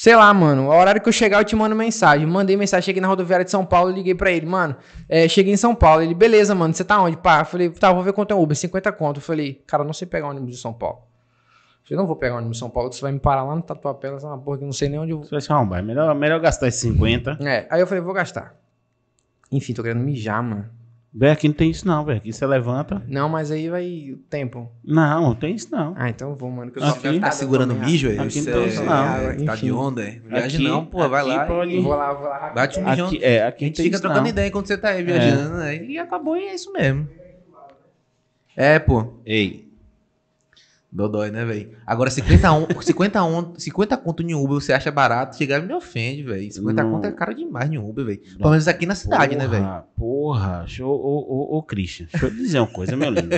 Sei lá, mano. A horário que eu chegar, eu te mando mensagem. Mandei mensagem, cheguei na rodoviária de São Paulo, liguei pra ele, mano. é, cheguei em São Paulo. Ele, beleza, mano, você tá onde? Pá, eu falei, tá, vou ver quanto é o Uber, 50 conto. Eu falei, cara, eu não sei pegar ônibus de São Paulo. Eu falei, não vou pegar ônibus de São Paulo, você vai me parar lá no Tatuapé, essa uma porra que eu não sei nem onde eu Você vai. É melhor, melhor gastar esses 50. É, aí eu falei, vou gastar. Enfim, tô querendo mijar, mano. Velho, aqui não tem isso não, velho. Aqui você levanta. Não, mas aí vai o tempo. Não, não tem isso não. Ah, então vou, mano. Que eu Aqui- sou apertado, Tá segurando mijo, aí? Aqui Isso não tem é- isso, não. é, Tá de onda, é? Viagem Aqui- não, pô, vai aqui lá. pode- Vou lá, vou lá. Bate um mijão. Aqui, é, aqui A gente fica trocando não. ideia enquanto você tá aí viajando, né? E acabou e é isso mesmo. É, pô. Ei, Dodói, né, velho? Agora, 50, on, 50, on, 50 conto em Uber você acha barato, chegar me ofende, velho. 50 Não. conto é caro demais em Uber, velho. Pelo menos aqui na cidade, né, velho? Porra, Porra, show, ô, ô, ô, Christian, deixa eu dizer uma coisa, meu lindo.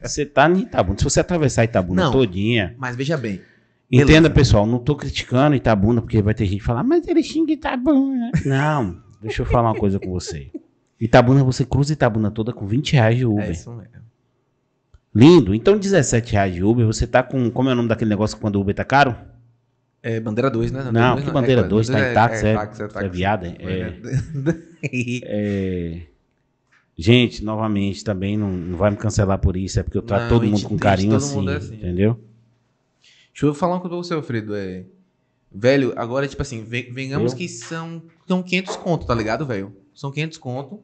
Você tá em Itabuna, se você atravessar Itabuna Não. todinha, Mas veja bem, entenda, pessoal, não tô criticando Itabuna, porque vai ter gente que falar, mas ele xinga Itabuna. Não, deixa eu falar uma coisa com você. Itabuna, você cruza Itabuna toda com 20 reais de Uber. é isso mesmo. Lindo. Então, 17 reais de Uber, você tá com. Como é o nome daquele negócio quando o Uber tá caro? É bandeira 2, né? Não, que bandeira 2, tá em táxi, é, táxi, você é viado, é. táxi. É, Gente, novamente, também não, não vai me cancelar por isso, é porque eu trato Não, todo mundo com carinho todo assim, mundo é assim. entendeu? Deixa eu falar uma coisa pra você, Alfredo. É... Velho, agora, tipo assim, ve- venhamos Eu? que são, são 500 conto, tá ligado, velho? São 500 conto,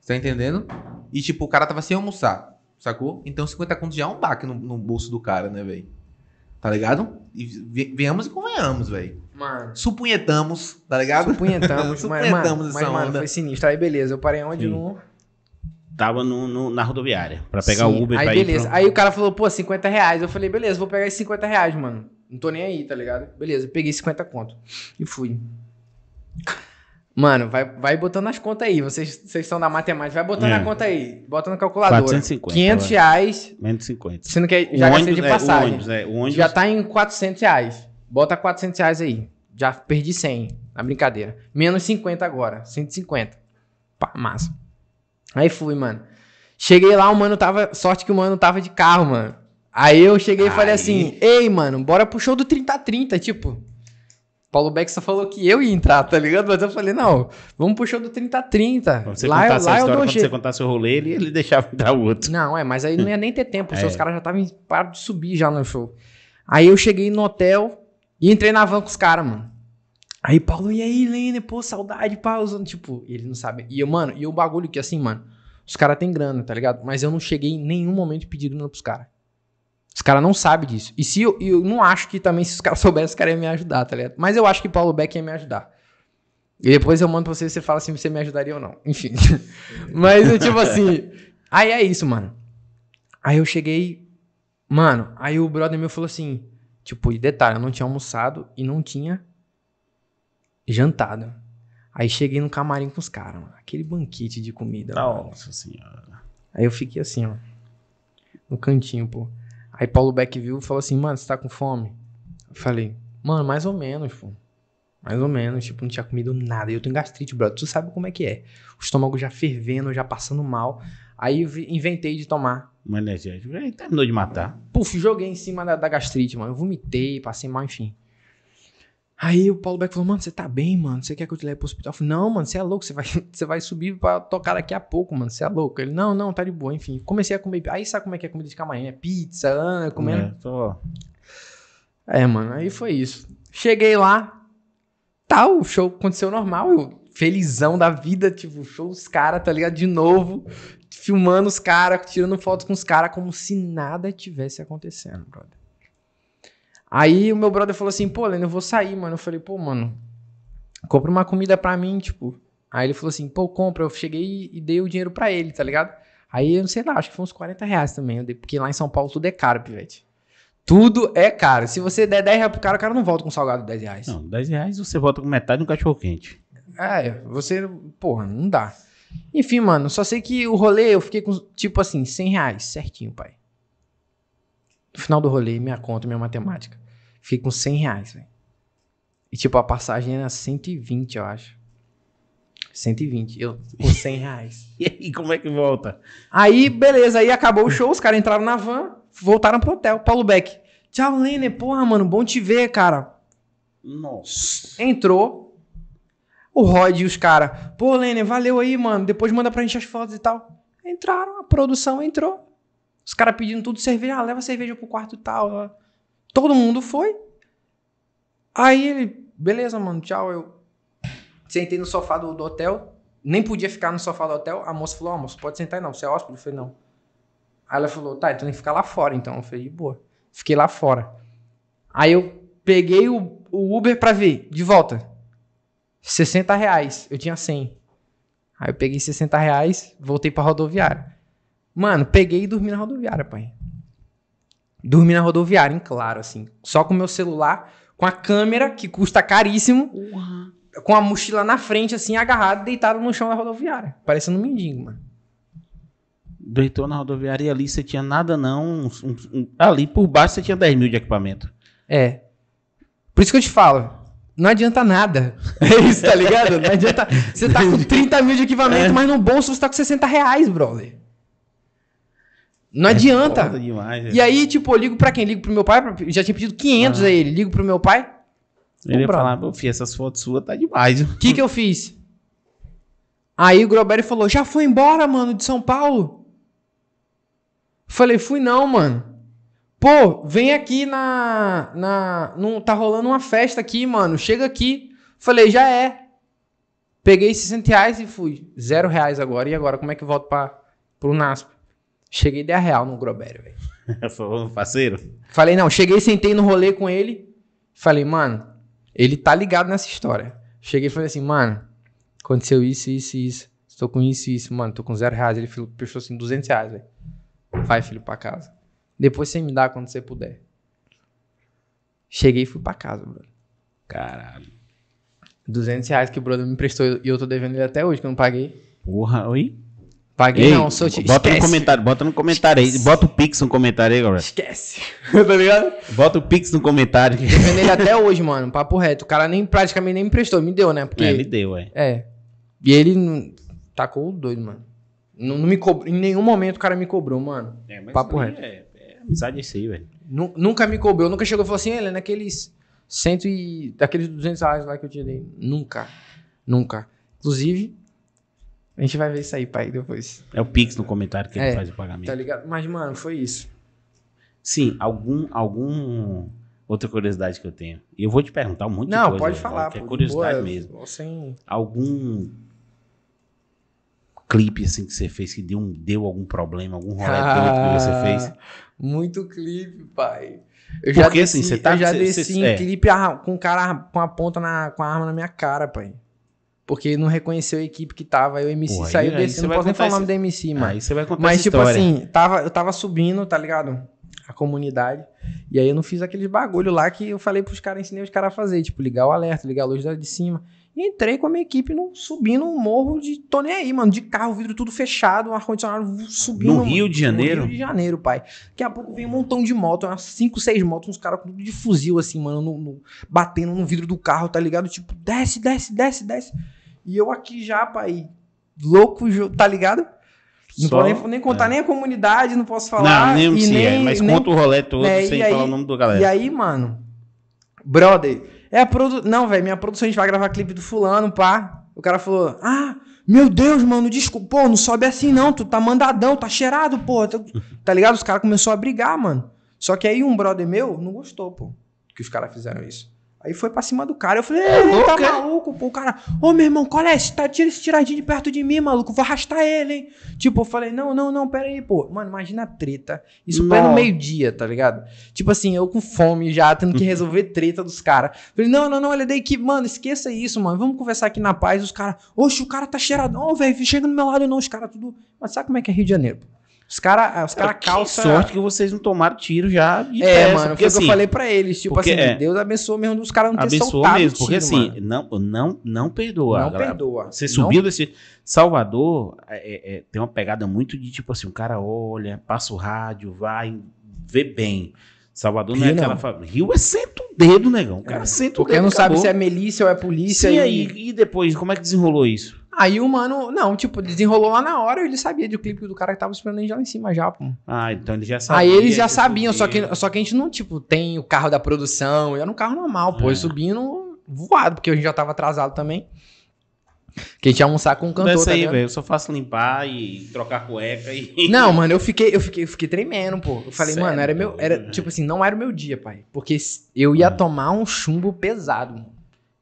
você tá entendendo? E, tipo, o cara tava sem almoçar, sacou? Então 50 conto já é um baque no, no bolso do cara, né, velho? Tá ligado? E ve- venhamos e convenhamos, velho. Mano, Supunhetamos, tá ligado? supunhetamos, mas, Supunhetamos mano, essa mas, mano, foi sinistro. Aí, beleza, eu parei onde? Sim. No... Tava no, no- na rodoviária, pra pegar Sim, o Uber Aí, pra beleza. ir pro... Aí o cara falou, pô, 50 reais. Eu falei, beleza, vou pegar esses 50 reais, mano. Não tô nem aí, tá ligado? Beleza, peguei 50 conto. E fui. Mano, vai, vai botando as contas aí. Vocês, vocês são da matemática. Vai botando É. a conta aí. Bota na calculadora. 450, 500 vai. reais. Menos de 50. Sendo que O já gastei ônibus, de é, o passagem. ônibus, é, o ônibus, Já tá em 400 reais. Bota 400 reais aí. Já perdi 100 na brincadeira. Menos 50 agora. 150. Pá, massa. Aí fui, mano. Cheguei lá, o mano tava. Sorte que o mano tava de carro, mano. Aí eu cheguei e falei assim: Ei, mano, bora pro show do 30-30, tipo. Paulo Beck só falou que eu ia entrar, tá ligado? Mas eu falei, não, vamos pro show do 30-30. Quando você Lá, essa lá eu história, quando você contar seu rolê, ele, ele deixava entrar o outro. Não, é, mas aí não ia nem ter tempo. É. Os caras já estavam parados de subir já no show. Aí eu cheguei no hotel e entrei na van com os caras, mano. Aí Paulo, e aí, Lene, pô, saudade, pausando. Tipo, ele não sabe. E eu, mano, e o bagulho que assim, mano, os caras têm grana, tá ligado? Mas eu não cheguei em nenhum momento pedindo grana pros caras. Os caras não sabem disso. E se eu, eu não acho que também, se os caras soubessem, os caras iam me ajudar, tá ligado? Mas eu acho que Paulo Beck ia me ajudar. E depois eu mando pra você e você fala assim, você me ajudaria ou não. Enfim. Mas, eu, tipo assim. Aí é isso, mano. Aí eu cheguei. Mano, aí o brother meu falou assim. Tipo, e detalhe, eu não tinha almoçado e não tinha jantado. Aí cheguei no camarim com os caras, mano. Aquele banquete de comida. mano. Nossa senhora. Aí eu fiquei assim, ó. No cantinho, pô. Aí Paulo Beck viu e falou assim, mano, você tá com fome? Eu falei, mano, mais ou menos, pô. Mais ou menos, tipo, não tinha comido nada. E eu tenho gastrite, brother. Tu sabe como é que é. O estômago já fervendo, já passando mal. Aí eu inventei de tomar. Um energético. Aí terminou de matar. Puf, joguei em cima da, da gastrite, mano. Eu vomitei, passei mal, enfim. Aí o Paulo Beck falou, mano, você tá bem, mano? Você quer que eu te leve pro hospital? Eu falei, não, mano, você é louco, você vai, você vai subir pra tocar daqui a pouco, mano. Você é louco. Ele, não, não, tá de boa, enfim. Comecei a comer. Aí sabe como é que é comida de camarim? É pizza, ah, comendo. É, tô- É, mano, aí foi isso. Cheguei lá, tal, o show aconteceu normal, eu felizão da vida, tipo, show os caras, tá ligado? De novo, filmando os caras, tirando fotos com os caras, como se nada tivesse acontecendo, brother. Aí o meu brother falou assim, pô, Leno, eu vou sair, mano. Eu falei, pô, mano, compra uma comida pra mim, tipo. Aí ele falou assim, pô, compra. Eu cheguei e dei o dinheiro pra ele, tá ligado? Aí eu não sei lá, acho que foi uns 40 reais também, dei, porque lá em São Paulo tudo é caro, pivete. Tudo é caro. Se você der 10 reais pro cara, o cara não volta com salgado de 10 reais. Não, 10 reais você volta com metade de um cachorro quente. É, você. Porra, não dá. Enfim, mano, só sei que o rolê eu fiquei com, tipo assim, 100 reais, certinho, pai. No final do rolê, minha conta, minha matemática. Fiquei com 100 reais, velho. E tipo, a passagem era 120, eu acho. 120. Eu com 100 reais. E aí, como é que volta? Aí, beleza, aí acabou o show, os caras entraram na van, voltaram pro hotel. Paulo Beck. Tchau, Lene. Porra, mano, bom te ver, cara. Nossa. Entrou. O Rod e os caras. Pô, Lene, valeu aí, mano. Depois manda pra gente as fotos e tal. Entraram, a produção entrou. Os caras pedindo tudo cerveja. Ah, leva cerveja pro quarto e tal. Todo mundo foi. Aí ele, beleza, mano, tchau. Eu sentei no sofá do, do hotel. Nem podia ficar no sofá do hotel. A moça falou: Ó, moço, pode sentar aí não. Você é hóspede? Eu falei: Não. Aí ela falou: Tá, então tem que ficar lá fora então. Eu falei: Boa. Fiquei lá fora. Aí eu peguei o, o Uber pra ver, de volta. 60 reais. Eu tinha 100. Aí eu peguei 60 reais, voltei pra rodoviária. Mano, peguei e dormi na rodoviária, pai. Dormi na rodoviária, em claro, assim. Só com o meu celular, com a câmera, que custa caríssimo, com a mochila na frente, assim, agarrado, deitado no chão da rodoviária. Parecendo um mendigo, mano. Deitou na rodoviária e ali você tinha nada não. uns- um- ali por baixo você tinha 10 mil de equipamento. É. Por isso que eu te falo. Não adianta nada. É isso, tá ligado? Não adianta. Você tá com 30 mil de equipamento, mas no bolso você tá com 60 reais, brother. Não adianta. Foda demais, E aí, tipo, eu ligo pra quem? Ligo pro meu pai? Já tinha pedido 500 a ele. Ligo pro meu pai. Ele ia falar, meu filho, essas fotos suas tá demais. viu?" O que que eu fiz? Aí o Groberi falou, já foi embora, mano, de São Paulo? Falei, fui não, mano. Pô, vem aqui na... na não, tá rolando uma festa aqui, mano. Chega aqui. Falei, já é. Peguei 60 reais e fui. Zero reais agora. E agora, como é que eu volto pra, pro NASP? Cheguei de a real no Groberi, velho. Falou, parceiro. Falei, não, cheguei, sentei no rolê com ele. Falei, mano, ele tá ligado nessa história. Cheguei e falei assim, mano, aconteceu isso, isso isso. Estou com isso e isso, mano, tô com zero reais. Ele falou, prestou assim, 200 reais, velho. Vai, filho, pra casa. Depois você me dá quando você puder. Cheguei e fui pra casa, brother. Caralho. 200 reais que o brother me emprestou e eu tô devendo ele até hoje, que eu não paguei. Porra, oi? Paguei Ei, não, sou te... bota no Esquece. comentário, bota no comentário aí. Bota o Pix no comentário aí, galera. Esquece. tá ligado? Bota o Pix no comentário. Devendo ele até hoje, mano, papo reto. O cara nem, praticamente nem me emprestou, me deu, né? Porque... É, ele deu, é. É. E ele tacou o doido, mano. Não, não me cobrou. Em nenhum momento o cara me cobrou, mano. É, mas Papo reto. É, é amizade isso aí, velho. Nu- nunca me cobrou, nunca chegou e falou assim, Helena, aqueles Cento e... Daqueles 200 reais lá que eu tirei. Nunca. Nunca. Inclusive, a gente vai ver isso aí, pai, depois. É o Pix no comentário que É, ele faz o pagamento. Tá ligado? Mas, mano, foi isso. Sim, algum, algum. Outra curiosidade que eu tenho. E eu vou te perguntar um monte de Não, coisa. pode né, falar, Que é curiosidade boa, mesmo. Sem... Algum clipe assim que você fez que deu, um, deu algum problema, algum rolê doido que você fez? Ah, Muito clipe, pai. Eu Porque, assim, você tá- Eu já cê- desci cê- em é. clipe com cara com a ponta na, com a arma na minha cara, pai. Porque não reconheceu a equipe que tava. Aí o MC Pô, aí- saiu aí desse. Não posso nem falar o nome da MC, mano. Aí você vai contar Mas, tipo história. assim, tava, eu tava subindo, tá ligado? A comunidade. E aí eu não fiz aqueles bagulho lá que eu falei pros caras, ensinei os caras a fazer. Tipo, ligar o alerta, ligar a luz de cima. E entrei com a minha equipe no, subindo um morro de. Tô nem aí, mano. De carro, vidro tudo fechado, um ar-condicionado subindo. No Rio mano. de Janeiro? No Rio de Janeiro, pai. Daqui a pouco vem um montão de moto, umas 5, 6 motos, uns caras com tudo de fuzil, assim, mano, no- no- batendo no vidro do carro, tá ligado? Tipo, desce, desce, desce, desce. E eu aqui já, pai, louco, tá ligado? Não Só- posso nem, nem contar é. nem a comunidade, não posso falar. Não, nem e MC, é, nem- mas nem- conta o rolê todo né, sem aí- falar o nome do galera. E aí, mano, brother, é a produ... Não, velho, minha produção, a gente vai gravar clipe do fulano, pá. O cara falou, ah, meu Deus, mano, desculpa, pô, não sobe assim não, tu tá mandadão, tá cheirado, pô. Tá, tá ligado? Os caras começaram a brigar, mano. Só que aí um brother meu não gostou, pô, que os caras fizeram isso. Aí foi pra cima do cara. Eu falei, Ei, louco, tá é? maluco, pô. O cara, ô meu irmão, qual é? esse? Tá, tira esse tiradinho de perto de mim, maluco. Vou arrastar ele, hein? Tipo, eu falei, não, não, não, pera aí, pô. Mano, imagina a treta. Isso foi no meio-dia, tá ligado? Tipo assim, eu com fome já, tendo que resolver treta dos caras. Falei, não, não, não, ele é da equipe. Mano, esqueça isso, mano. Vamos conversar aqui na paz. Os caras, oxe, o cara tá cheiradão, velho. Chega no meu lado, não. Os caras tudo. Mas sabe como é que é Rio de Janeiro? pô? Os caras os cara Que calçam. sorte que vocês não tomaram tiro já de É, peça, mano, porque, foi o que assim, eu falei pra eles. Tipo porque assim, é- Deus abençoe mesmo dos caras não ter Abençoou soltado mesmo, porque tiro, assim, mano. não, não, não perdoa. Não galera. perdoa. Você Não subiu desse. Salvador é- é- tem uma pegada muito de tipo assim: o cara olha, passa o rádio, vai, vê bem. Salvador não é Rio não. aquela. fa- Rio é senta o dedo, negão. O cara É, senta o Porque dedo. não sabe acabou. se é milícia ou é polícia. Sim, e... aí, e depois, como é que desenrolou isso? Aí o mano, não, tipo, desenrolou lá na hora, ele sabia do clipe do cara que tava esperando ele já lá em cima já, pô. Ah, então ele já sabia. Aí eles já sabiam, só que, só que a gente não, tipo, tem o carro da produção, era um carro normal, pô, É. subindo voado, porque a gente já tava atrasado também. Que a gente ia almoçar com um cantor, Dessa tá aí, velho. Eu só faço limpar e trocar cueca e. Não, mano, eu fiquei, eu fiquei, eu fiquei tremendo, pô. Eu falei, mano, é era meu, era, né? tipo assim, não era o meu dia, pai. Porque eu ia É. tomar um chumbo pesado, mano.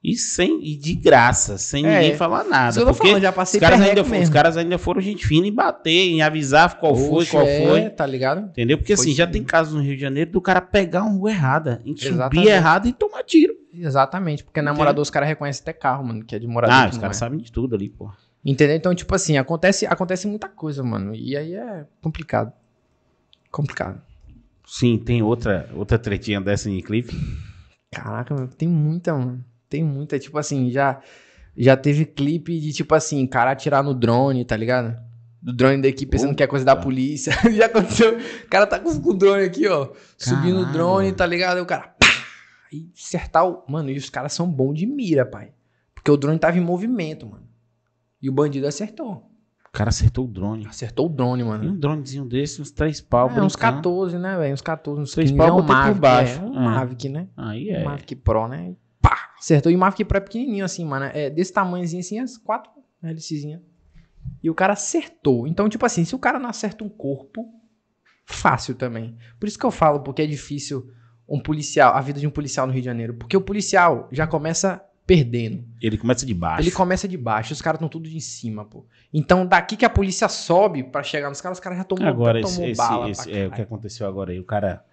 E, sem, e de graça, sem É. ninguém falar nada. Porque falando, já os passei caras, perreco ainda, foram- os caras ainda foram gente fina em bater, em avisar qual foi, Oxe, qual é, foi. Tá ligado? Entendeu? Porque Foi assim, já sim. tem casos no Rio de Janeiro do cara pegar uma rua errada, subir errado e tomar tiro. Exatamente, porque na Entendeu? morador os caras reconhecem até carro, mano, que é de morador. Ah, os caras é. sabem de tudo ali, pô. Entendeu? Então, tipo assim, acontece, acontece muita coisa, mano. E aí é complicado. Complicado. Sim, tem outra, outra tretinha dessa em clipe. Caraca, mano, tem muita, mano. Tem muita. Tipo assim, já, já teve clipe de, tipo assim, cara atirar no drone, tá ligado? Do drone da equipe pensando que é coisa da polícia. já aconteceu. O cara tá com, o drone aqui, ó. Subindo o Caralho. drone, tá ligado? Aí o cara. Pá, e acertar o. Mano, e os caras são bons de mira, pai. Porque o drone tava em movimento, mano. E o bandido acertou. O cara acertou o drone. Acertou o drone, E mano. um dronezinho desse, uns três pau. É, uns brincando. 14, né, velho? Uns 14, uns Três 15. pau, é um botei por Mavic, baixo. É, um É. Mavic, né? Aí Um é. Mavic Pro, né? Pá! Acertou. E o Mavic Pro é pequenininho assim, mano. É desse tamanhozinho assim, as quatro hélicezinhas. E o cara acertou. Então, tipo assim, se o cara não acerta um corpo, fácil também. Por isso que eu falo, porque é difícil um policial, a vida de um policial no Rio de Janeiro. Porque o policial já começa perdendo. Ele começa de baixo. Ele começa de baixo, os caras estão tudo de cima, pô. Então, daqui que a polícia sobe pra chegar nos caras, os caras já tomou, Agora, já tomou esse, bala esse- é o que aconteceu agora aí. O cara,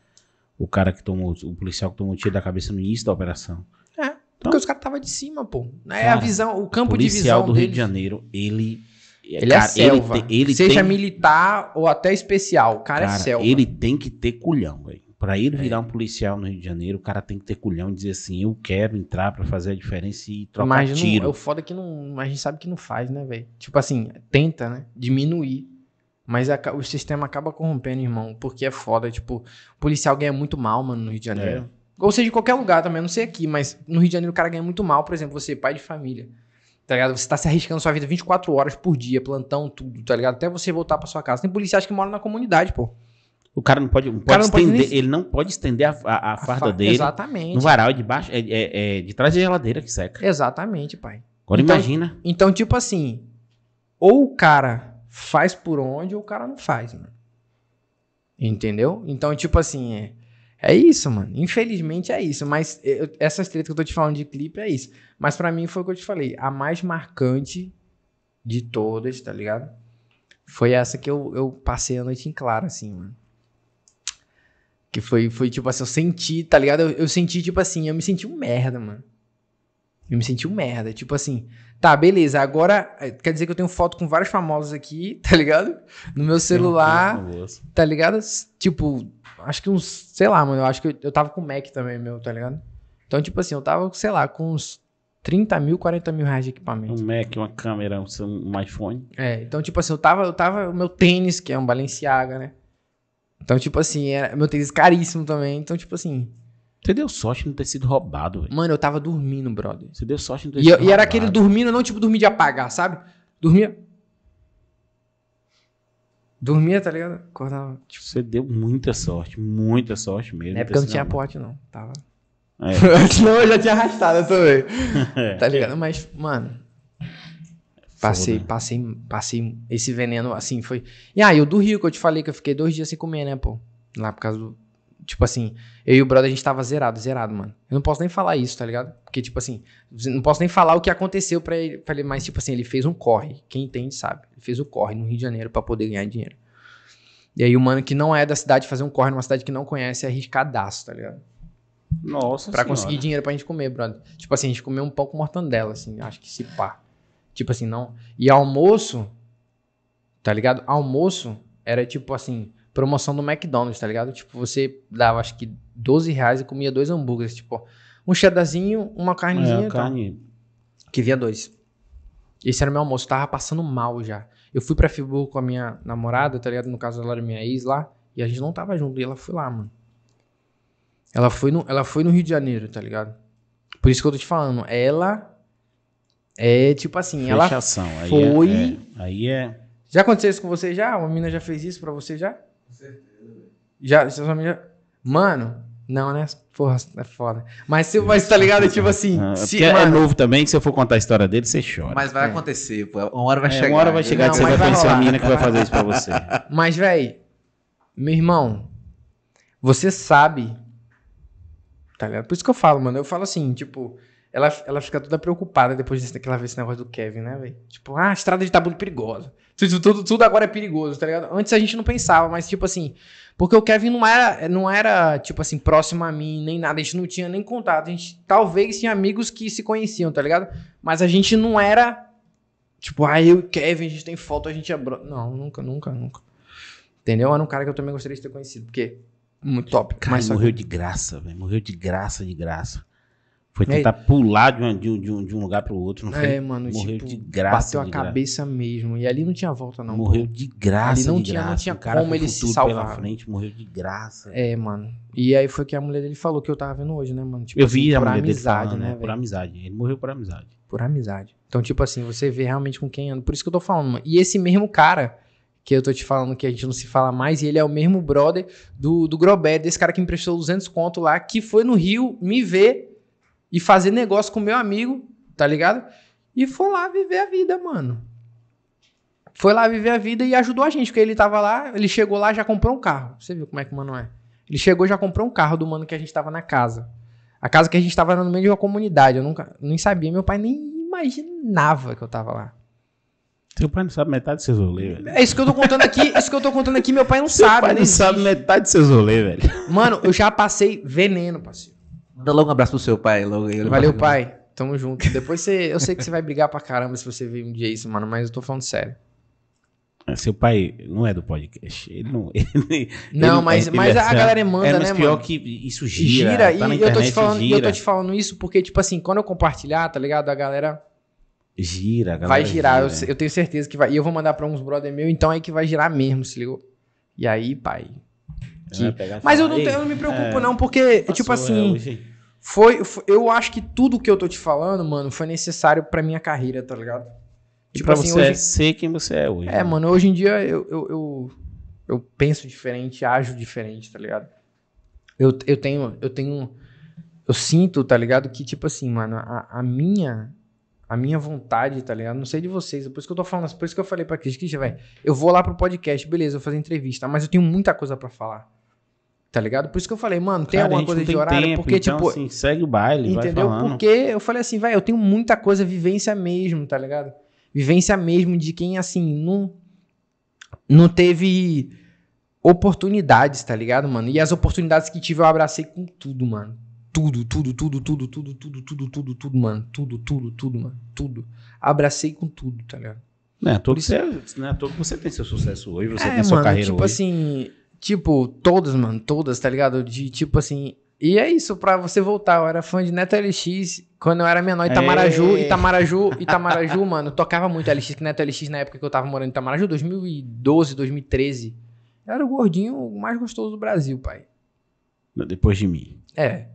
o cara que tomou, o policial que tomou o tiro da cabeça no início da operação. É, porque os caras estavam de cima, pô. É Cara, a visão, o campo de policial visão do Rio deles. de Janeiro, ele. Ele cara, é selva. Ele, ele Seja tem, militar ou até especial, o cara, é cara, selva. ele tem que ter culhão, velho. Pra ele É. virar um policial no Rio de Janeiro, o cara tem que ter culhão e dizer assim: eu quero entrar pra fazer a diferença e trocar Mas não- tiro. é o foda que não, a gente sabe que não faz, né, velho? Tipo assim, tenta, né? Diminuir. Mas a- o sistema acaba corrompendo, irmão. Porque é foda, tipo, o policial ganha muito mal, mano, no Rio de Janeiro. É. Ou seja, em qualquer lugar também, não sei aqui, mas no Rio de Janeiro o cara ganha muito mal, por exemplo, você, pai de família. Tá ligado? Você tá se arriscando sua vida 24 horas por dia, plantão, tudo, tá ligado? Até você voltar pra sua casa. Tem policiais que moram na comunidade, pô. O cara não pode, não cara pode não pode nem- ele não pode estender a, a- a farda fa- dele Exatamente. no varal de baixo, é, é- é de trás da geladeira que seca. Exatamente, pai. Agora Então- imagina. Então, tipo assim, ou o cara faz por onde ou o cara não faz, mano. Entendeu? Então, tipo assim, é, é isso, mano. Infelizmente é isso. Mas eu- essas tretas que eu tô te falando de clipe é isso. Mas pra mim foi o que eu te falei. A mais marcante de todas, tá ligado? Foi essa que eu, eu passei a noite em claro, assim, mano. Que foi, foi tipo assim, eu senti, tá ligado? Eu, eu senti, tipo assim, eu me senti um merda, mano. Eu me senti um merda. Tipo assim, tá, beleza, agora eh, quer dizer que eu tenho foto com vários famosos aqui, tá ligado? No meu celular, tá ligado? Tipo, acho que uns, sei lá, mano, eu acho que eu, eu tava com o Mac também, meu, tá ligado? Então, tipo assim, eu tava, sei lá, com uns 30 mil, 40 mil reais de equipamento. Um Mac, uma câmera, um, iPhone. É, então, tipo assim, eu tava, eu tava, o meu tênis, que é um Balenciaga, né? Então, tipo assim, era, meu tênis caríssimo também. Então, tipo assim, Você deu sorte de não ter sido roubado, velho. mano, eu tava dormindo, brother. Você deu sorte de não ter E, sido eu- e era roubado. aquele dormindo, não tipo dormir de apagar, sabe? Dormia. Dormia, tá ligado? Acordava. Tipo, Você deu muita sorte, muita sorte mesmo. na época eu não tinha pote, não. Tava. É. Senão eu já tinha arrastado também. É. Tá ligado? Mas, mano. Passei, Foda. passei, passei esse veneno assim, foi. E aí, o do Rio que eu te falei que eu fiquei dois dias sem comer, né, pô? Lá por causa do. Tipo assim, eu e o brother a gente tava zerado, zerado, mano. Eu não posso nem falar isso, tá ligado? Porque, tipo assim, não posso nem falar o que aconteceu pra ele, pra ele, mas, tipo assim, ele fez um corre. Quem entende sabe. Ele fez o corre no Rio de Janeiro pra poder ganhar dinheiro. E aí, o mano que não é da cidade fazer um corre numa cidade que não conhece é arriscadaço, tá ligado? Nossa Pra senhora. conseguir dinheiro pra gente comer, brother. Tipo assim, a gente comeu um pão com mortandela, assim, acho que se pá. Tipo assim, não. E almoço, tá ligado? Almoço era tipo assim, promoção do McDonald's, tá ligado? Tipo, você dava acho que 12 reais e comia dois hambúrgueres, tipo, um cheddarzinho, uma carnezinha É, e tal. carne. Que via dois. Esse era meu almoço, tava passando mal já. Eu fui pra Friburgo com a minha namorada, tá ligado? No caso, ela era minha ex lá, e a gente não tava junto, e ela foi lá, mano. Ela foi no, ela foi no Rio de Janeiro, tá ligado? Por isso que eu tô te falando, ela é tipo assim, ela Fechação. Aí foi- É, é, aí é. já aconteceu isso com você já? Uma mina já fez isso pra você já? Com certeza. Já, sua mina já... Mano, não, né? Porra, é foda. Mas, se, mas tá ligado? Tipo assim, Ah, se, é mano, novo também, que se eu for contar a história dele, você chora. Mas vai É. acontecer, pô. Uma hora vai É, chegar. uma hora vai chegar Não, que você vai vai conhecer a menina que vai fazer isso pra você. Mas, véi, meu irmão, você sabe. Tá ligado? Por isso que eu falo, mano. Eu falo assim, tipo, ela, ela fica toda preocupada depois desse- que ela vê esse negócio do Kevin, né, velho? Tipo, ah, a estrada de tabuleiro perigosa. Tudo, tudo, tudo agora é perigoso, tá ligado? Antes a gente não pensava, mas, tipo assim, porque o Kevin não era, não era, tipo assim, próximo a mim, nem nada. A gente não tinha nem contato. A gente talvez tinha amigos que se conheciam, tá ligado? Mas a gente não era. Tipo, ah, eu e o Kevin, a gente tem foto, a gente é bro... Não, nunca, nunca, nunca. Entendeu? Era um cara que eu também gostaria de ter conhecido, porque muito top. Cara, mas só que- morreu de graça, velho. Morreu de graça, de graça. Foi É. tentar pular de, uma- de um, de, um, de um lugar pro outro, não foi? É, mano, Morreu tipo, de graça. bateu a graça. cabeça mesmo. E ali não tinha volta, não. morreu de graça, Ali não tinha- não graça. tinha O cara como com ele se salvar. pela frente, morreu de graça. É, mano. E aí foi que a mulher dele falou que eu tava vendo hoje, né, mano? Tipo eu vi assim, a por mulher dele amizade, falando, né, né? Por velho? amizade. Ele morreu por amizade. Por amizade. Então, tipo assim, você vê realmente com quem anda. Por isso que eu tô falando, mano. E esse mesmo cara que eu tô te falando que a gente não se fala mais, e ele é o mesmo brother do, do Grobé, desse cara que me emprestou 200 conto lá, que foi no Rio me ver e fazer negócio com meu amigo, tá ligado? E foi lá viver a vida, mano. Foi lá viver a vida e ajudou a gente, porque ele tava lá, ele chegou lá já comprou um carro. Você viu como é que o mano é? Ele chegou e já comprou um carro do mano que a gente tava na casa. A casa que a gente tava no meio de uma comunidade. Eu nunca nem sabia, meu pai nem imaginava que eu tava lá. Seu pai não sabe metade dos seus rolês, velho. É isso que eu tô contando aqui, isso que eu tô contando aqui, meu pai não Seu sabe, pai né? não sabe metade dos seus rolês, velho. Mano, eu já passei veneno, parceiro. Manda logo um abraço pro seu pai. Logo, ele Valeu, vai- pai. Tamo junto. Depois você. Eu sei que você vai brigar pra caramba se você ver um dia isso, mano, mas eu tô falando sério. Seu pai não é do podcast. Ele não. Ele, Não, ele- mas, ele mas é a galera manda, é, né, mas mano? pior que isso gira. Gira, tá na e eu tô, te internet, falando, e eu gira. tô te falando isso porque, tipo assim, quando eu compartilhar, tá ligado? A galera Gira, a galera vai girar. Eu, gira. eu tenho certeza que vai. E eu vou mandar pra uns brother meu, então aí que vai girar mesmo, se ligou? E aí, pai. Que- e Mas eu não, "Ei, tenho- eu não me preocupo, é, não, porque, passou, tipo é, assim. Foi, foi- eu acho que tudo que eu tô te falando, mano, foi necessário pra minha carreira, tá ligado? E Tipo pra assim, você hoje- ser quem você é hoje. É, né? mano, hoje em dia eu, eu, eu, eu penso diferente, ajo diferente, tá ligado? Eu, eu tenho, eu tenho, eu sinto, tá ligado? Que, tipo assim, mano, a, a minha, a minha vontade, tá ligado? Não sei de vocês, é por isso que eu tô falando, por isso que eu falei pra Cris, Cris, velho, eu vou lá pro podcast, beleza, eu vou fazer entrevista, mas eu tenho muita coisa pra falar. Tá ligado? Por isso que eu falei, mano, tem Cara, alguma coisa de horário? tempo, porque, então, tipo, assim, segue o baile, Entendeu? Porque eu falei assim, vai, eu tenho muita coisa, vivência mesmo, tá ligado? Vivência mesmo de quem, assim, não, não teve oportunidades, tá ligado, mano? E as oportunidades que tive eu abracei com tudo, mano. Tudo, tudo, tudo, tudo, tudo, tudo, tudo, tudo, tudo, mano. Tudo, tudo, tudo, mano. Tudo. Abracei com tudo, tá ligado? Não é Por que você, não é que você tem seu sucesso hoje, você é, tem sua mano, carreira tipo hoje. assim, tipo, todas, mano, todas, tá ligado? De tipo assim. E é isso, pra você voltar. Eu era fã de Neto LX quando eu era menor. Itamaraju, É. Itamaraju, Itamaraju, mano. eu Tocava muito LX, que Neto LX na época que eu tava morando em Itamaraju, 2012, 2013. Eu era o gordinho mais gostoso do Brasil, pai. Depois de mim. É.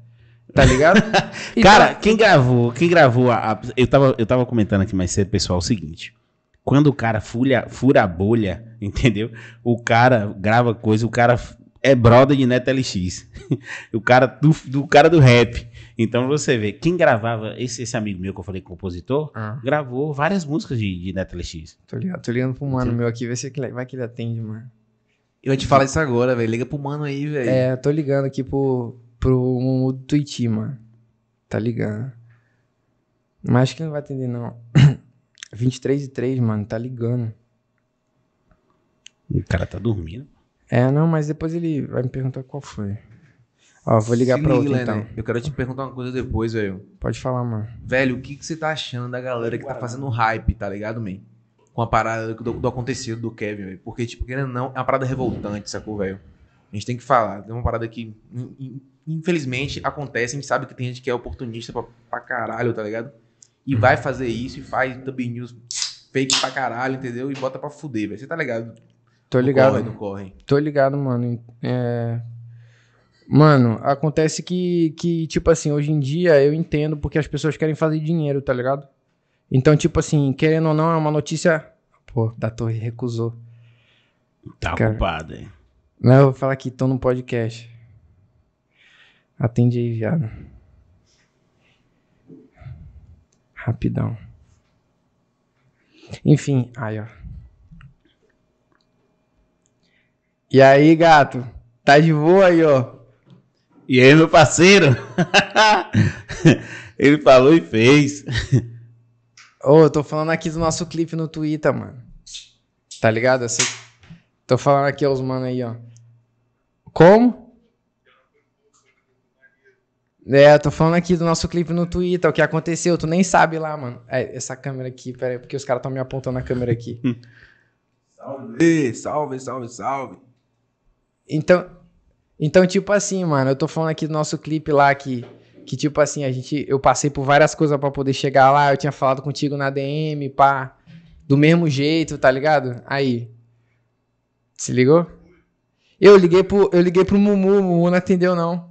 Tá ligado? Então, Cara, quem gravou, quem gravou a, a- eu, tava, eu tava comentando aqui mais cedo, pessoal, o seguinte. Quando o cara fura, fura a bolha, entendeu? O cara grava coisa, o cara é brother de Neto LX. o cara do, do cara do rap. Então você vê, quem gravava, esse, esse amigo meu que eu falei, compositor, Ah, gravou várias músicas de, de Neto LX. tô ligado, tô ligando pro mano meu aqui, ver se ele- vai que ele atende, mano. Eu ia te falar isso agora, velho. Liga pro mano aí, velho. É, tô ligando aqui pro, pro Mumu do Tuiti, mano. Tá ligando. Mas acho que não vai atender, não. 23 e 3, mano, tá ligando. O cara tá dormindo. É, não, mas depois ele vai me perguntar qual foi. Ó, vou ligar Se pra liga, outro então. Eu quero te perguntar uma coisa depois, velho. Pode falar, mano. Velho, o que, que você tá achando da galera que tá fazendo hype, tá ligado, man? Com a parada do, do acontecido do Kevin, velho. Porque, tipo, querendo ou não, é uma parada revoltante, sacou, velho? A gente tem que falar. É uma parada que, in- in- infelizmente, acontece. A gente sabe que tem gente que é oportunista pra, pra caralho, tá ligado? E vai fazer isso e faz thumb news fake pra caralho, entendeu? E bota pra fuder, velho. Você tá ligado? Tô ligado. Corre, não corre. Tô ligado, mano. É... Mano, acontece que, que, tipo assim, hoje em dia eu entendo porque as pessoas querem fazer dinheiro, tá ligado? Então, tipo assim, querendo ou não, é uma notícia. Pô, da torre recusou. Tá Cara. ocupado, hein? Não, eu vou falar aqui, tô no podcast. Atende aí, viado. Rapidão. Enfim, aí, ó. E aí, gato? Tá de boa aí, ó? E aí, meu parceiro? Ele falou e fez. Ô, eu tô falando aqui do nosso clipe no Twitter, mano. Tá ligado? Sei- Tô falando aqui aos mano aí, ó. Como? É, eu tô falando aqui do nosso clipe no Twitter, o que aconteceu, tu nem sabe lá, mano. É, essa câmera aqui, pera aí, porque os caras estão me apontando a câmera aqui. Salve, salve, salve, salve. Então, então, tipo assim, mano, eu tô falando aqui do nosso clipe lá que, que tipo assim, a gente, eu passei por várias coisas pra poder chegar lá, eu tinha falado contigo na DM, pá, do mesmo jeito, tá ligado? Aí, se ligou? Eu liguei pro, eu liguei pro Mumu, o Mumu não atendeu não.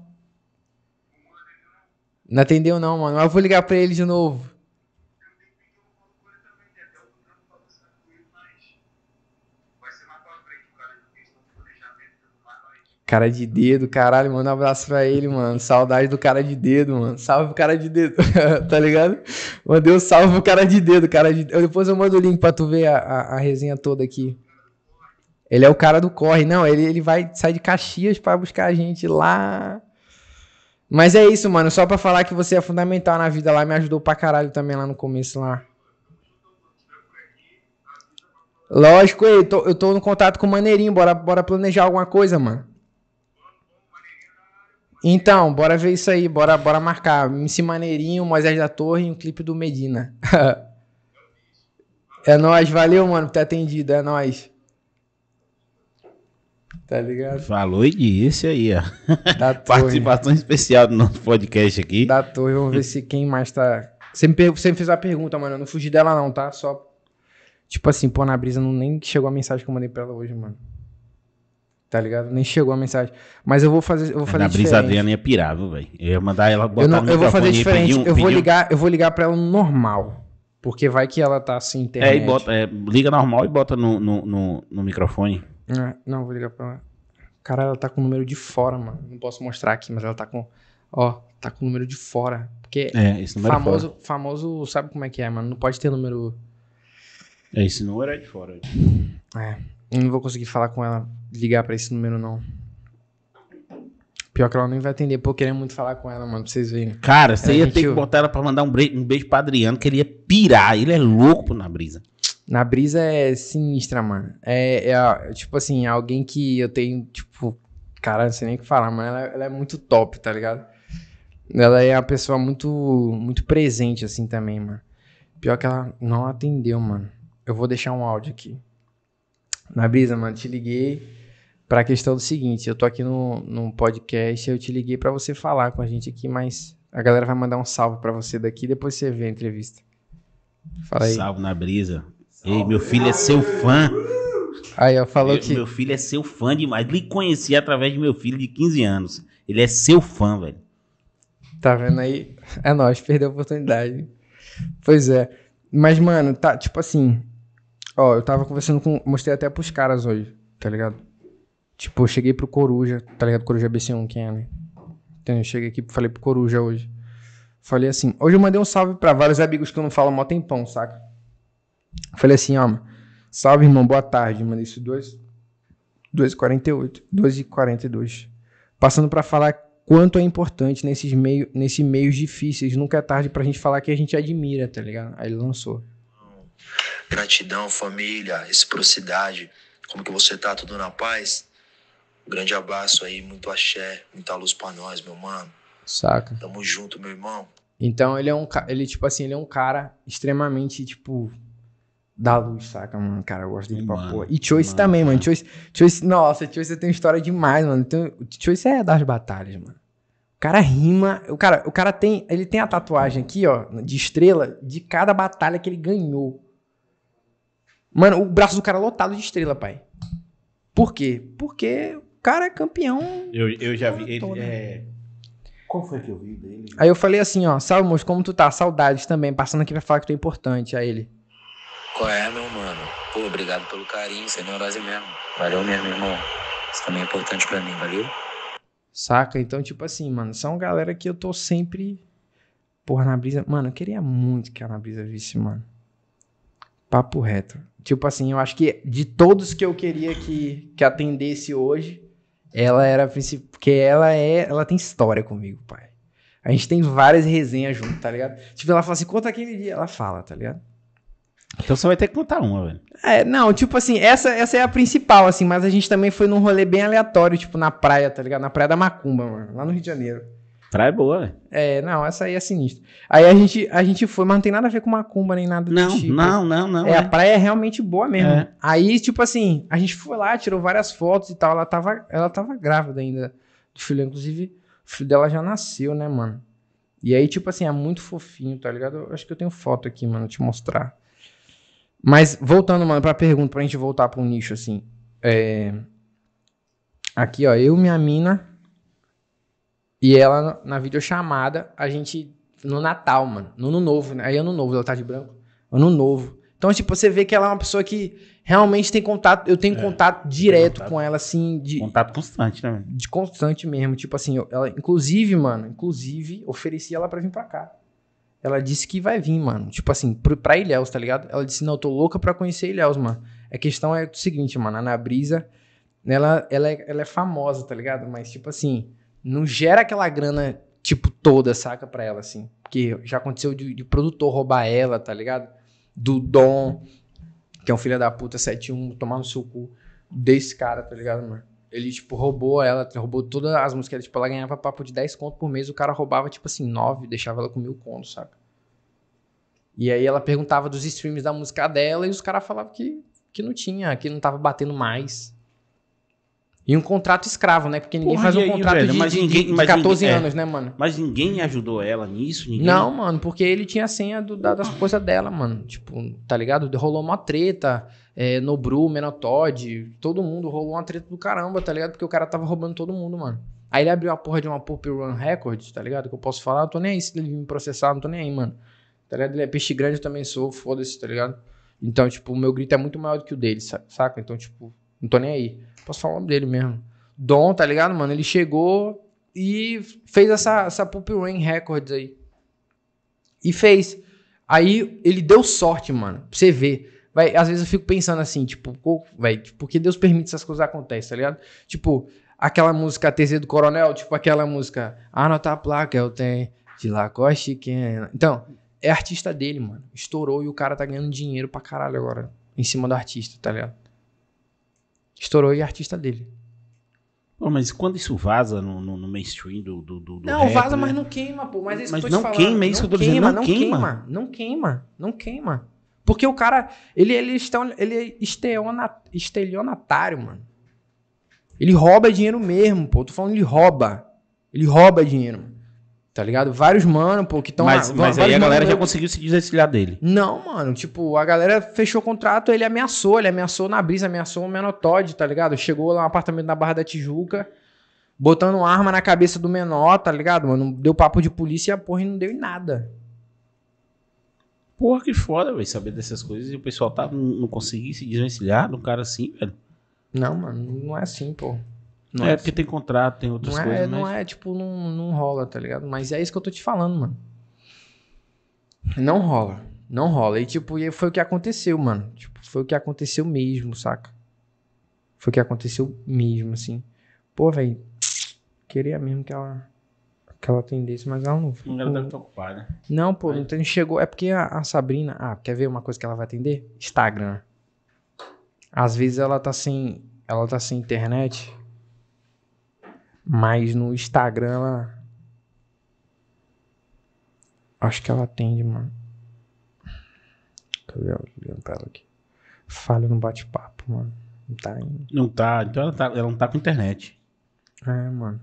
Não atendeu não, mano, mas eu vou ligar pra ele de novo. Cara de dedo, caralho, manda um abraço pra ele, mano. Saudade do cara de dedo, mano. Salve pro cara de dedo, tá ligado? Mandei um salve pro cara de dedo, cara de Depois eu mando o link pra tu ver a, a, a resenha toda aqui. Ele é o cara do corre. Não, ele, ele vai sair de Caxias pra buscar a gente lá. Mas é isso, mano. Só pra falar que você é fundamental na vida lá. Me ajudou pra caralho também lá no começo lá. Lógico, eu tô, eu tô no contato com o Maneirinho. Bora, bora planejar alguma coisa, mano. Então, bora ver isso aí, bora, bora marcar. MC Maneirinho, Moisés da Torre e um clipe do Medina. é nóis, valeu, mano, por ter atendido, é nóis. Tá ligado? Falou e disse aí, ó. Da. Participação especial do nosso podcast aqui. Da Torre, vamos ver se quem mais tá. Você me, per- você me fez uma pergunta, mano. Eu não fugi dela, não, tá? Só. Tipo assim, pô, na brisa não nem chegou a mensagem que eu mandei pra ela hoje, mano. Tá ligado? Nem chegou a mensagem. Mas eu vou fazer, eu vou fazer Na brisa diferente. Adriana ia pirar, viu, velho? Eu ia mandar ela botar Eu, não, no eu vou fazer diferente. um- eu vou um- ligar, eu vou ligar pra ela no normal. Porque vai que ela tá sem internet. É, e bota, é, liga normal e bota no, no, no, no microfone. É, não, vou ligar pra ela. Cara, ela tá com o número de fora, mano. Não posso mostrar aqui, mas ela tá com. Ó, tá com o número de fora. Porque É, esse número é famoso, famoso, sabe como é que é, mano? Não pode ter número. fora. É, esse número é de fora. É. Eu não vou conseguir falar com ela, ligar pra esse número, não. Pior que ela nem vai atender, pô, eu queria muito falar com ela, mano, pra vocês verem. Cara, você É, ia gente, ter que botar ela pra mandar um, bre- um beijo pra Adriano, que ele ia pirar. Ele é louco por na brisa. Na brisa é sinistra, mano. É, é, tipo assim, alguém que eu tenho, tipo, cara, não sei nem o que falar, mas ela, ela é muito top, tá ligado? Ela é uma pessoa muito, muito presente, assim, também, mano. Pior que ela não atendeu, mano. Eu vou deixar um áudio aqui. Na brisa, mano, te liguei pra questão do seguinte: eu tô aqui no, no podcast, eu te liguei pra você falar com a gente aqui, mas a galera vai mandar um salve pra você daqui, depois você vê a entrevista. Fala aí. Salve na brisa. Ei, meu filho é seu fã. Aí, ó, falou meu, que. meu filho é seu fã demais. Lhe conheci através de meu filho de 15 anos. Ele é seu fã, velho. Tá vendo aí? É nóis, perdeu a oportunidade. Pois é. Mas, mano, tá, tipo assim. Ó, eu tava conversando com. Mostrei até pros caras hoje, tá ligado? Tipo, eu cheguei pro Coruja, tá ligado? Coruja BC1, quem é, né? Então, eu cheguei aqui, falei pro Coruja hoje. Falei assim. Hoje eu mandei um salve pra vários amigos que eu não falo mó tempão, saca? Falei assim, ó, salve, irmão, boa tarde. Mandei isso 2 2h48, 2h42. Passando pra falar quanto é importante nesses, meio, nesses meios difíceis. Nunca é tarde pra gente falar que a gente admira, tá ligado? Aí ele lançou. Gratidão, família, reciprocidade. Como que você tá? Tudo na paz? Um grande abraço aí, muito axé, muita luz pra nós, meu mano. Saca? Tamo junto, meu irmão. Então ele é um ele tipo assim, ele é um cara extremamente tipo da luz, saca, mano? Cara, eu gosto dele pra Mano, porra. E Choice mano, também, mano. cara. Choice, Choice, nossa, Choice tem história demais, mano. Tem, Choice é das batalhas, mano. O cara rima, o cara, o cara tem, ele tem a tatuagem aqui, ó, de estrela de cada batalha que ele ganhou. Mano, o braço do cara lotado de estrela, pai. Por quê? Porque o cara é campeão Eu, eu já vi. Ele, Toda. é... Qual foi que eu vi dele? Aí eu falei assim, ó, salve, moço, como tu tá? Saudades também, passando aqui pra falar que tu é importante. Aí ele, Qual é, meu mano? Pô, obrigado pelo carinho, você é neurose mesmo. Valeu mesmo, irmão. Isso também é importante pra mim, valeu? saca? Então, tipo assim, mano, são galera que eu tô sempre. Porra, na brisa. Mano, eu queria muito que a na brisa visse, mano. Papo reto. Tipo assim, eu acho que de todos que eu queria que, que atendesse hoje, ela era a principal. Porque ela é. Ela tem história comigo, pai. A gente tem várias resenhas junto, tá ligado? Tipo, ela fala assim, conta aquele dia. Ela fala, tá ligado? Então você vai ter que contar uma, velho. É, não, tipo assim, essa, essa é a principal, assim, mas a gente também foi num rolê bem aleatório, tipo, na praia, tá ligado? Na Praia da Macumba, mano, lá no Rio de Janeiro. Praia é boa, velho. É, não, essa aí é sinistra. Aí a gente, a gente foi, mas não tem nada a ver com Macumba nem nada do Não, tipo. não, não, não. É, a é. praia é realmente boa mesmo. É. Aí, tipo assim, a gente foi lá, tirou várias fotos e tal. Ela tava, ela tava grávida ainda do filho. Inclusive, o filho dela já nasceu, né, mano? E aí, tipo assim, é muito fofinho, tá ligado? Eu acho que eu tenho foto aqui, mano, te mostrar. Mas, voltando, mano, pra pergunta, pra gente voltar pro nicho, assim. É... Aqui, ó, eu, minha mina e ela na videochamada, a gente no Natal, mano, no Ano Novo, né? Aí Ano Novo, ela tá de branco. Ano Novo. Então, tipo, você vê que ela é uma pessoa que realmente tem contato, eu tenho É, contato direto contato. com ela, assim, de, Contato constante, né, de constante mesmo. Tipo assim, ela, inclusive, mano, inclusive, ofereci ela pra vir pra cá. Ela disse que vai vir, mano. Tipo assim, pro, pra Ilhéus, tá ligado? Ela disse, não, eu tô louca pra conhecer Ilhéus, mano. A questão é o seguinte, mano, a Ana Brisa, ela, ela, é, ela é famosa, tá ligado? Mas, tipo assim, não gera aquela grana, tipo, toda, saca, pra ela, assim. Porque já aconteceu de, de produtor roubar ela, tá ligado? Do Dom, que é um filho da puta 71, tomar no seu cu desse cara, tá ligado, mano? Ele, tipo, roubou ela, roubou todas as músicas. Tipo, ela ganhava papo de 10 conto por mês, o cara roubava, tipo assim, 9, deixava ela com mil conto, saca? E aí ela perguntava dos streams da música dela e os caras falavam que, que não tinha, que não tava batendo mais. E um contrato escravo, né? Porque ninguém Porra, faz um aí, contrato velho? de, Mas de- ninguém- de mas 14 ninguém- é. anos, né, mano? Mas ninguém ajudou ela nisso? Ninguém... Não, mano, porque ele tinha a senha do- da- das coisas dela, mano. Tipo, tá ligado? Rolou uma treta. É, Nobru, Menotod, todo mundo rolou uma treta do caramba, tá ligado? Porque o cara tava roubando todo mundo, mano. Aí ele abriu a porra de uma Pop Run Records, tá ligado? Que eu posso falar, eu tô nem aí se ele me processar, não tô nem aí, mano. Tá ligado? Ele é peixe grande, eu também sou, foda-se, tá ligado? Então, tipo, o meu grito é muito maior do que o dele, sa- saca? Então, tipo, Não tô nem aí. Posso falar o nome dele mesmo. Dom, tá ligado, mano? Ele chegou e fez essa, essa Pulp Rain Records aí. E fez. Aí ele deu sorte, mano. Pra você ver. Vai, às vezes eu fico pensando assim, tipo, pô, velho, por que Deus permite essas coisas acontecerem, tá ligado? Tipo, aquela música TZ do Coronel, tipo aquela música Anota a placa, eu tenho de Lacoste que é... Então, é artista dele, mano. Estourou e o cara tá ganhando dinheiro pra caralho agora. Em cima do artista, tá ligado? Estourou e é artista dele. Pô, mas quando isso vaza no, no, no mainstream do, do, do Não, rap, vaza, né? mas não queima, pô. Mas isso Mas eu não falando. queima, é isso que eu tô dizendo, não não queima. queima. Não queima, não queima. Porque o cara, ele, ele, é estel- ele é esteona- estelionatário, mano. Ele rouba dinheiro mesmo, pô. Tô falando, ele rouba. Ele rouba dinheiro, mano. Tá ligado? Vários mano, pô, que estão Mas, mas aí a galera já conseguiu. conseguiu se desvencilhar dele. Não, mano, tipo, a galera fechou o contrato, ele ameaçou, ele ameaçou na brisa, ameaçou o Menor Todd, tá ligado? Chegou lá no apartamento na Barra da Tijuca, botando arma na cabeça do menor, tá ligado, mano? Deu papo de polícia e a porra não deu em nada. Porra, que foda, velho, saber dessas coisas e o pessoal tá, não, não conseguir se desvencilhar de um cara assim, velho. Não, mano, não é assim, pô. Não é, é, porque tem contrato, tem outras não é, coisas, não mas... é, tipo, não, não rola, tá ligado? Mas é isso que eu tô te falando, mano. Não rola. Não rola. E, tipo, e foi o que aconteceu, mano. Tipo, foi o que aconteceu mesmo, saca? Foi o que aconteceu mesmo, assim. Pô, velho, queria mesmo que ela, que ela atendesse, mas ela não. A galera deve estar ocupada. Não, pô, não tem, chegou. É porque a, a Sabrina. Ah, quer ver uma coisa que ela vai atender? Instagram. Às vezes ela tá sem. Ela tá sem internet. Mas no Instagram ela. Acho que ela atende, mano. Cadê ela? Ligando pra ela aqui. Falha no bate-papo, mano. Não tá indo. Não tá, então ela, tá, ela não tá com internet. É, mano.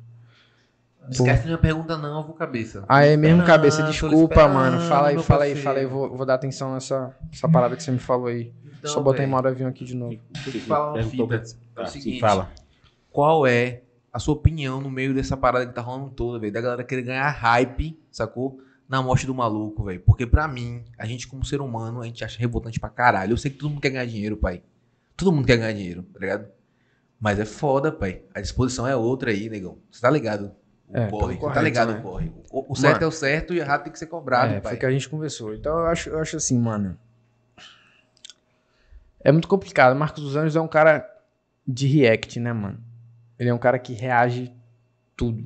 Não esquece minha pergunta, não, eu vou cabeça. Ah, é mesmo, cabeça. Desculpa, mano. Fala aí, fala aí, fala aí. Vou, vou dar atenção nessa, nessa parada que você me falou aí. Então, Só botar em modo avião aqui de novo. Deixa eu te falar uma Perguntou fita. pra- É o seguinte. fala. Qual é a sua opinião no meio dessa parada que tá rolando toda, velho? Da galera querer ganhar hype, sacou? Na morte do maluco, velho. Porque pra mim, a gente como ser humano, a gente acha revoltante pra caralho. Eu sei que todo mundo quer ganhar dinheiro, pai. Todo mundo quer ganhar dinheiro, tá ligado? Mas é foda, pai. A disposição é outra aí, negão. Você tá ligado? O É, corre. tá ligado né? o corre. O, o certo Mano. é o certo e o errado tem que ser cobrado, é, pai. foi que a gente conversou. Então eu acho, eu acho assim, mano. É muito complicado. Marcos dos Anjos é um cara de react, né, mano? Ele é um cara que reage tudo.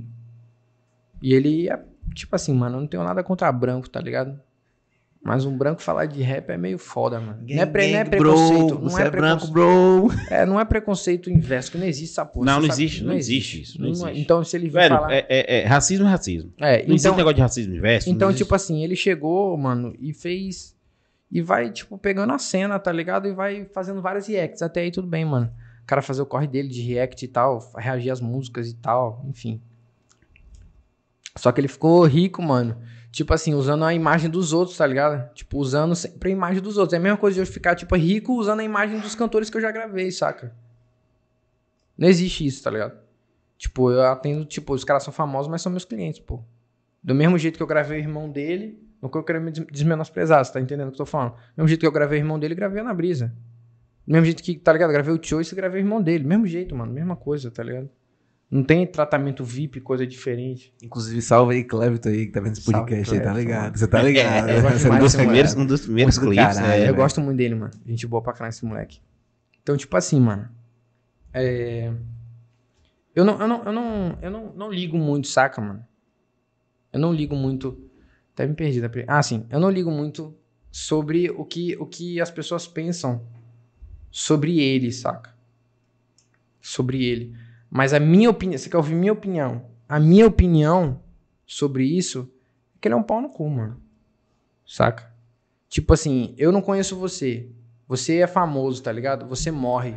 E ele é, tipo assim, mano, eu não tenho nada contra branco, tá ligado? Mas um branco falar de rap é meio foda, mano. não é, pre- não é preconceito. não Você é, é branco, preconceito. bro. É, não é preconceito inverso, que não existe essa porra. Não, não existe, não existe isso, não é- existe. Então, se ele vir Velho, falar. é, é- é- racismo é racismo. É, Não existe então, negócio de racismo inverso. não então, existe. tipo assim, ele chegou, mano, e fez. E vai, tipo, pegando a cena, tá ligado? E vai fazendo várias reacts. Até aí tudo bem, mano. Cara fazer o corre dele de react e tal, reagir às músicas e tal, enfim. Só que ele ficou rico, mano. Tipo assim, usando a imagem dos outros, tá ligado? Tipo, usando sempre a imagem dos outros. É a mesma coisa de eu ficar, tipo, rico usando a imagem dos cantores que eu já gravei, saca? Não existe isso, tá ligado? Tipo, eu atendo, tipo, os caras são famosos, mas são meus clientes, pô. Do mesmo jeito que eu gravei o irmão dele, não que eu quero me des- desmenosprezar, você tá entendendo o que eu tô falando? Do mesmo jeito que eu gravei o irmão dele, gravei na brisa. Do mesmo jeito que, tá ligado? Gravei o Choice e gravei o irmão dele. Mesmo jeito, mano. Mesma coisa, tá ligado? Não tem tratamento VIP, coisa diferente. Inclusive, salve aí, Clevito aí, que tá vendo esse Salve, podcast aí, tá ligado? Você tá ligado? É, eu gosto Você um dos primeiros, um dos primeiros Muito clipes, caralho, né? eu velho. gosto muito dele, mano. Gente boa pra caralho esse moleque. Então, tipo assim, mano. É... Eu, não, eu, não, eu, não, eu não, não ligo muito, saca, mano? Eu não ligo muito. Até me perdi. pri- Ah, sim. Eu não ligo muito sobre o que, o que as pessoas pensam sobre ele, saca? Sobre ele. Mas a minha opinião. Você quer ouvir minha opinião? A minha opinião sobre isso é que ele é um pau no cu, mano. Saca? Tipo assim, eu não conheço você. Você é famoso, tá ligado? Você morre.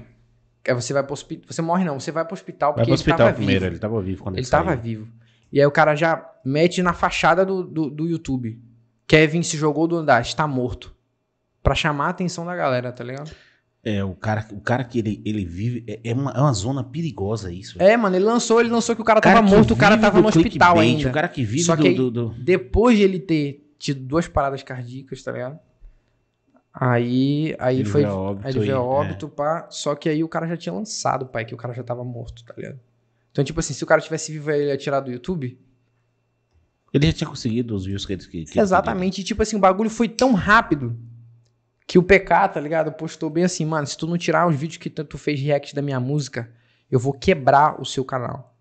Aí você vai pro hospital. Você morre não, você vai pro hospital Vai porque pro ele hospital tava primeiro, vivo. ele tava vivo quando ele, Ele tava saiu. vivo. E aí o cara já mete na fachada do, do, do YouTube. Kevin se jogou do andar, está morto. Pra chamar a atenção da galera, tá ligado? É, o cara, o cara que ele, ele vive, é, é uma, é uma zona perigosa isso. É, mano, ele lançou, ele lançou que o cara cara tava morto, o cara tava no hospital ainda. O cara que vive Só do, que do- do- Depois de ele ter tido duas paradas cardíacas, tá ligado? Aí, aí Ele foi. veio óbito aí ele veio e- óbito, pá. Só que aí o cara já tinha lançado, pai, que o cara já tava morto, tá ligado? Então, tipo assim, se o cara tivesse vivo ele ia tirar do YouTube. Ele já tinha conseguido os views que ele que, que ele Exatamente. E, tipo assim, o bagulho foi tão rápido que o PK, tá ligado? Postou bem assim, mano, se tu não tirar os vídeos que tu tu fez react da minha música, eu vou quebrar o seu canal.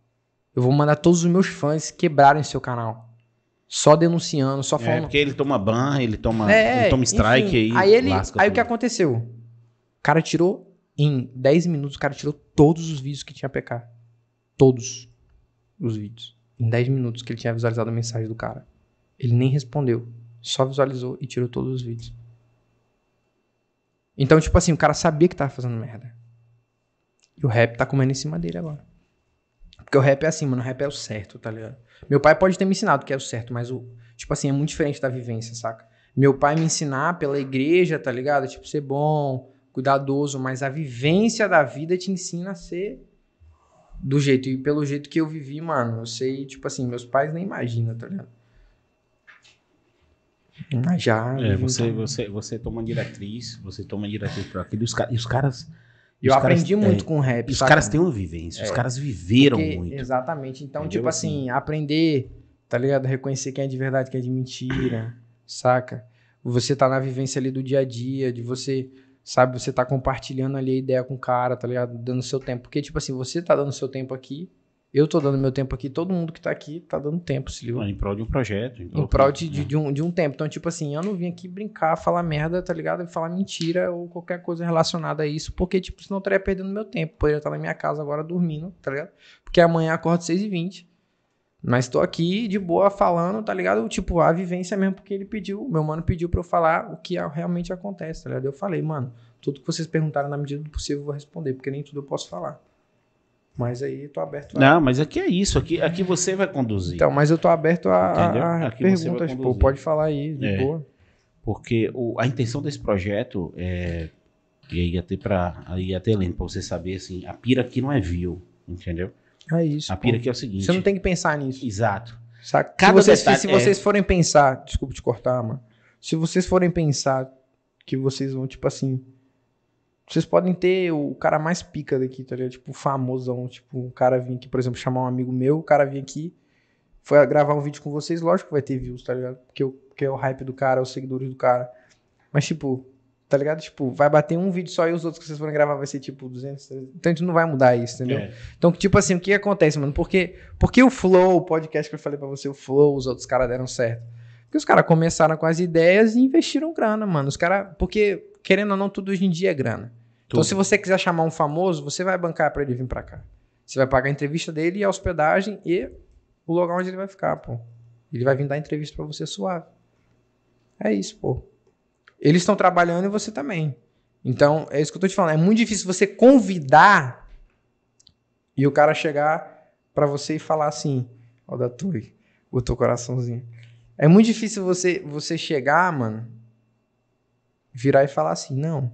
Eu vou mandar todos os meus fãs quebrarem seu canal. Só denunciando, só. É, falando. porque ele toma ban, ele toma, É, ele toma strike enfim. aí. Aí ele, aí o que aconteceu? O cara tirou em 10 minutos, o cara tirou todos os vídeos que tinha PK. Todos os vídeos. Em 10 minutos que ele tinha visualizado a mensagem do cara. Ele nem respondeu, só visualizou e tirou todos os vídeos. Então, tipo assim, o cara sabia que tava fazendo merda. E o rap tá comendo em cima dele agora. Porque o rap é assim, mano, o rap é o certo, tá ligado? Meu pai pode ter me ensinado que é o certo, mas o, tipo assim, é muito diferente da vivência, saca? Meu pai me ensinar pela igreja, tá ligado? Tipo, ser bom, cuidadoso, mas a vivência da vida te ensina a ser do jeito. E pelo jeito que eu vivi, mano, eu sei, tipo assim, meus pais nem imaginam, tá ligado? Já. É, você, tempo. você, você toma diretriz, você toma diretriz por aquilo. E os, e os caras. Eu os caras- aprendi muito é, com rap. Os caras têm uma vivência, os É. caras viveram Porque- muito. Exatamente. Então, Entendeu? tipo assim, aprender, tá ligado? Reconhecer quem é de verdade, quem é de mentira, saca? Você tá na vivência ali do dia a dia, de você, sabe, você tá compartilhando ali a ideia com o cara, tá ligado? Dando seu tempo. Porque, tipo assim, você tá dando seu tempo aqui, eu tô dando meu tempo aqui, todo mundo que tá aqui tá dando tempo, se liga? Em prol de um projeto. Em prol de, de, de um, de um tempo. Então, tipo assim, eu não vim aqui brincar, falar merda, tá ligado? Falar mentira ou qualquer coisa relacionada a isso, porque, tipo, senão eu estaria perdendo meu tempo. Poderia estar na minha casa agora dormindo, tá ligado? Porque amanhã acordo 6h20. Mas tô aqui de boa falando, tá ligado? Tipo, a vivência mesmo, porque ele pediu, meu mano pediu pra eu falar o que realmente acontece, tá ligado? Eu falei, mano, tudo que vocês perguntaram na medida do possível eu vou responder, porque nem tudo eu posso falar. Mas aí tô aberto a. Não, mas aqui é isso. Aqui, aqui você vai conduzir. Então, mas eu tô aberto a, a- perguntas, pô. Pode falar aí, de É. boa. Porque o- a intenção desse projeto é. E aí até pra. Aí até lendo, pra você saber assim, a pira aqui não é view, entendeu? É isso. A pô. pira aqui é o seguinte. Você não tem que pensar nisso. Exato. Saca? Cada se vocês, detalhe- se é. vocês forem pensar, desculpa te cortar, mano. Se vocês forem pensar que vocês vão, tipo assim. Vocês podem ter o cara mais pica daqui, tá ligado? Tipo, famosão. Tipo, um cara vir aqui, por exemplo, chamar um amigo meu, o cara vir aqui, foi gravar um vídeo com vocês, lógico que vai ter views, tá ligado? Porque, o- porque é o hype do cara, os seguidores do cara. Mas, tipo, tá ligado? Tipo, vai bater um vídeo só e os outros que vocês forem gravar vai ser, tipo, 200, 300. Então a gente não vai mudar isso, entendeu? É. Então, tipo assim, o que acontece, mano? Porque, porque o Flow, o podcast que eu falei pra você, o Flow, os outros caras deram certo. Porque os caras começaram com as ideias e investiram grana, mano. Os caras. Porque, querendo ou não, tudo hoje em dia é grana. Então, Tudo. se você quiser chamar um famoso, você vai bancar pra ele vir pra cá. Você vai pagar a entrevista dele e a hospedagem e o lugar onde ele vai ficar, pô. Ele vai vir dar entrevista pra você suave. É isso, pô. Eles estão trabalhando e você também. Então, é isso que eu tô te falando. É muito difícil você convidar e o cara chegar pra você e falar assim: Ó, da Tui, o teu coraçãozinho. É muito difícil você, você chegar, mano, virar e falar assim: Não.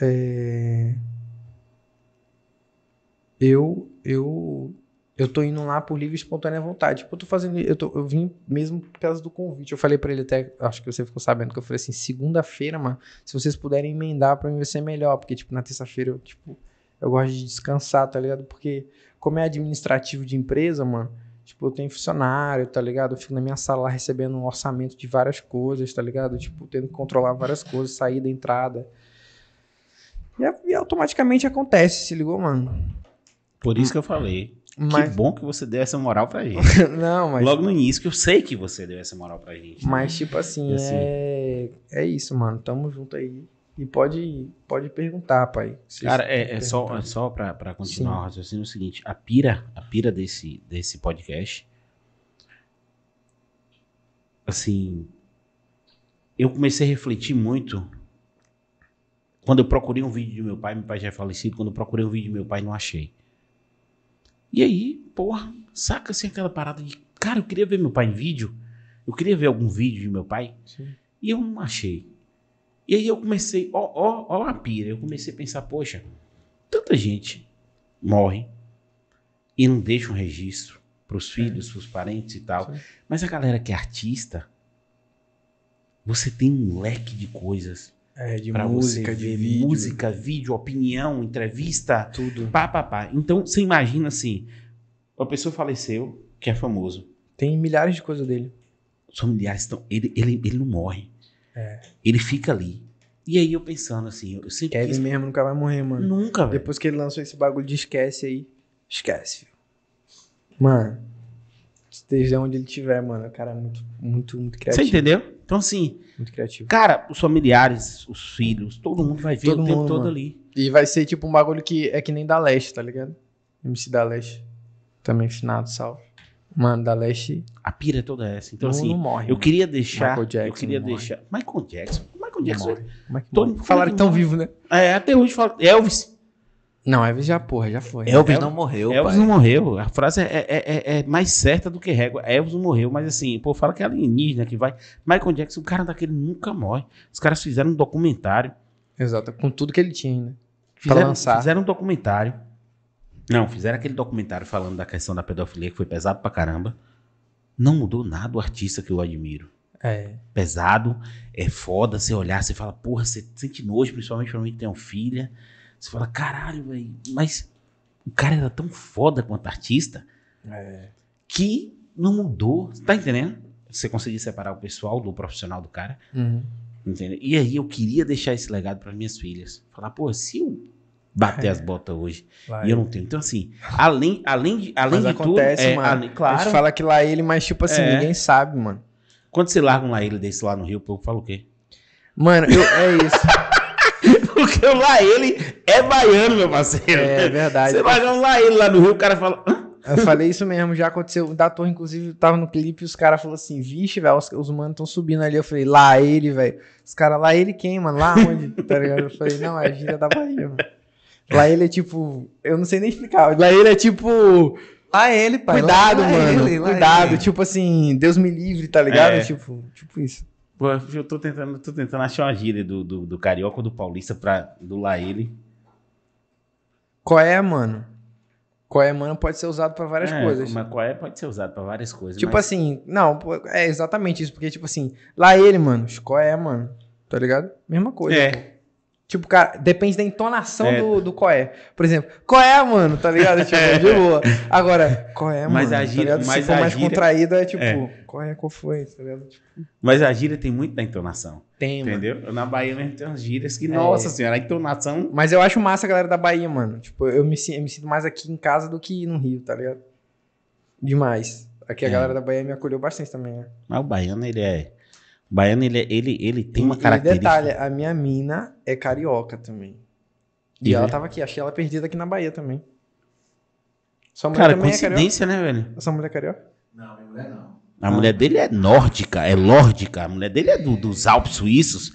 É... Eu, eu, eu tô indo lá por livre e espontânea vontade. Tipo, eu tô fazendo. Eu, tô, eu vim mesmo por causa do convite. Eu falei pra ele até, acho que você ficou sabendo que eu falei assim: segunda-feira, mano, se vocês puderem emendar pra mim vai ser melhor. Porque, tipo, na terça-feira eu, tipo, eu gosto de descansar, tá ligado? Porque, como é administrativo de empresa, mano, tipo, eu tenho funcionário, tá ligado? Eu fico na minha sala lá recebendo um orçamento de várias coisas, tá ligado? Tipo, tendo que controlar várias coisas, saída, entrada. E, e automaticamente acontece, se ligou, mano? Por isso que eu falei. Mas, Que bom que você deu essa moral pra gente. não, mas, Logo no início, que eu sei que você deu essa moral pra gente. mas tipo assim, assim- é, é isso, mano. Tamo junto aí. E pode, pode perguntar, pai. Se Cara, é, é só, é só pra, pra continuar Sim. o raciocínio é o seguinte: a pira, a pira desse, desse podcast, assim, eu comecei a refletir muito quando eu procurei um vídeo de meu pai, meu pai já é falecido, quando eu procurei um vídeo de meu pai, não achei. E aí, porra, saca assim aquela parada de, cara, eu queria ver meu pai em vídeo, eu queria ver algum vídeo de meu pai, Sim. e eu não achei. E aí eu comecei, ó, ó, ó a pira, eu comecei a pensar, poxa, tanta gente morre e não deixa um registro pros filhos, pros parentes e tal. Sim. Mas a galera que é artista você tem um leque de coisas É, de pra música, você de vídeo. música, vídeo, opinião, entrevista, Tudo. pá, pá, pá. Então, você imagina assim, uma pessoa faleceu, que é famoso, Tem milhares de coisas dele. os familiares estão, ele, ele, ele não morre, É. ele fica ali. E aí eu pensando assim, eu sempre Kevin quis- mesmo nunca vai morrer, mano. nunca, velho. Depois que ele lançou esse bagulho de esquece aí. Esquece, filho. Mano. Esteja onde ele estiver, mano. O cara é muito, muito, muito Você criativo. entendeu? Então assim, Muito criativo. cara, os familiares, os filhos, todo mundo vai ver Todo o tempo mundo, todo mano. ali. E vai ser tipo um bagulho que é que nem da Leste, tá ligado? MC da Leste. Também finado, salve. Mano, da Leste A pira é toda essa. Então não, assim, não morre. eu queria deixar, Michael Jackson eu queria não morre. deixar, Michael Jackson, Michael Jackson, morre. Como é que Todo morre? mundo Falaram fala que morre. vivos, né? é, até hoje fala, Elvis, Não, Elvis já, porra, já foi. Elvis não morreu, Elvis pai. não morreu. A frase é, é- é- é mais certa do que régua. Elvis não morreu, mas assim, pô, fala que é alienígena que vai. Michael Jackson, o cara daquele nunca morre. Os caras fizeram um documentário. Exato, com tudo que ele tinha ainda. Pra Fizeram, lançar. fizeram um documentário. Não, fizeram aquele documentário falando da questão da pedofilia, que foi pesado pra caramba. Não mudou nada o artista que eu admiro. É. Pesado, é foda você olhar, você fala, porra, você sente nojo, principalmente pra mim que tem uma filha. Você fala, caralho, velho, mas o cara era tão foda quanto artista É. que não mudou. Tá entendendo? Você conseguir separar o pessoal do profissional do cara. Uhum. Entendeu? E aí eu queria deixar esse legado para minhas filhas. Falar, pô, se eu bater É. as botas hoje Lá e eu não tenho. Então, assim, além, além de, além Mas de acontece, tudo. é, mano. além- A claro. gente fala que lá ele, mas tipo assim, É. ninguém sabe, mano. Quando você larga um Laíle desse lá no Rio, o povo fala o quê? Mano, eu, é isso. Porque o Laíle é baiano, meu parceiro. É verdade. Você larga um Laíle lá no Rio, o cara fala. Eu falei isso mesmo, já aconteceu. O da torre, inclusive, tava no clipe e os caras falaram assim: vixe, velho, os, os manos estão subindo ali. Eu falei, lá ele, velho. Os caras, lá ele quem, mano? Lá onde? tá ligado? Eu falei, não, é a gíria da Bahia, mano. Lá ele é tipo. Eu não sei nem explicar. Lá ele é tipo. Lá ele, pai. Cuidado, lá mano. ele, lá cuidado. ele. Tipo assim, Deus me livre, tá ligado? É. Tipo, tipo isso. Pô, eu tô tentando, tô tentando achar uma gíria do, do, do carioca ou do paulista pra, do Laíle. Qual é, mano? Qual é, mano? Pode ser usado pra várias É, coisas. Mas qual é? Pode ser usado pra várias coisas. Tipo mas- assim, não, é exatamente isso, porque, tipo assim, lá ele, mano, qual é, mano? Tá ligado? Mesma coisa. É. pô. Tipo, cara, depende da entonação É. do, do qual é. Por exemplo, qual é, mano? Tá ligado? Tipo, de boa. Agora, qual é, mano? Mas a tá gíria-? Se mas for a mais gíria- contraído, é tipo, É. qual é, qual foi? Tá ligado? Tipo, Mas a gíria tem muito da entonação. tem, mano. Entendeu? Na Bahia mesmo tem umas gírias que, É. nossa senhora, a entonação. Mas eu acho massa a galera da Bahia, mano. Tipo, eu me, eu me sinto mais aqui em casa do que no Rio, tá ligado? Demais. Aqui a É. galera da Bahia me acolheu bastante também, né? Mas o baiano, ele é. Baiano, ele, é- ele, ele tem uma E- característica. E detalhe, a minha mina é carioca também. E E ela vê? tava aqui, achei ela perdida aqui na Bahia também. Sua mulher Cara, também é carioca? coincidência, né, velho? Sua mulher é carioca? Não, minha mulher não. A mulher dele é nórdica, é lórdica. A mulher dele é do- dos Alpes suíços.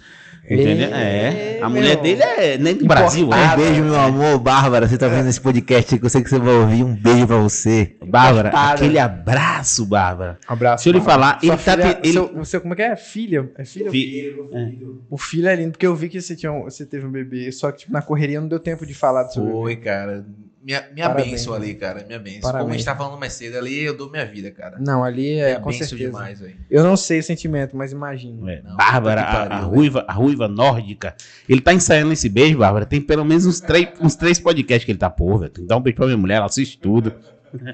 Entendeu? É. A meu. mulher dele é nem do Brasil, Importada. é. Um beijo, meu amor. Bárbara, você tá vendo esse podcast que eu sei que você vai ouvir. Um beijo pra você. Bárbara, Importada. aquele abraço, Bárbara. Abraço. Se eu lhe falar, ele tá. filha, ele- seu- você, como é que é? Filha? É filha? Fi- O filho é lindo, porque eu vi que você, tinha um- você teve um bebê, só que tipo, na correria não deu tempo de falar do seu bebê. Foi, cara. Minha, minha Parabéns, mano. ali, cara. Minha benção. Parabéns. Como a gente tá falando mais cedo ali, eu dou minha vida, cara. Não, ali é minha com benção certeza. demais, velho. Eu não sei o sentimento, mas imagino. É, Não, Bárbara, a, a pariu, ruiva, a ruiva nórdica. Ele tá ensaiando esse beijo, Bárbara. Tem pelo menos uns três, uns três podcasts que ele tá, pô, velho. Tem que dar um beijo pra minha mulher, ela assiste tudo.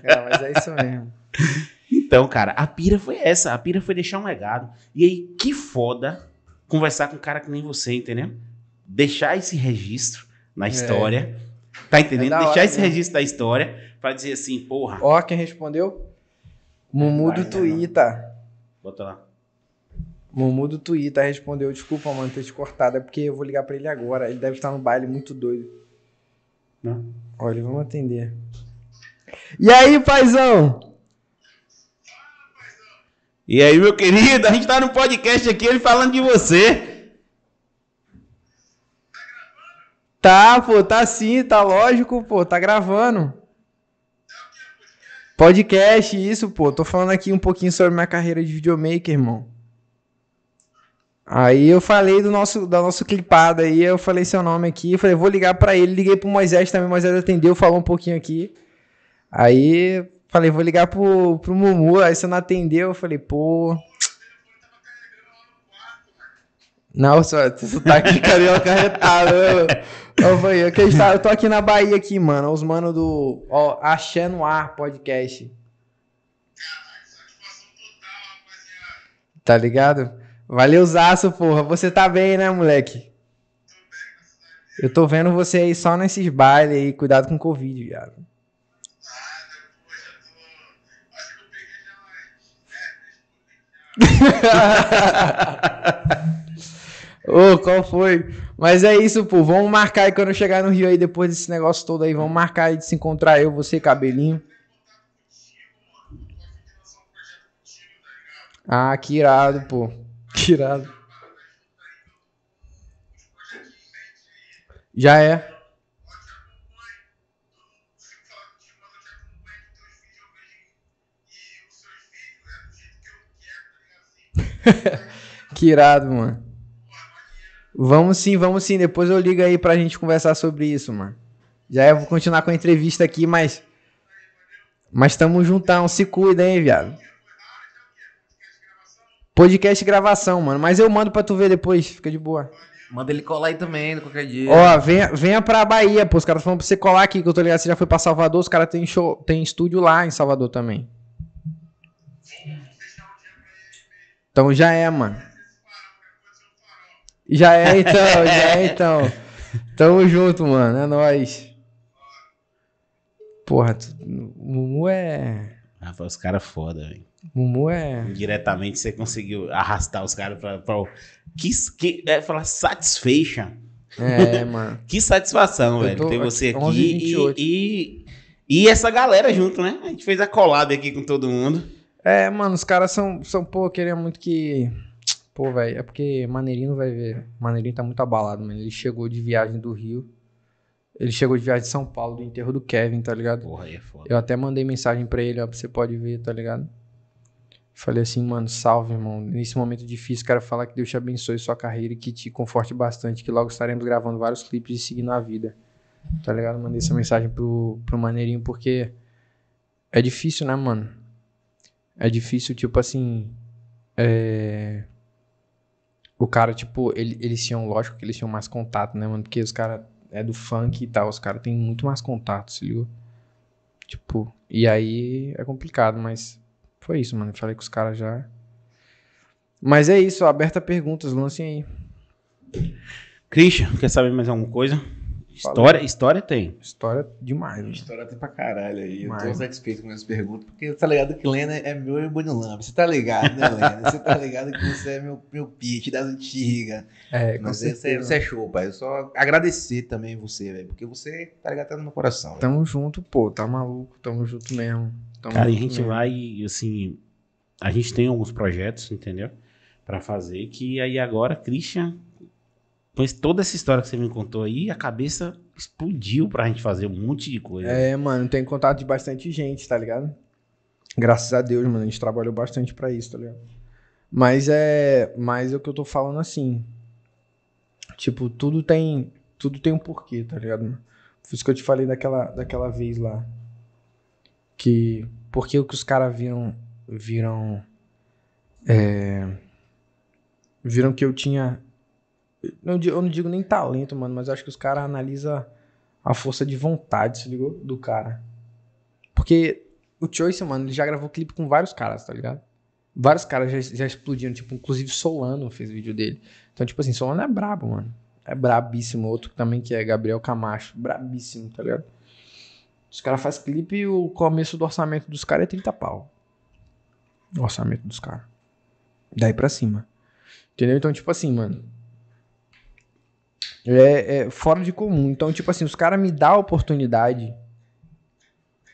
Cara, mas é isso mesmo. Então, cara, a pira foi essa. A pira foi deixar um legado. E aí, que foda conversar com um cara que nem você, entendeu? Deixar esse registro na história. Tá entendendo? É Deixar hora esse mesmo. registro da história pra dizer assim, porra. Ó, quem respondeu? Mumu do né, Twitter. Bota lá. Mumu do Twitter respondeu, desculpa, mano, ter te cortado, é porque eu vou ligar pra ele agora. Ele deve estar no baile muito doido. Não. Olha, vamos atender. E aí, paizão? E aí, meu querido, a gente tá no podcast aqui, ele falando de você. Tá, pô, tá sim, tá lógico, pô, tá gravando. Podcast, isso, pô. Tô falando aqui um pouquinho sobre minha carreira de videomaker, irmão. Aí eu falei do nosso, da nosso clipado aí, eu falei seu nome aqui, falei, vou ligar pra ele, liguei pro Moisés também, Moisés atendeu, falou um pouquinho aqui. Aí falei, vou ligar pro, pro Mumu, aí você não atendeu, eu falei, pô. Não, só tu tá aqui carioca retado. Ô, velho, que está, eu tô aqui na Bahia aqui, mano. Os manos do ó, no Ar podcast. Tá ligado? Valeu, Zaço, porra. Você tá bem, né, moleque? Eu tô vendo você aí só nesses bailes aí. Cuidado com o Covid, viado. Ô, qual foi? Mas é isso, pô. Vamos marcar aí quando eu chegar no Rio aí, depois desse negócio todo aí. Vamos marcar aí de se encontrar eu, você, cabelinho. Ah, que irado, pô. Que irado. Já é. que irado, mano. Vamos sim, vamos sim. Depois eu ligo aí pra gente conversar sobre isso, mano. Já é, vou continuar com a entrevista aqui, mas. Mas tamo juntão. Se cuida, hein, viado. Podcast gravação, mano. Mas eu mando pra tu ver depois. Fica de boa. Manda ele colar aí também, qualquer dia. Ó, venha, venha pra Bahia, pô. Os caras falando pra você colar aqui, que eu tô ligado. Você já foi pra Salvador. Os caras têm show, tem estúdio lá em Salvador também. Então já é, mano. Já é então, já é então. Tamo junto, mano. É nóis. Porra, tu, Mumu é. Rapaz, os caras foda, velho. Mumu é. Diretamente você conseguiu arrastar os caras pra, pra que, que é falar satisfaction. É, mano. Que satisfação, Eu velho, ter você aqui, aqui 11 e 28. e, e, e essa galera junto, né? A gente fez a collab aqui com todo mundo. É, mano, os caras são, são, pô, queria muito que. Pô, velho, é porque Maneirinho vai ver. Maneirinho tá muito abalado, mano. Ele chegou de viagem do Rio. Ele chegou de viagem de São Paulo, do enterro do Kevin, tá ligado? Porra, aí é foda. Eu até mandei mensagem pra ele, ó, você pode ver, tá ligado? Falei assim, mano, salve, irmão. Nesse momento difícil, quero falar que Deus te abençoe sua carreira e que te conforte bastante, que logo estaremos gravando vários clipes e seguindo a vida. Tá ligado? Mandei essa mensagem pro, pro Maneirinho porque é difícil, né, mano? É difícil, tipo assim. É... O cara, tipo, ele, eles tinham, lógico que eles tinham mais contato, né, mano? Porque os caras é do funk e tal, os caras têm muito mais contato, se ligou? Tipo, e aí é complicado, mas foi isso, mano. Falei com os caras já. Mas é isso, aberta perguntas, lancem aí. Christian, quer saber mais alguma coisa? História, história tem. História demais, mano. História tem pra caralho aí. Eu tô satisfeito com essas perguntas, porque tá ligado que Lena é meu e Bonilamba. Você tá ligado, né, Lena? Você tá ligado que você é meu, meu pitch das antigas. É, com Mas você, certeza. você é show, pai. Eu só agradecer também você, velho. Porque você, tá ligado, tá no meu coração. velho. Tamo junto, pô. Tá maluco. Tamo junto mesmo. Tamo Cara, a junto gente mesmo. vai, assim, a gente tem alguns projetos, entendeu? Pra fazer, que aí agora, Christian, pois toda essa história que você me contou aí, a cabeça explodiu pra gente fazer um monte de coisa. É, mano, tem contato de bastante gente, tá ligado? Graças a Deus, mano, a gente trabalhou bastante pra isso, tá ligado? Mas é, mas é o que eu tô falando assim. Tipo, tudo tem, tudo tem um porquê, tá ligado? Foi isso que eu te falei daquela, daquela vez lá. Que o que os caras viram viram é, viram que eu tinha eu não digo nem talento, mano, mas acho que os caras analisam a força de vontade, se ligou? Do cara. Porque o Choice, mano, ele já gravou clipe com vários caras, tá ligado? Vários caras já, já explodiram, tipo, inclusive Solano fez vídeo dele. Então, tipo assim, Solano é brabo, mano. É brabíssimo. Outro também que é Gabriel Camacho. Brabíssimo, tá ligado? Os caras fazem clipe e o começo do orçamento dos caras é 30 pau. O orçamento dos caras. Daí pra cima. Entendeu? Então, tipo assim, mano. É, é fora de comum. Então, tipo assim, os caras me dão a oportunidade.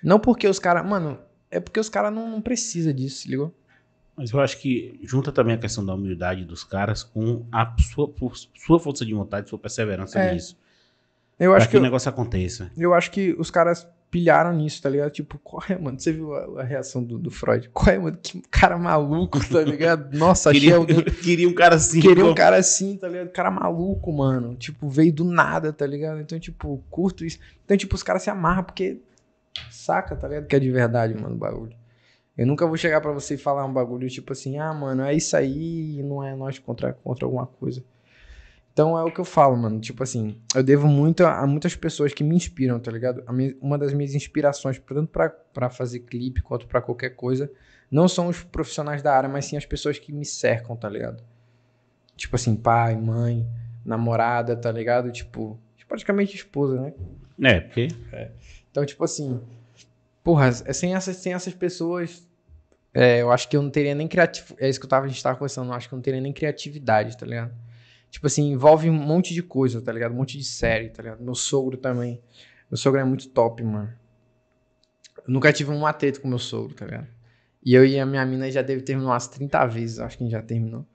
Não porque os caras. Mano, é porque os caras não, não precisam disso, se ligou? Mas eu acho que junta também a questão da humildade dos caras com a sua, sua força de vontade, sua perseverança É. nisso. Eu Pra acho que, que, o negócio aconteça. eu acho que os caras pilharam nisso, tá ligado? Tipo, qual é, mano? Você viu a, a reação do, do Freud? Qual é, mano? Que cara maluco, tá ligado? Nossa, Queria, alguém. queria um cara assim. Queria um cara assim, tá ligado? Cara maluco, mano. Tipo, veio do nada, tá ligado? Então, tipo, curto isso. Então, tipo, os caras se amarram porque saca, tá ligado? Que é de verdade, mano, o bagulho. Eu nunca vou chegar pra você e falar um bagulho tipo assim, ah, mano, é isso aí não é nós contra, contra alguma coisa. Então é o que eu falo, mano. Tipo assim, eu devo muito a, a muitas pessoas que me inspiram, tá ligado? A minha- uma das minhas inspirações, tanto pra, pra fazer clipe quanto pra qualquer coisa, não são os profissionais da área, mas sim as pessoas que me cercam, tá ligado? Tipo assim, pai, mãe, namorada, tá ligado? Tipo, praticamente esposa, né? É, porque. Então, tipo assim, porra, é sem essas, sem essas pessoas, é, eu acho que eu não teria nem criatividade. É isso que eu tava, a gente tava conversando, eu acho que eu não teria nem criatividade, tá ligado? Tipo assim, envolve um monte de coisa, tá ligado? Um monte de série, tá ligado? Meu sogro também. Meu sogro é muito top, mano. Eu nunca tive um atrito com meu sogro, tá ligado? E eu e a minha mina já deve terminar umas 30 vezes, acho que já terminou.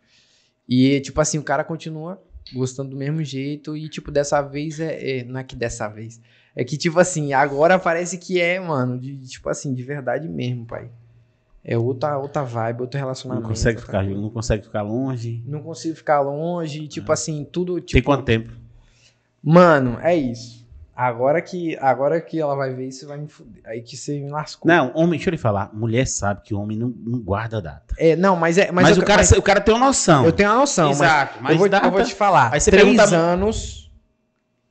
E, tipo assim, o cara continua gostando do mesmo jeito e, tipo, dessa vez é, é- Não é que dessa vez. É que, tipo assim, agora parece que é, mano, de, tipo assim, de verdade mesmo, pai. É outra, outra vibe, outro Não relacionamento. consegue, outra ficar, coisa. não consegue ficar longe. Não consigo ficar longe, tipo assim, tudo, Tem tipo... quanto tempo? Mano, é isso. Agora que, agora que ela vai ver isso, vai me fuder. Aí que você me lascou. Não, homem, deixa eu lhe falar. Mulher sabe que homem não, não guarda data. É, não, mas é... Mas, Mas, eu, o, cara, mas o cara tem uma noção. eu tenho uma noção, Exato, mas, mas eu, vou, data- eu vou te falar. Aí você três pergunta- anos...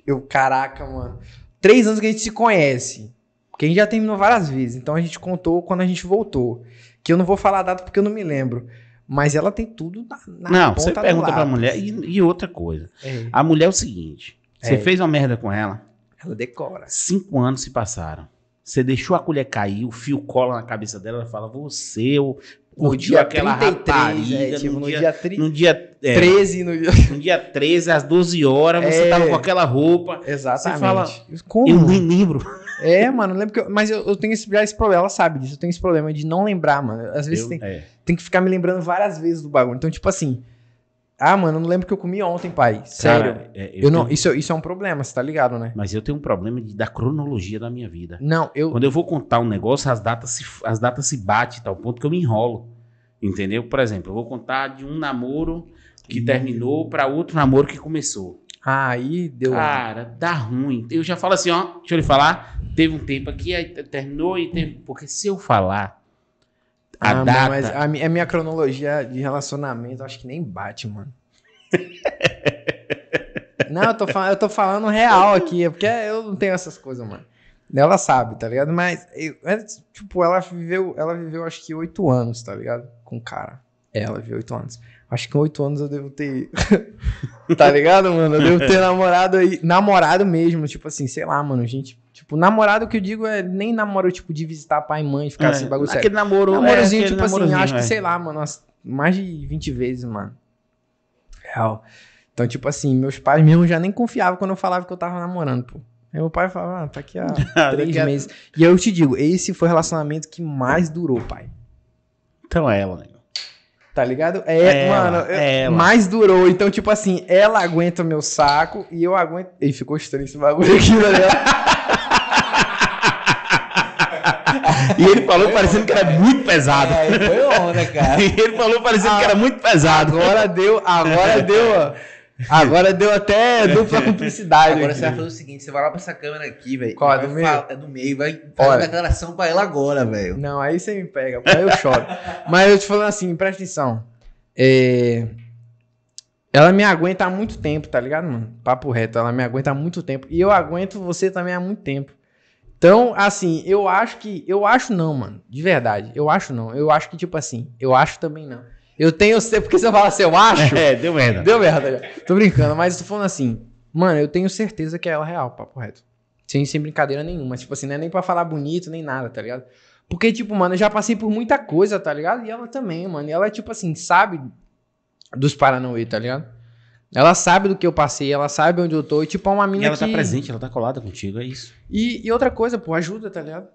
Eu, caraca, mano. Três anos que a gente se conhece. Porque a gente já terminou várias vezes. Então a gente contou quando a gente voltou. Que eu não vou falar a data porque eu não me lembro. Mas ela tem tudo na, na Não, você pergunta pra mulher. E, e outra coisa. É, A mulher é o seguinte: você É. fez uma merda com ela, ela decora. cinco anos se passaram. Você deixou a colher cair, o fio cola na cabeça dela, ela fala: Você, eu No curtiu dia aquela 33, rapariga. é, tipo, no, no dia, dia, tri- no dia, é, 13, no dia... no dia 13, às 12 horas, você É. tava com aquela roupa. Exatamente. fala, Como? Eu nem lembro. É, mano, eu lembro que eu, mas eu, eu tenho esse, já esse problema, ela sabe disso, eu tenho esse problema de não lembrar, mano. Às vezes Eu- tem, é. tem que ficar me lembrando várias vezes do bagulho. Então, tipo assim, ah, mano, eu não lembro o que eu comi ontem, pai. Sério. Cara, é, eu não, tenho- isso, isso é um problema, você tá ligado, né? Mas eu tenho um problema de, da cronologia da minha vida. Não, eu. Quando eu vou contar um negócio, as datas se, as datas se batem, tal ponto que eu me enrolo. Entendeu? Por exemplo, eu vou contar de um namoro que terminou para outro namoro que começou. Ah, aí deu. Cara, dá ruim. Eu já falo assim, ó, deixa eu lhe falar, teve um tempo aqui, aí te- terminou e teve. Porque se eu falar a Ah, data. mas a, a minha cronologia de relacionamento, acho que nem bate, mano. não, eu tô, falando, eu tô falando real aqui, é porque eu não tenho essas coisas, mano. Ela sabe, tá ligado? Mas, eu- é, tipo, ela viveu, ela viveu acho que oito anos, tá ligado? Com o cara. Ela viveu oito anos. Acho que com oito anos eu devo ter. tá ligado, mano? Eu devo ter namorado aí. Namorado mesmo, tipo assim, sei lá, mano. Gente. Tipo, namorado que eu digo é nem namoro, tipo, de visitar pai e mãe, ficar é, assim, bagulho aquele namoro. Namorozinho, é, aquele tipo assim, namorozinho, acho que, é. sei lá, mano, umas- mais de 20 vezes, mano. Real. Então, tipo assim, meus pais mesmo já nem confiavam quando eu falava que eu tava namorando, pô. Aí meu pai falava, ah, tá aqui há três Daqui a- meses. E eu te digo, esse foi o relacionamento que mais durou, pai. Então é ela, né? Tá ligado? É, Ela, mano, ela. mais durou. Então, tipo assim, ela aguenta meu saco e eu aguento. E ficou estranho esse bagulho aqui, ligado? E ele falou parecendo que era muito pesado. É, foi onda, cara. E ele falou parecendo que era muito pesado. Agora deu, agora deu, ó. Agora deu até dupla cumplicidade. Agora aqui. você vai fazer o seguinte: você vai lá pra essa câmera aqui, velho. Qual, é do meio? É do meio, vai fazer Olha. uma declaração pra ela agora, velho. Não, aí você me pega, aí eu choro. Mas eu te falando assim, presta atenção. É, Ela me aguenta há muito tempo, tá ligado, mano? Papo reto, ela me aguenta há muito tempo. E eu aguento você também há muito tempo. Então, assim, eu acho que. Eu acho não, mano. De verdade. Eu acho não. Eu acho que, tipo assim, eu acho também não. Eu tenho. Porque você fala assim, eu acho. É, deu merda. Deu merda. Tô brincando, mas tô falando assim, mano, eu tenho certeza que é ela real, papo reto. Sem, sem brincadeira nenhuma. Tipo assim, não é nem pra falar bonito, nem nada, tá ligado? Porque, tipo, mano, eu já passei por muita coisa, tá ligado? E ela também, mano. E ela, tipo assim, sabe dos Paranauê, tá ligado? Ela sabe do que eu passei, ela sabe onde eu tô. E, tipo, é uma E mina ela que... tá presente, ela tá colada contigo, é isso. E, e outra coisa, pô, ajuda, tá ligado?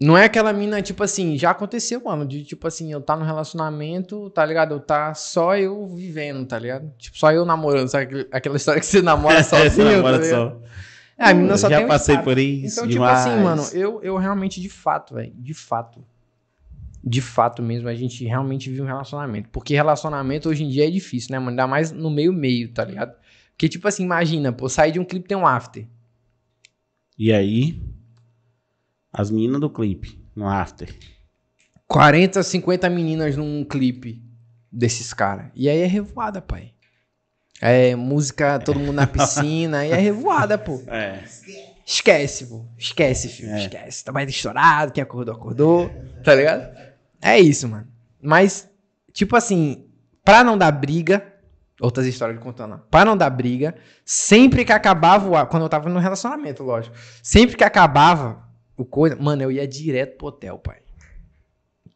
Não é aquela mina, tipo assim, já aconteceu, mano, de tipo assim, eu tá no relacionamento, tá ligado? Eu tá só eu vivendo, tá ligado? Tipo, só eu namorando, sabe? Aquela história que você namora sozinho, Você namora tá só. É, a menina só já tem um passei estado. por isso. Então, tipo demais. assim, mano, eu, eu realmente, de fato, velho, de fato, de fato mesmo, a gente realmente vive um relacionamento. Porque relacionamento hoje em dia é difícil, né, mano? Ainda mais no meio-meio, tá ligado? Porque, tipo assim, imagina, pô, sair de um clipe tem um after. E aí, as meninas do clipe, no after. 40, 50 meninas num clipe desses caras. E aí é revoada, pai. É, música, todo mundo na piscina, e é revoada, pô. É. Esquece, pô. Esquece, filho. É. Esquece. Tá mais estourado, quem acordou, acordou. Tá ligado? É isso, mano. Mas, tipo assim, pra não dar briga, outras histórias de contando, pra não dar briga, sempre que acabava quando eu tava no relacionamento, lógico. Sempre que acabava o coisa, mano, eu ia direto pro hotel, pai.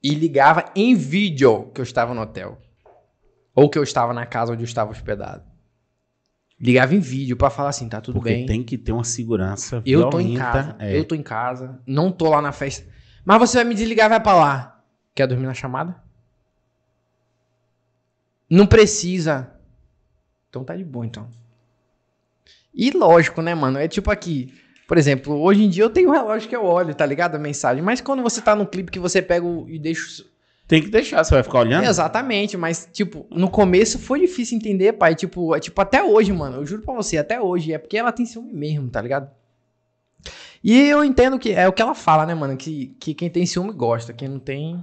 E ligava em vídeo que eu estava no hotel. Ou que eu estava na casa onde eu estava hospedado. Ligava em vídeo pra falar assim, tá tudo Porque bem. tem que ter uma segurança Eu tô em violenta, casa. é. Eu tô em casa. Não tô lá na festa. Mas você vai me desligar e vai pra lá. Quer dormir na chamada? Não precisa. Então tá de boa, então. E lógico, né, mano? É tipo aqui. Por exemplo, hoje em dia eu tenho um relógio que eu olho, tá ligado? A mensagem. Mas quando você tá num clipe que você pega o- e deixa. Tem que deixar, você vai ficar olhando? Exatamente, mas, tipo, no começo foi difícil entender, pai. Tipo, é, tipo, até hoje, mano. Eu juro pra você, até hoje. É porque ela tem ciúme mesmo, tá ligado? E eu entendo que é o que ela fala, né, mano? Que, que quem tem ciúme gosta, quem não tem.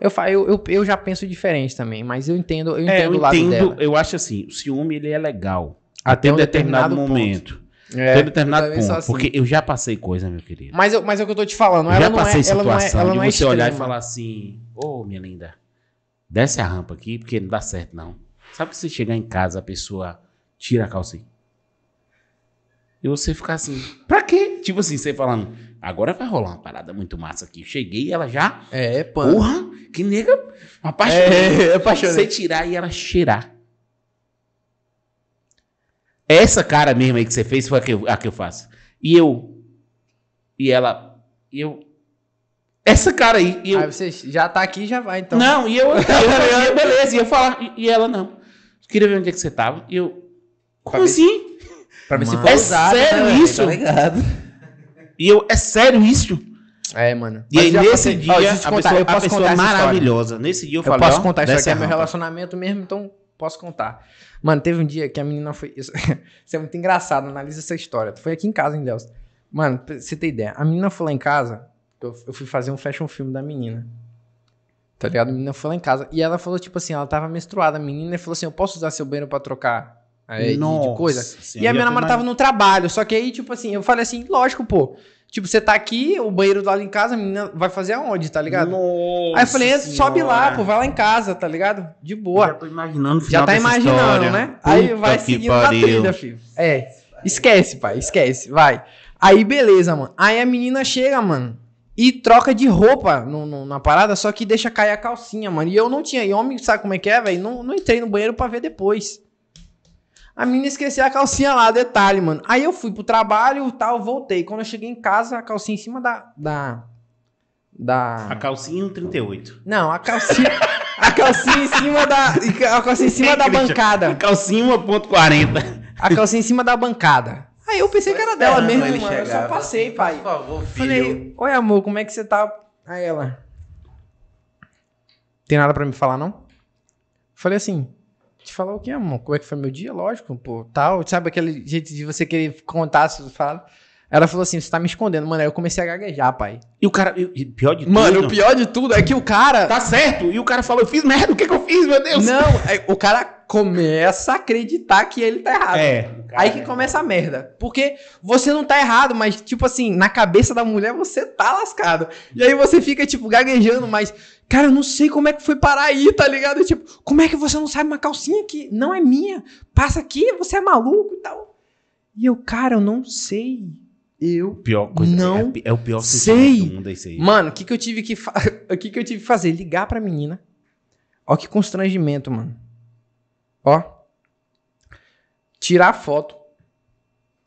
Eu, eu, eu, eu já penso diferente também, mas eu entendo, eu entendo É, eu o lado entendo, dela. eu acho assim, o ciúme ele é legal. Até Até um um determinado, determinado momento. É, até determinado eu ponto. assim. Porque eu já passei coisa, meu querido. Mas, eu, mas é o que eu tô te falando. Eu Ela já não é, passei ela não é, situação ela de não é você olhar e falar assim, ô minha linda, desce a rampa aqui, porque não dá certo não. Sabe que você chegar em casa, a pessoa tira a aí? E você ficar assim, pra quê? Tipo assim, você falando, agora vai rolar uma parada muito massa aqui. Cheguei e ela já, É, pano. porra, que nega, apaixonada. É, apaixonei. Você tirar e ela cheirar. Essa cara mesmo aí que você fez foi a que eu, a que eu faço. E eu. E ela. E eu. Essa cara aí. E eu, Aí você já tá aqui já vai, então. não, e eu. eu, eu beleza, e eu falar. E, e ela não. Queria ver onde é que você tava. E eu. Como Pra ver se- assim? Pra ver se É usado, sério né, velho? isso? Tá ligado? E eu. É sério isso? É, mano. E aí, nesse passei- dia, Ó, eu a contar, pessoa, eu a história. maravilhosa. Nesse dia eu Eu falei. posso ó, contar isso aqui, é meu relacionamento mesmo, então posso contar. Mano, teve um dia que a menina foi. Isso, isso é muito engraçado, analisa essa história. Foi aqui em casa, em Deus. Mano, pra você ter ideia, a menina foi lá em casa, eu, eu fui fazer um fashion film da menina. Tá ligado? A menina foi lá em casa e ela falou, tipo assim, ela tava menstruada. A menina e falou assim: Eu posso usar seu banheiro pra trocar é, de- de, Nossa coisa? Senhora, E a minha namorada tava no trabalho. Só que aí, tipo assim, eu falei assim, lógico, pô. Tipo, você tá aqui, o banheiro lá em casa, a menina vai fazer aonde, tá ligado? Nossa aí eu falei, sobe lá, Senhora. pô, vai lá em casa, tá ligado? De Já boa. tô imaginando Já tá imaginando, história. né? Aí Puta vai que seguindo na pariu. trilha, filho. É. Esquece, pai, esquece. Vai. Aí, beleza, mano. Aí a menina chega, mano. E troca de roupa no, no- na parada, só que deixa cair a calcinha, mano. E eu não tinha. E homem, sabe como é que é, velho? Não, não entrei no banheiro pra ver depois. A menina esqueceu a calcinha lá, detalhe, mano. Aí eu fui pro trabalho e tal, voltei. Quando eu cheguei em casa, a calcinha em cima da. Da. Da. A calcinha um 38. Não, a calcinha. a calcinha em cima da. A calcinha em cima da Christian? bancada. A calcinha 1.40. A calcinha em cima da bancada. Aí eu pensei que era dela mesmo, mano. Eu chegar. só passei, pai. Por favor, filho. Falei, oi amor, como é que você tá? Aí ela. Tem nada pra me falar, não? Falei assim, te falar o que, amor? Como é que foi meu dia? Lógico, pô, tal. Sabe aquele jeito de você querer contar, se fala. Ela falou assim, você tá me escondendo, mano. Aí eu comecei a gaguejar, pai. E o cara, e- pior de Mano, tudo. o pior de tudo é que o cara. Tá certo. E o cara falou, eu fiz merda. O que que eu fiz, meu Deus? Não, aí o cara começa a acreditar que ele tá errado. É. Aí que começa a merda. Porque você não tá errado, mas, tipo assim, na cabeça da mulher você tá lascado. E aí você fica, tipo, gaguejando, mas, cara, eu não sei como é que foi parar aí, tá ligado? Tipo, como é que você não sabe uma calcinha que não é minha? Passa aqui, você é maluco e tal. E eu, cara, eu não sei. Eu. Pior coisa. Não é, é o pior sei. do mundo, é isso aí. Mano, o que que eu tive que fa... o que que eu tive que fazer? Ligar pra menina. Ó que constrangimento, mano. Ó. Tirar a foto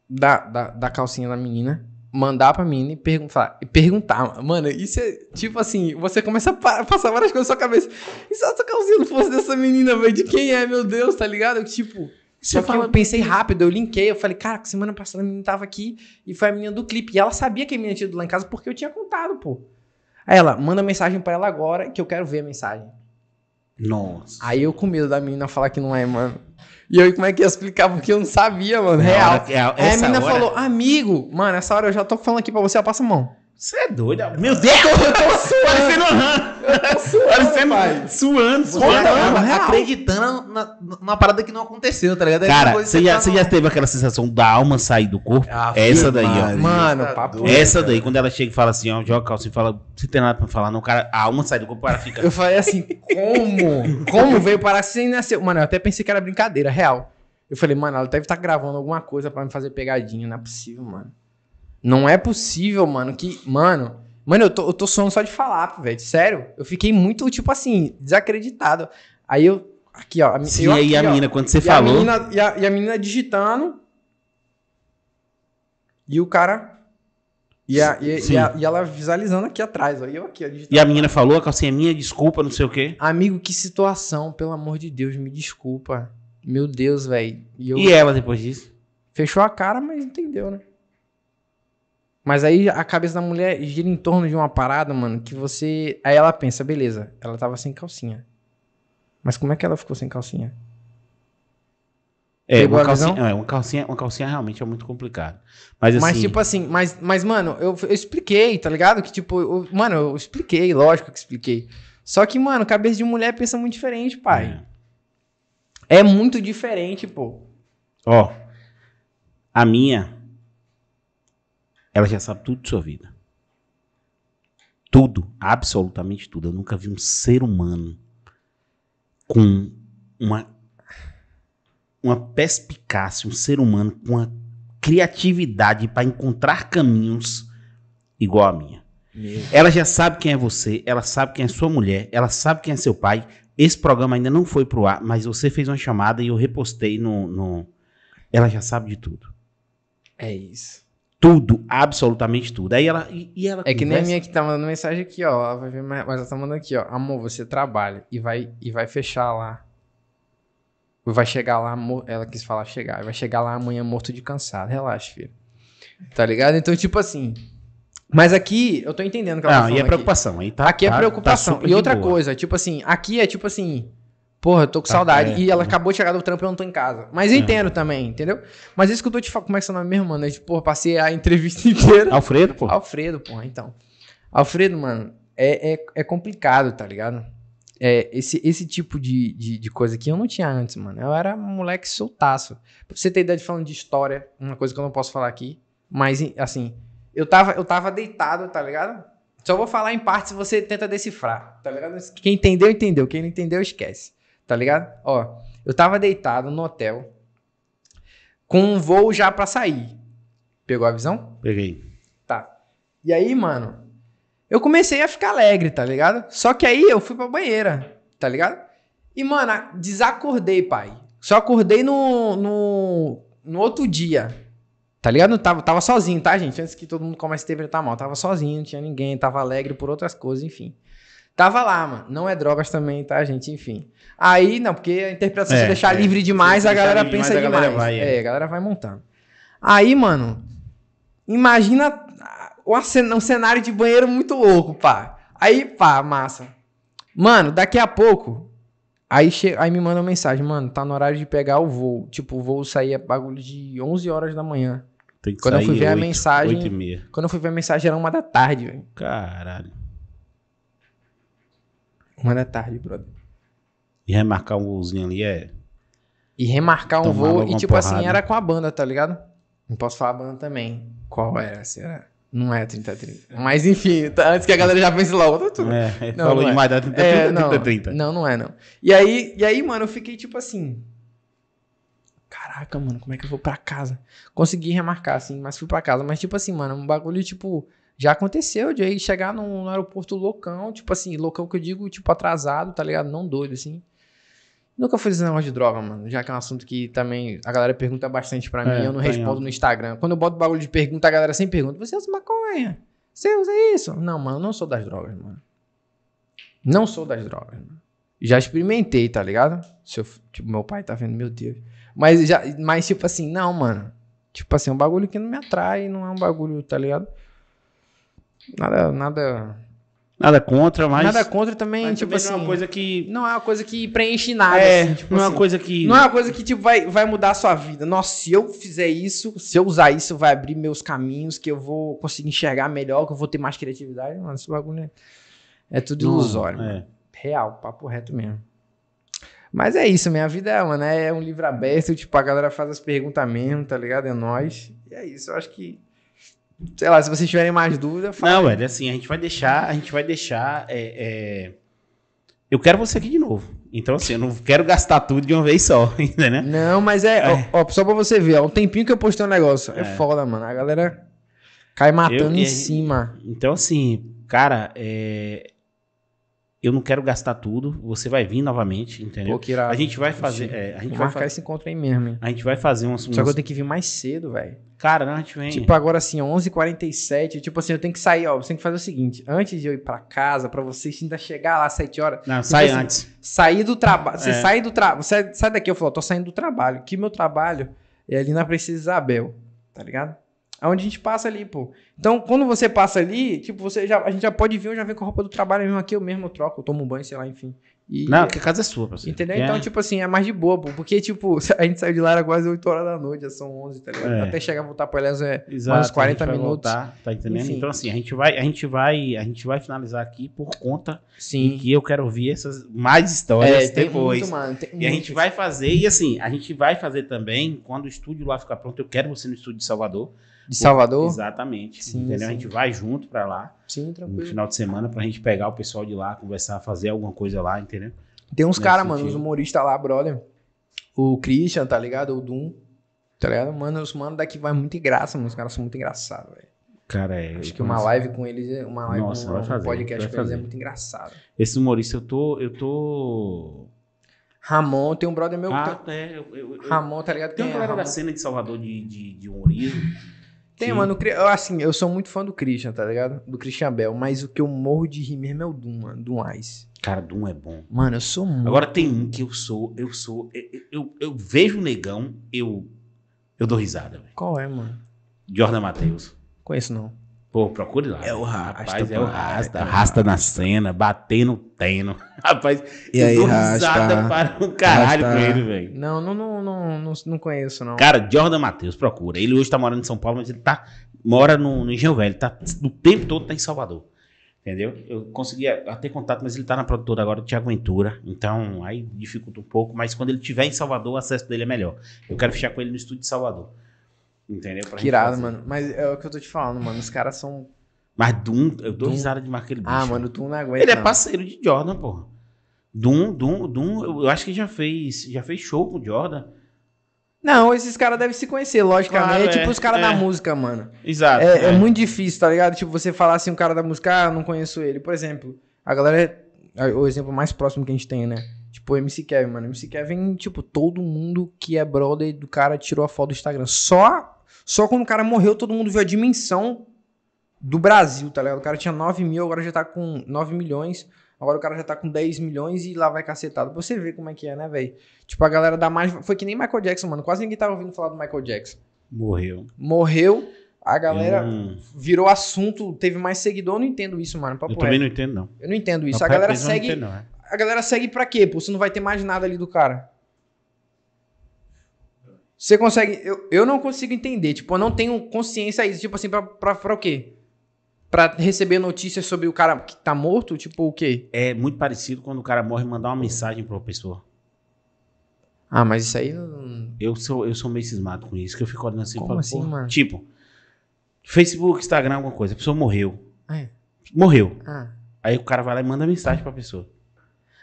da, da, da calcinha da menina, mandar pra menina e perguntar, e perguntar. Mano, isso é tipo assim, você começa a pa- passar várias coisas na sua cabeça. E se essa calcinha não fosse dessa menina, velho? De quem é, meu Deus, tá ligado? Tipo, só que eu pensei rápido, eu linkei, eu falei, cara, semana passada a menina tava aqui e foi a menina do clipe. E ela sabia que a menina tinha ido lá em casa porque eu tinha contado, pô. Aí ela, manda mensagem pra ela agora que eu quero ver a mensagem. Nossa. Aí eu com medo da menina falar que não é, mano. E eu, como é que ia explicar? Porque eu não sabia, mano, real. hora é- Aí a menina hora- falou, amigo, mano, essa hora eu já tô falando aqui pra você, ó, passa a mão. Você é doido. Meu Deus, eu tô suando. Parecendo pai. suando, Você suando. real. acreditando na, numa parada que não aconteceu, tá ligado? É Cara, coisa você já, tá você já teve aquela sensação da alma sair do corpo? Ah, Essa daí, ó. Mano, tá papo Essa daí, quando ela chega e fala assim, ó, joga calça e fala, você tem nada pra falar, não, cara, a alma sai do corpo, o cara fica. Eu falei assim, como? Como veio parar sem nascer? Mano, eu até pensei que era brincadeira, real. Eu falei, mano, ela deve estar gravando alguma coisa pra me fazer pegadinha. Não é possível, mano. Não é possível, mano, que. Mano. Mano, eu tô, eu tô suando só de falar, velho. Sério. Eu fiquei muito, tipo assim, desacreditado. Aí eu. Aqui, ó. a Sim, eu aqui, a ó, menina, quando você e falou. A menina, e, a, e a menina digitando. E o cara. E, a, e, e, a- e ela visualizando aqui atrás, ó. E eu aqui, ó. E a menina falou, a calcinha é minha, desculpa, não sei o quê. Amigo, que situação, pelo amor de Deus, me desculpa. Meu Deus, velho. E eu E ela depois disso? fechou a cara, mas entendeu, né? Mas aí a cabeça da mulher gira em torno de uma parada, mano, que você. Aí ela pensa, beleza, ela tava sem calcinha. Mas como é que ela ficou sem calcinha? É, uma calcinha, é, uma calcinha, uma calcinha realmente é muito complicado. Mas assim, Mas, tipo assim, mas, mas mano, eu, eu expliquei, tá ligado? Que, tipo, eu- mano, eu expliquei, lógico que expliquei. Só que, mano, cabeça de mulher pensa muito diferente, pai. É, muito diferente, pô. Ó, a minha, ela já sabe tudo de sua vida. Tudo, absolutamente tudo. Eu nunca vi um ser humano com uma uma perspicácia, um ser humano com uma criatividade para encontrar caminhos igual a minha. Ela já sabe quem é você, ela sabe quem é sua mulher, ela sabe quem é seu pai. Esse programa ainda não foi pro ar, mas você fez uma chamada e eu repostei no. no- Ela já sabe de tudo. É isso. Tudo, absolutamente tudo. Aí ela. E, e ela É que nem a conversa- minha que tá mandando mensagem aqui, ó. Ela vai ver, mas ela tá mandando aqui, ó. Amor, você trabalha e vai, e vai fechar lá. Vai chegar lá, ela quis falar chegar. Vai chegar lá amanhã morto de cansado. Relaxa, filho. Tá ligado? Então, tipo assim. Mas aqui, eu tô entendendo que ela tá Não, falando e é aqui. preocupação. Aí tá, aqui é tá- preocupação. tá e outra boa. coisa, tipo assim, aqui é tipo assim. Porra, eu tô com Tá saudade. perto, E ela né? acabou de chegar do trampo e eu não tô em casa. Mas eu É. entendo também, entendeu? Mas isso que eu tô te falando, como é que é seu nome mesmo, mano? Eu, tipo, porra, passei a entrevista inteira. Alfredo, pô. Alfredo, porra, então. Alfredo, mano, é, é, é complicado, tá ligado? É, esse, esse tipo de, de, de coisa aqui eu não tinha antes, mano. Eu era um moleque soltaço. Pra você ter ideia de falando de história, uma coisa que eu não posso falar aqui. Mas, assim, eu tava, eu tava deitado, tá ligado? Só vou falar em partes se você tenta decifrar, tá ligado? Quem entendeu, entendeu. Quem não entendeu, esquece. Tá ligado? Ó, eu tava deitado no hotel com um voo já pra sair. Pegou a visão? Peguei. Tá. E aí, mano, eu comecei a ficar alegre, tá ligado? Só que aí eu fui pra banheira, tá ligado? E, mano, desacordei, pai. Só acordei no, no, no outro dia. Tá ligado? Tava, tava sozinho, tá, gente? Antes que todo mundo comece a ter tá mal. Tava sozinho, não tinha ninguém, tava alegre por outras coisas, enfim. Tava lá, mano. Não é drogas também, tá, gente? Enfim. Aí, não, porque a interpretação, É, se deixar é. livre demais, a galera livre pensa demais, a demais. galera vai, é. é, a galera vai montando. Aí, mano, imagina um cen- um cenário de banheiro muito louco, pá. Aí, pá, massa. Mano, daqui a pouco, aí, che... aí me manda uma mensagem, mano, tá no horário de pegar o voo. Tipo, o voo saía bagulho de 11 horas da manhã. Tem que Quando eu sair fui ver a oito, mensagem- e meia. Quando eu fui ver a mensagem, era uma da tarde, velho. Caralho. Uma da tarde, brother. E remarcar um golzinho ali é. E remarcar um voo. E tipo assim, porrada. era com a banda, tá ligado? Não posso falar a banda também. Qual era? Se era? Não é 3030. Mas enfim, tá- antes que a galera já pense logo. tá tudo. É, Não, falou não é. demais, dá 30, É, 30, não, 30, 30. não, não é não. E aí, e aí, mano, eu fiquei tipo assim. Caraca, mano, como é que eu vou pra casa? Consegui remarcar, assim, mas fui pra casa. Mas, tipo assim, mano, um bagulho, tipo, já aconteceu de aí chegar no, no aeroporto loucão, tipo assim, loucão que eu digo, tipo, atrasado, tá ligado? Não doido, assim. Nunca fui esse negócio de droga, mano. Já que é um assunto que também a galera pergunta bastante pra mim, É, eu não respondo alta. no Instagram. Quando eu boto bagulho de pergunta, a galera sempre pergunta: Você usa maconha? Você usa isso? Não, mano, eu não sou das drogas, mano. Não sou das drogas, mano. Já experimentei, tá ligado? Se eu, tipo, meu pai tá vendo, meu Deus. Mas, já, mas, tipo assim, não, mano. Tipo assim, é um bagulho que não me atrai, não é um bagulho, tá ligado? Nada, nada. Nada contra, mas. Nada contra também, mas tipo também assim. não é uma coisa que. Não é uma coisa que preenche nada, é, assim, tipo não é assim. uma coisa que. Não é uma coisa que tipo, vai, vai mudar a sua vida. Nossa, se eu fizer isso, se eu usar isso, vai abrir meus caminhos, que eu vou conseguir enxergar melhor, que eu vou ter mais criatividade. Mano, esse bagulho é, é tudo Não, ilusório. mano. é. Real, papo reto mesmo. Mas é isso, minha vida é, mano, é um livro aberto, tipo, a galera faz as perguntas mesmo, tá ligado? É nóis. E é isso, eu acho que. Sei lá, se vocês tiverem mais dúvida, fala. Não, velho, assim, a gente vai deixar, a gente vai deixar. é, é, Eu quero você aqui de novo. Então, assim, eu não quero gastar tudo de uma vez só, entendeu? Não, mas é, É. Ó, ó, só pra você ver, ó, um tempinho que eu postei um negócio. É, É. foda, mano. A galera cai matando Eu- em cima. Então, assim, cara, é, eu não quero gastar tudo. Você vai vir novamente, entendeu? Pô. A gente vai fazer. é, a gente Vou vai marcar fazer. esse encontro aí mesmo, hein? A gente vai fazer uns. Só que eu tenho que vir mais cedo, velho. Cara, não, a gente vem. Tipo, agora assim, 11h47. Tipo assim, eu tenho que sair, ó. Você tem que fazer o seguinte: antes de eu ir pra casa, pra vocês ainda chegar lá às 7 horas, não, sai assim, antes. sair do trabalho. Você É. sai do trabalho. Você sai daqui, eu falo, tô saindo do trabalho. Que meu trabalho é ali na Princesa Isabel, tá ligado? Aonde a gente passa ali, pô. Então, quando você passa ali, tipo, você já, a gente já pode vir, eu já venho com a roupa do trabalho mesmo aqui, eu mesmo eu troco, eu tomo um banho, sei lá, enfim. E, Não, que a casa é sua, parceiro. Entendeu? Então, é- tipo assim, é mais de boa, pô. Porque, tipo, a gente saiu de lá era quase 8 horas da noite, já são 11, tá ligado? É. Até chegar a voltar pra Elas é Exato, mais uns 40 a gente vai minutos. voltar, tá entendendo? Enfim. Então, assim, a gente, vai, a, gente vai, a gente vai finalizar aqui por conta Sim. que eu quero ouvir essas mais histórias É, depois. muito, mano. E a gente vai fazer, e assim, a gente vai fazer também, quando o estúdio lá ficar pronto, eu quero você no estúdio de Salvador. De Salvador? Exatamente. Sim, entendeu? sim. A gente vai junto pra lá, Sim, no tranquilo. final de semana, pra gente pegar o pessoal de lá, conversar, fazer alguma coisa lá, entendeu? Tem uns caras, mano, os humoristas lá, brother. O Christian, tá ligado? O Doom. Tá ligado? Mano, os mano daqui vai muito graça, mano. Os caras são muito engraçados, velho. Cara, é. Acho que uma live com eles, é- uma live, Nossa, vai um fazer, podcast com eles é muito engraçado. Esse humorista, eu tô. Eu tô. Ramon, tem um brother meu. Ah, tem- é. Eu, eu, Ramon, tá ligado? tem uma galera da cena de Salvador de, de, de humorismo. Tem, que- mano, eu, assim, eu sou muito fã do Christian, tá ligado? Do Christian Bell, mas o que eu morro de rir mesmo é o Doom, mano, Doom Ice. Cara, Doom é bom. Mano, eu sou muito. Agora tem um que eu sou, eu sou, eu, eu, eu vejo o negão, eu, eu dou risada, velho. Qual é, mano? Jordan Matheus. Conheço não. Pô, procure lá. É o. Rasta, Rapaz, é pô. o Rasta. É, é o Rasta na cena, batendo, tendo. Rapaz, E eu aí, dou Rasta? risada para um caralho Rasta? com ele, velho. Não, não, não, não, não, não conheço, não. Cara, Jordan Matheus, procura. Ele hoje tá morando em São Paulo, mas ele tá, mora no, no Engenho Velho. Tá, o tempo todo tá em Salvador. Entendeu? Eu consegui ter contato, mas ele tá na produtora agora do Tiago Ventura. Então, aí dificulta um pouco. Mas quando ele estiver em Salvador, o acesso dele é melhor. Eu quero fechar com ele no estúdio de Salvador. Entendeu? Pra Que irado, fazer. mano. Mas é o que eu tô te falando, mano. Os caras são. Mas Doom, eu dou Doom. risada de aquele bicho. Ah, mano, tu não aguenta. Ele é não. parceiro de Jordan, porra. Doom, Doom, Doom, eu acho que já fez, já fez show com o Jordan. Não, esses caras devem se conhecer, logicamente. Claro, é tipo é, os caras é. da música, mano. Exato. É, é muito difícil, tá ligado? Tipo, você falar assim, um cara da música, ah, não conheço ele. Por exemplo, a galera. é O exemplo mais próximo que a gente tem, né? Tipo, o MC Kevin, mano. O MC Kevin, tipo, todo mundo que é brother do cara tirou a foto do Instagram. Só, só quando o cara morreu, todo mundo viu a dimensão do Brasil, tá ligado? O cara tinha 9 mil, agora já tá com 9 milhões. Agora o cara já tá com 10 milhões e lá vai cacetado. Pra você ver como é que é, né, velho? Tipo, a galera da mais. Foi que nem Michael Jackson, mano. Quase ninguém tava ouvindo falar do Michael Jackson. Morreu. Morreu, a galera Hum, virou assunto, teve mais seguidor, eu não entendo isso, mano. Papo eu também reto. não entendo, não. Eu não entendo isso. Não, a galera eu não segue. entendo, não, é. A galera segue pra quê? Pô, você não vai ter mais nada ali do cara. Você consegue. Eu, eu não consigo entender. Tipo, eu não tenho consciência disso. Tipo assim, pra, pra, pra o quê? Pra receber notícias sobre o cara que tá morto? Tipo, o quê? É muito parecido quando o cara morre mandar uma mensagem pra uma pessoa. Ah, mas isso aí. não- Eu sou, eu sou meio cismado com isso, que eu fico olhando assim e Como falo, assim, mano? Tipo, Facebook, Instagram, alguma coisa, a pessoa morreu. É. Morreu. Ah. Aí o cara vai lá e manda mensagem pra pessoa.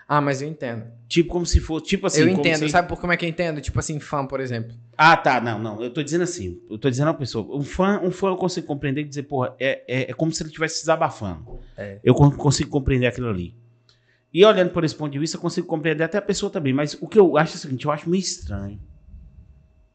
Ah, mas eu entendo. Tipo, como se fosse. Tipo assim. eu entendo. se- Sabe por como é que eu entendo? Tipo assim, fã, por exemplo. Ah, tá. Não, não. Eu tô dizendo assim. Eu tô dizendo a pessoa. Um fã, um fã eu consigo compreender e dizer, porra, é, é, é como se ele estivesse desabafando. É. Eu con- consigo compreender aquilo ali. E olhando por esse ponto de vista, eu consigo compreender até a pessoa também. Mas o que eu acho é o seguinte, eu acho meio estranho.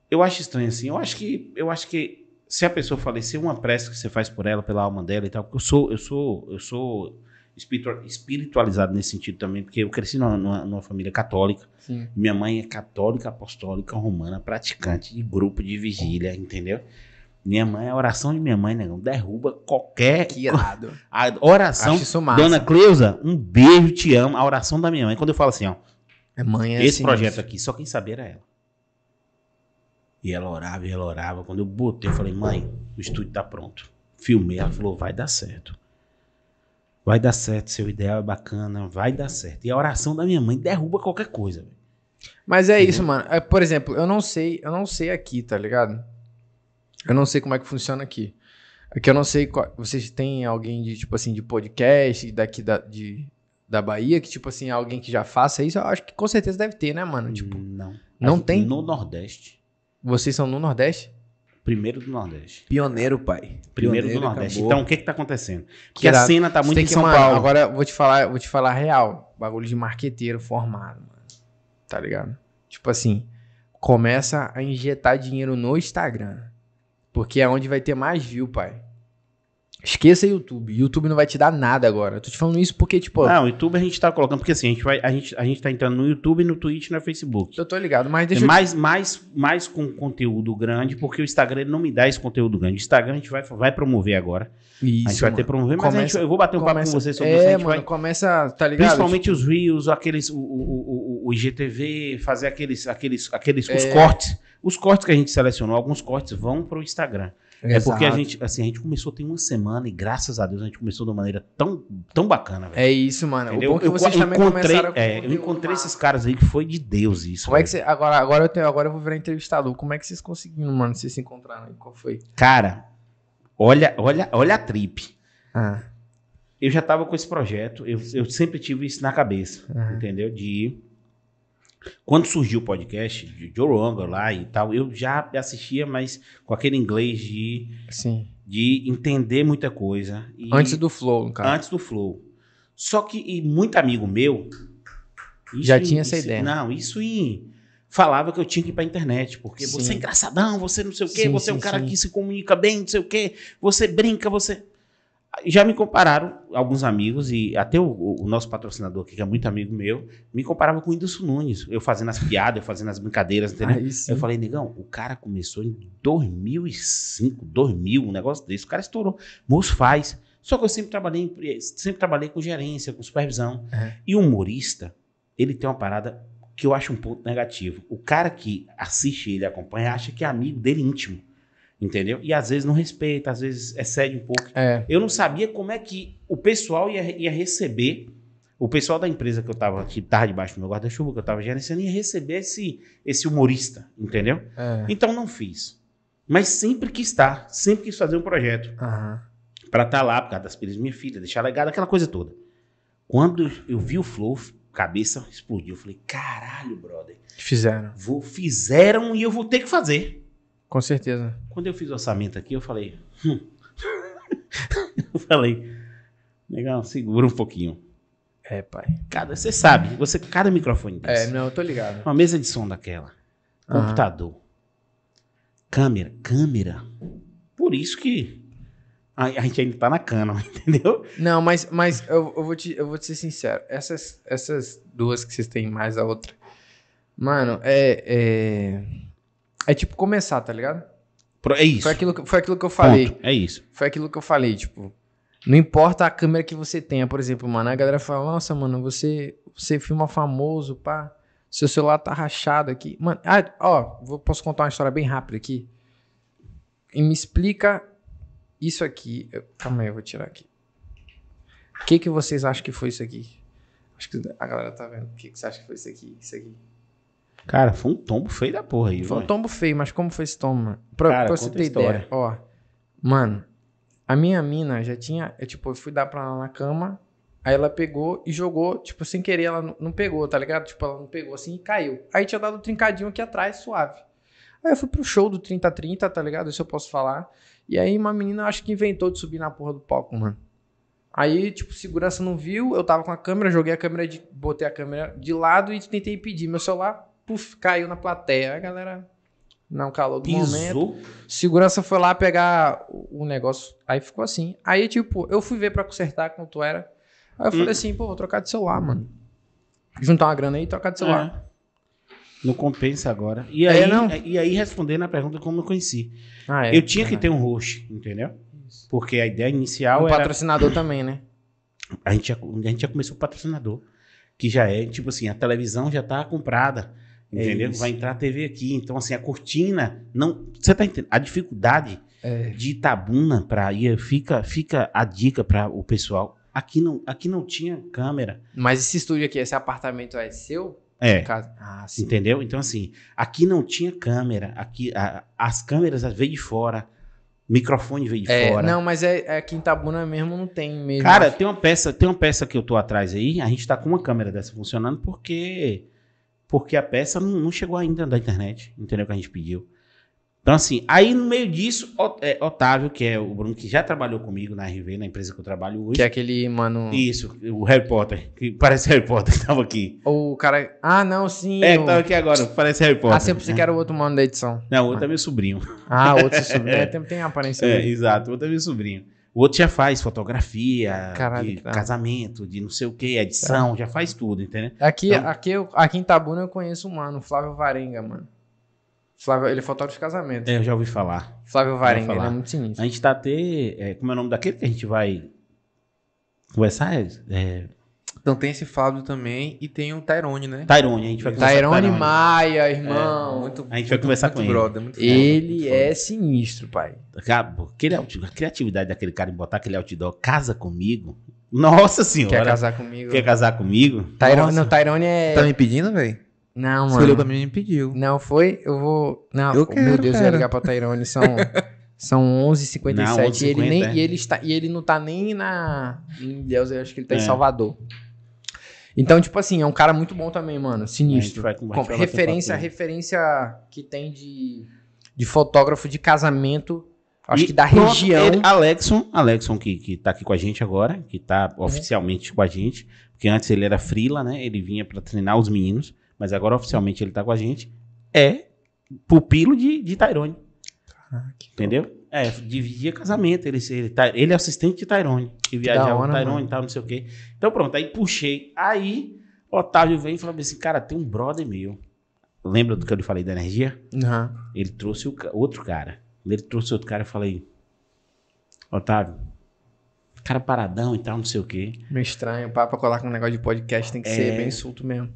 Eu acho estranho assim. Eu acho que. Eu acho que se a pessoa falecer, uma prece que você faz por ela, pela alma dela e tal, porque eu sou, eu sou, eu sou espiritualizado nesse sentido também, porque eu cresci numa, numa- família católica. Sim. Minha mãe é católica, apostólica, romana, praticante de grupo de vigília, entendeu? Minha mãe, a oração de minha mãe, negão, derruba qualquer. Que irado. A oração. Acho isso massa. Dona Cleusa, um beijo, te amo. A oração da minha mãe. Quando eu falo assim, ó, É mãe é esse assim projeto mesmo. aqui, só quem sabia era ela. E ela orava e ela orava. Quando eu botei, eu falei, mãe, o estúdio tá pronto. Filmei, ela falou, vai dar certo. Vai dar certo, seu ideal é bacana, vai dar certo. E a oração da minha mãe derruba qualquer coisa. velho. Mas é isso, mano. É, por exemplo, eu não sei, eu não sei aqui, tá ligado? Eu não sei como é que funciona aqui. Aqui eu não sei qual, vocês têm alguém de tipo assim de podcast daqui da, de, da Bahia que tipo assim alguém que já faça isso. Eu acho que com certeza deve ter, né, mano? Tipo, não. não Mas tem? No Nordeste. vocês são no Nordeste? Primeiro do Nordeste. Pioneiro, pai. Primeiro Pioneiro, do Nordeste. acabou. Então, o que que tá acontecendo? Porque Que a cena tá muito em São mano, Paulo. Agora eu vou te falar, vou te falar real. Bagulho de marqueteiro formado, mano. Tá ligado? Tipo assim, começa a injetar dinheiro no Instagram. Porque é onde vai ter mais view, pai. Esqueça YouTube. YouTube não vai te dar nada agora. Eu tô te falando isso porque, tipo, Não, o YouTube a gente tá colocando, porque assim, a gente, vai, a, gente, a gente tá entrando no YouTube, no Twitch e no Facebook. eu tô ligado, mas É deixa eu mais, mais, mais com conteúdo grande, porque o Instagram não me dá esse conteúdo grande. O Instagram a gente vai, vai promover agora. Isso, a gente vai mano. ter promover, mas Começa- gente, eu vou bater um papo Começa- com você sobre é, isso. Gente mano, vai, começa, tá ligado? principalmente os Reels, aqueles, o, o, o, o IGTV, fazer aqueles, aqueles, aqueles os É. cortes. Os cortes que a gente selecionou, alguns cortes vão pro Instagram. É porque a Exato. gente, assim, a gente começou tem uma semana e graças a Deus a gente começou de uma maneira tão, tão bacana, velho. É isso, mano. Entendeu? O bom é que eu vocês também encontrei, começaram com é, eu encontrei esses caras aí que foi de Deus isso. Como é que velho. você. Agora, agora, eu tenho, agora eu vou virar entrevistador. Como é que vocês conseguiram, mano? Vocês se encontraram aí? Qual foi? Cara, olha, olha, olha a trip. Ah, Eu já tava com esse projeto, eu, eu sempre tive isso na cabeça, entendeu? De quando surgiu o podcast de Joe Rogan lá e tal, eu já assistia, mas com aquele inglês de, sim. de entender muita coisa. E- Antes do Flow, no caso. antes do flow. Só que e muito amigo meu Já em- tinha essa isso- ideia. Não, isso em falava que eu tinha que ir pra internet, porque Sim. você é engraçadão, você não sei o quê, Sim, você é um sim, cara sim. que se comunica bem, não sei o quê, você brinca, você já me compararam alguns amigos e até o, o nosso patrocinador aqui, que é muito amigo meu, me comparava com o Whindersson Nunes, eu fazendo as piadas, eu fazendo as brincadeiras, entendeu? Aí. Eu falei, negão, o cara começou em 2005, 2000, um negócio desse. O cara estourou. Moço faz. Só que eu sempre trabalhei, em- sempre trabalhei com gerência, com supervisão. É. E o humorista, ele tem uma parada que eu acho um ponto negativo. O cara que assiste ele, acompanha, acha que é amigo dele íntimo. Entendeu? E às vezes não respeita, às vezes excede um pouco. É. Eu não sabia como é que o pessoal ia, ia receber, o pessoal da empresa que eu tava, que tava debaixo do meu guarda-chuva, que eu tava gerenciando, ia receber esse, esse humorista, entendeu? É. Então não fiz. Mas sempre quis estar, sempre quis fazer um projeto pra estar lá, por causa das filhas da minha filha, deixar legado, aquela coisa toda. Quando eu vi o Flow, cabeça explodiu. Eu falei, caralho, brother. Fizeram. Vou, fizeram e eu vou ter que fazer. Com certeza. Quando eu fiz o orçamento aqui, eu falei. hum. eu falei, legal, segura um pouquinho. É, pai. Cada, você sabe, você, cada microfone É, desse. não, eu tô ligado. Uma mesa de som daquela. Aham. Computador. Câmera. Câmera. Por isso que a, a gente ainda tá na cana, entendeu? Não, mas, mas eu, eu, vou te, eu vou te ser sincero. Essas, essas duas que vocês têm mais a outra. Mano, é. É, é tipo começar, tá ligado? É isso. Foi aquilo, que- foi aquilo que eu falei. Ponto. É isso. Foi aquilo que eu falei, tipo. Não importa a câmera que você tenha, por exemplo, mano. A galera fala, nossa, mano, você, você filma famoso, pá. Seu celular tá rachado aqui. Mano, ah, ó, vou, posso contar uma história bem rápida aqui? E me explica isso aqui. Eu- calma aí, eu vou tirar aqui. O que, que vocês acham que foi isso aqui? Acho que a galera tá vendo. O que, que você acha que foi isso aqui? Isso aqui. Cara, foi um tombo feio da porra aí. Foi um tombo feio, mas como foi esse tombo, mano? Pra, Cara, pra você ter ideia, ó. Mano, a minha mina já tinha. Eu, tipo, eu fui dar pra ela na cama. Aí ela pegou e jogou, tipo, sem querer, ela não- não pegou, tá ligado? Tipo, ela não pegou assim e caiu. Aí tinha dado um trincadinho aqui atrás, suave. Aí eu fui pro show do 3030, tá ligado? Isso eu posso falar. E aí uma menina, acho que inventou de subir na porra do palco, mano. Aí, tipo, segurança não viu, eu tava com a câmera, joguei a câmera, de, botei a câmera de lado e tentei pedir. Meu celular, puf, caiu na plateia. A galera, não calou do momento. Pisou. Segurança foi lá pegar o negócio. Aí ficou assim. Aí, tipo, eu fui ver pra consertar quanto era. Aí eu falei Hum. assim, pô, vou trocar de celular, mano. Juntar uma grana aí e trocar de celular. Não compensa agora. E É, aí, não. e aí respondendo a pergunta como eu conheci. Ah, é. eu tinha que ter um host, entendeu? Porque a ideia inicial um era. patrocinador também, né? A gente, já, a gente já começou o patrocinador. Que já é, tipo assim, a televisão já tá comprada. É Entendeu? isso. Vai entrar a TV aqui. Então, assim, a cortina. não Você tá entendendo? A dificuldade É. de Itabuna pra ir, fica, fica a dica para o pessoal. Aqui não, aqui não tinha câmera. Mas esse estúdio aqui, esse apartamento é seu? É. Casa? Ah, sim. Entendeu? Então, assim, aqui não tinha câmera. Aqui, a- as câmeras veio de fora. Microfone veio de É, fora. não, mas é, é aqui em Tabuna mesmo não tem mesmo. Cara, tem uma peça, tem uma peça que eu tô atrás aí, a gente tá com uma câmera dessa funcionando porque porque a peça não, não chegou ainda da internet, entendeu que a gente pediu. Então assim, aí no meio disso, é, Otávio, que é o Bruno que já trabalhou comigo na RV, na empresa que eu trabalho hoje. que é aquele mano. Isso, o Harry Potter, que parece Harry Potter que tava aqui. O cara. Ah, não, sim. É, o- que tava aqui agora, parece Harry Potter. Ah, sempre pensei que era o outro mano da edição. Não, o outro é meu sobrinho. Ah, outro sobrinho. É, tem, tem a aparência É, exato, o outro é meu sobrinho. O outro já faz fotografia, Caralho, de da- casamento, de não sei o que, edição, já faz tudo, entendeu? Aqui, Então- aqui, eu- aqui em Tabuna eu conheço um mano, Flávio Varenga, mano. Flávio, ele é fotógrafo de casamento. É, eu já ouvi falar. Flávio Varenga, falar. ele é muito sinistro. A gente tá até. é, como é o nome daquele que a gente vai conversar? É, é, Então tem esse Fábio também e tem o Tyrone, né? Tyrone, a gente vai conversar com Tairone Tyrone. Maia, irmão. muito, A gente vai conversar muito com ele. brother, muito foda, ele muito foda. é sinistro, pai. Cara, aquele a criatividade daquele cara em botar aquele outdoor, casa comigo. Nossa senhora. Quer casar comigo? Quer casar comigo? Tyrone, não, Tyrone é. Tá me pedindo, velho? Não, mano. pra mim e me pediu. Não foi? Eu vou. Não, Eu meu quero, Deus, eu ia cara. ligar pra Tyrone. São, são 11h57 Não, e, ele 11h50, nem, é. e, ele está, e ele não tá nem na. Em Deus, eu acho que ele tá em É. Salvador. Então, tipo assim, é um cara muito bom também, mano. Sinistro. vai- a gente vai Com- referência, referência que tem de, de fotógrafo de casamento. Acho E que da pronto, região. ele- Alexson, Alexson que, que tá aqui com a gente agora, que tá oficialmente com a gente, porque antes ele era frila, né? Ele vinha pra treinar os meninos, mas agora oficialmente ele tá com a gente. É pupilo de, de Tyrone. Entendeu? É, dividia casamento. Ele, ele, tá- ele é assistente de Tyrone. Que viajava com Tyrone mano. e tal, não sei o quê. Então pronto, aí puxei. Aí Otávio vem e falou assim: cara, tem um brother meu. Lembra do que eu lhe falei da energia? Aham. Ele trouxe o outro cara. Ele trouxe outro cara, eu falei, Otávio, cara paradão e tal, não sei o quê. Meio estranho. Pra, pra colar com um negócio de podcast tem que É. ser bem solto mesmo.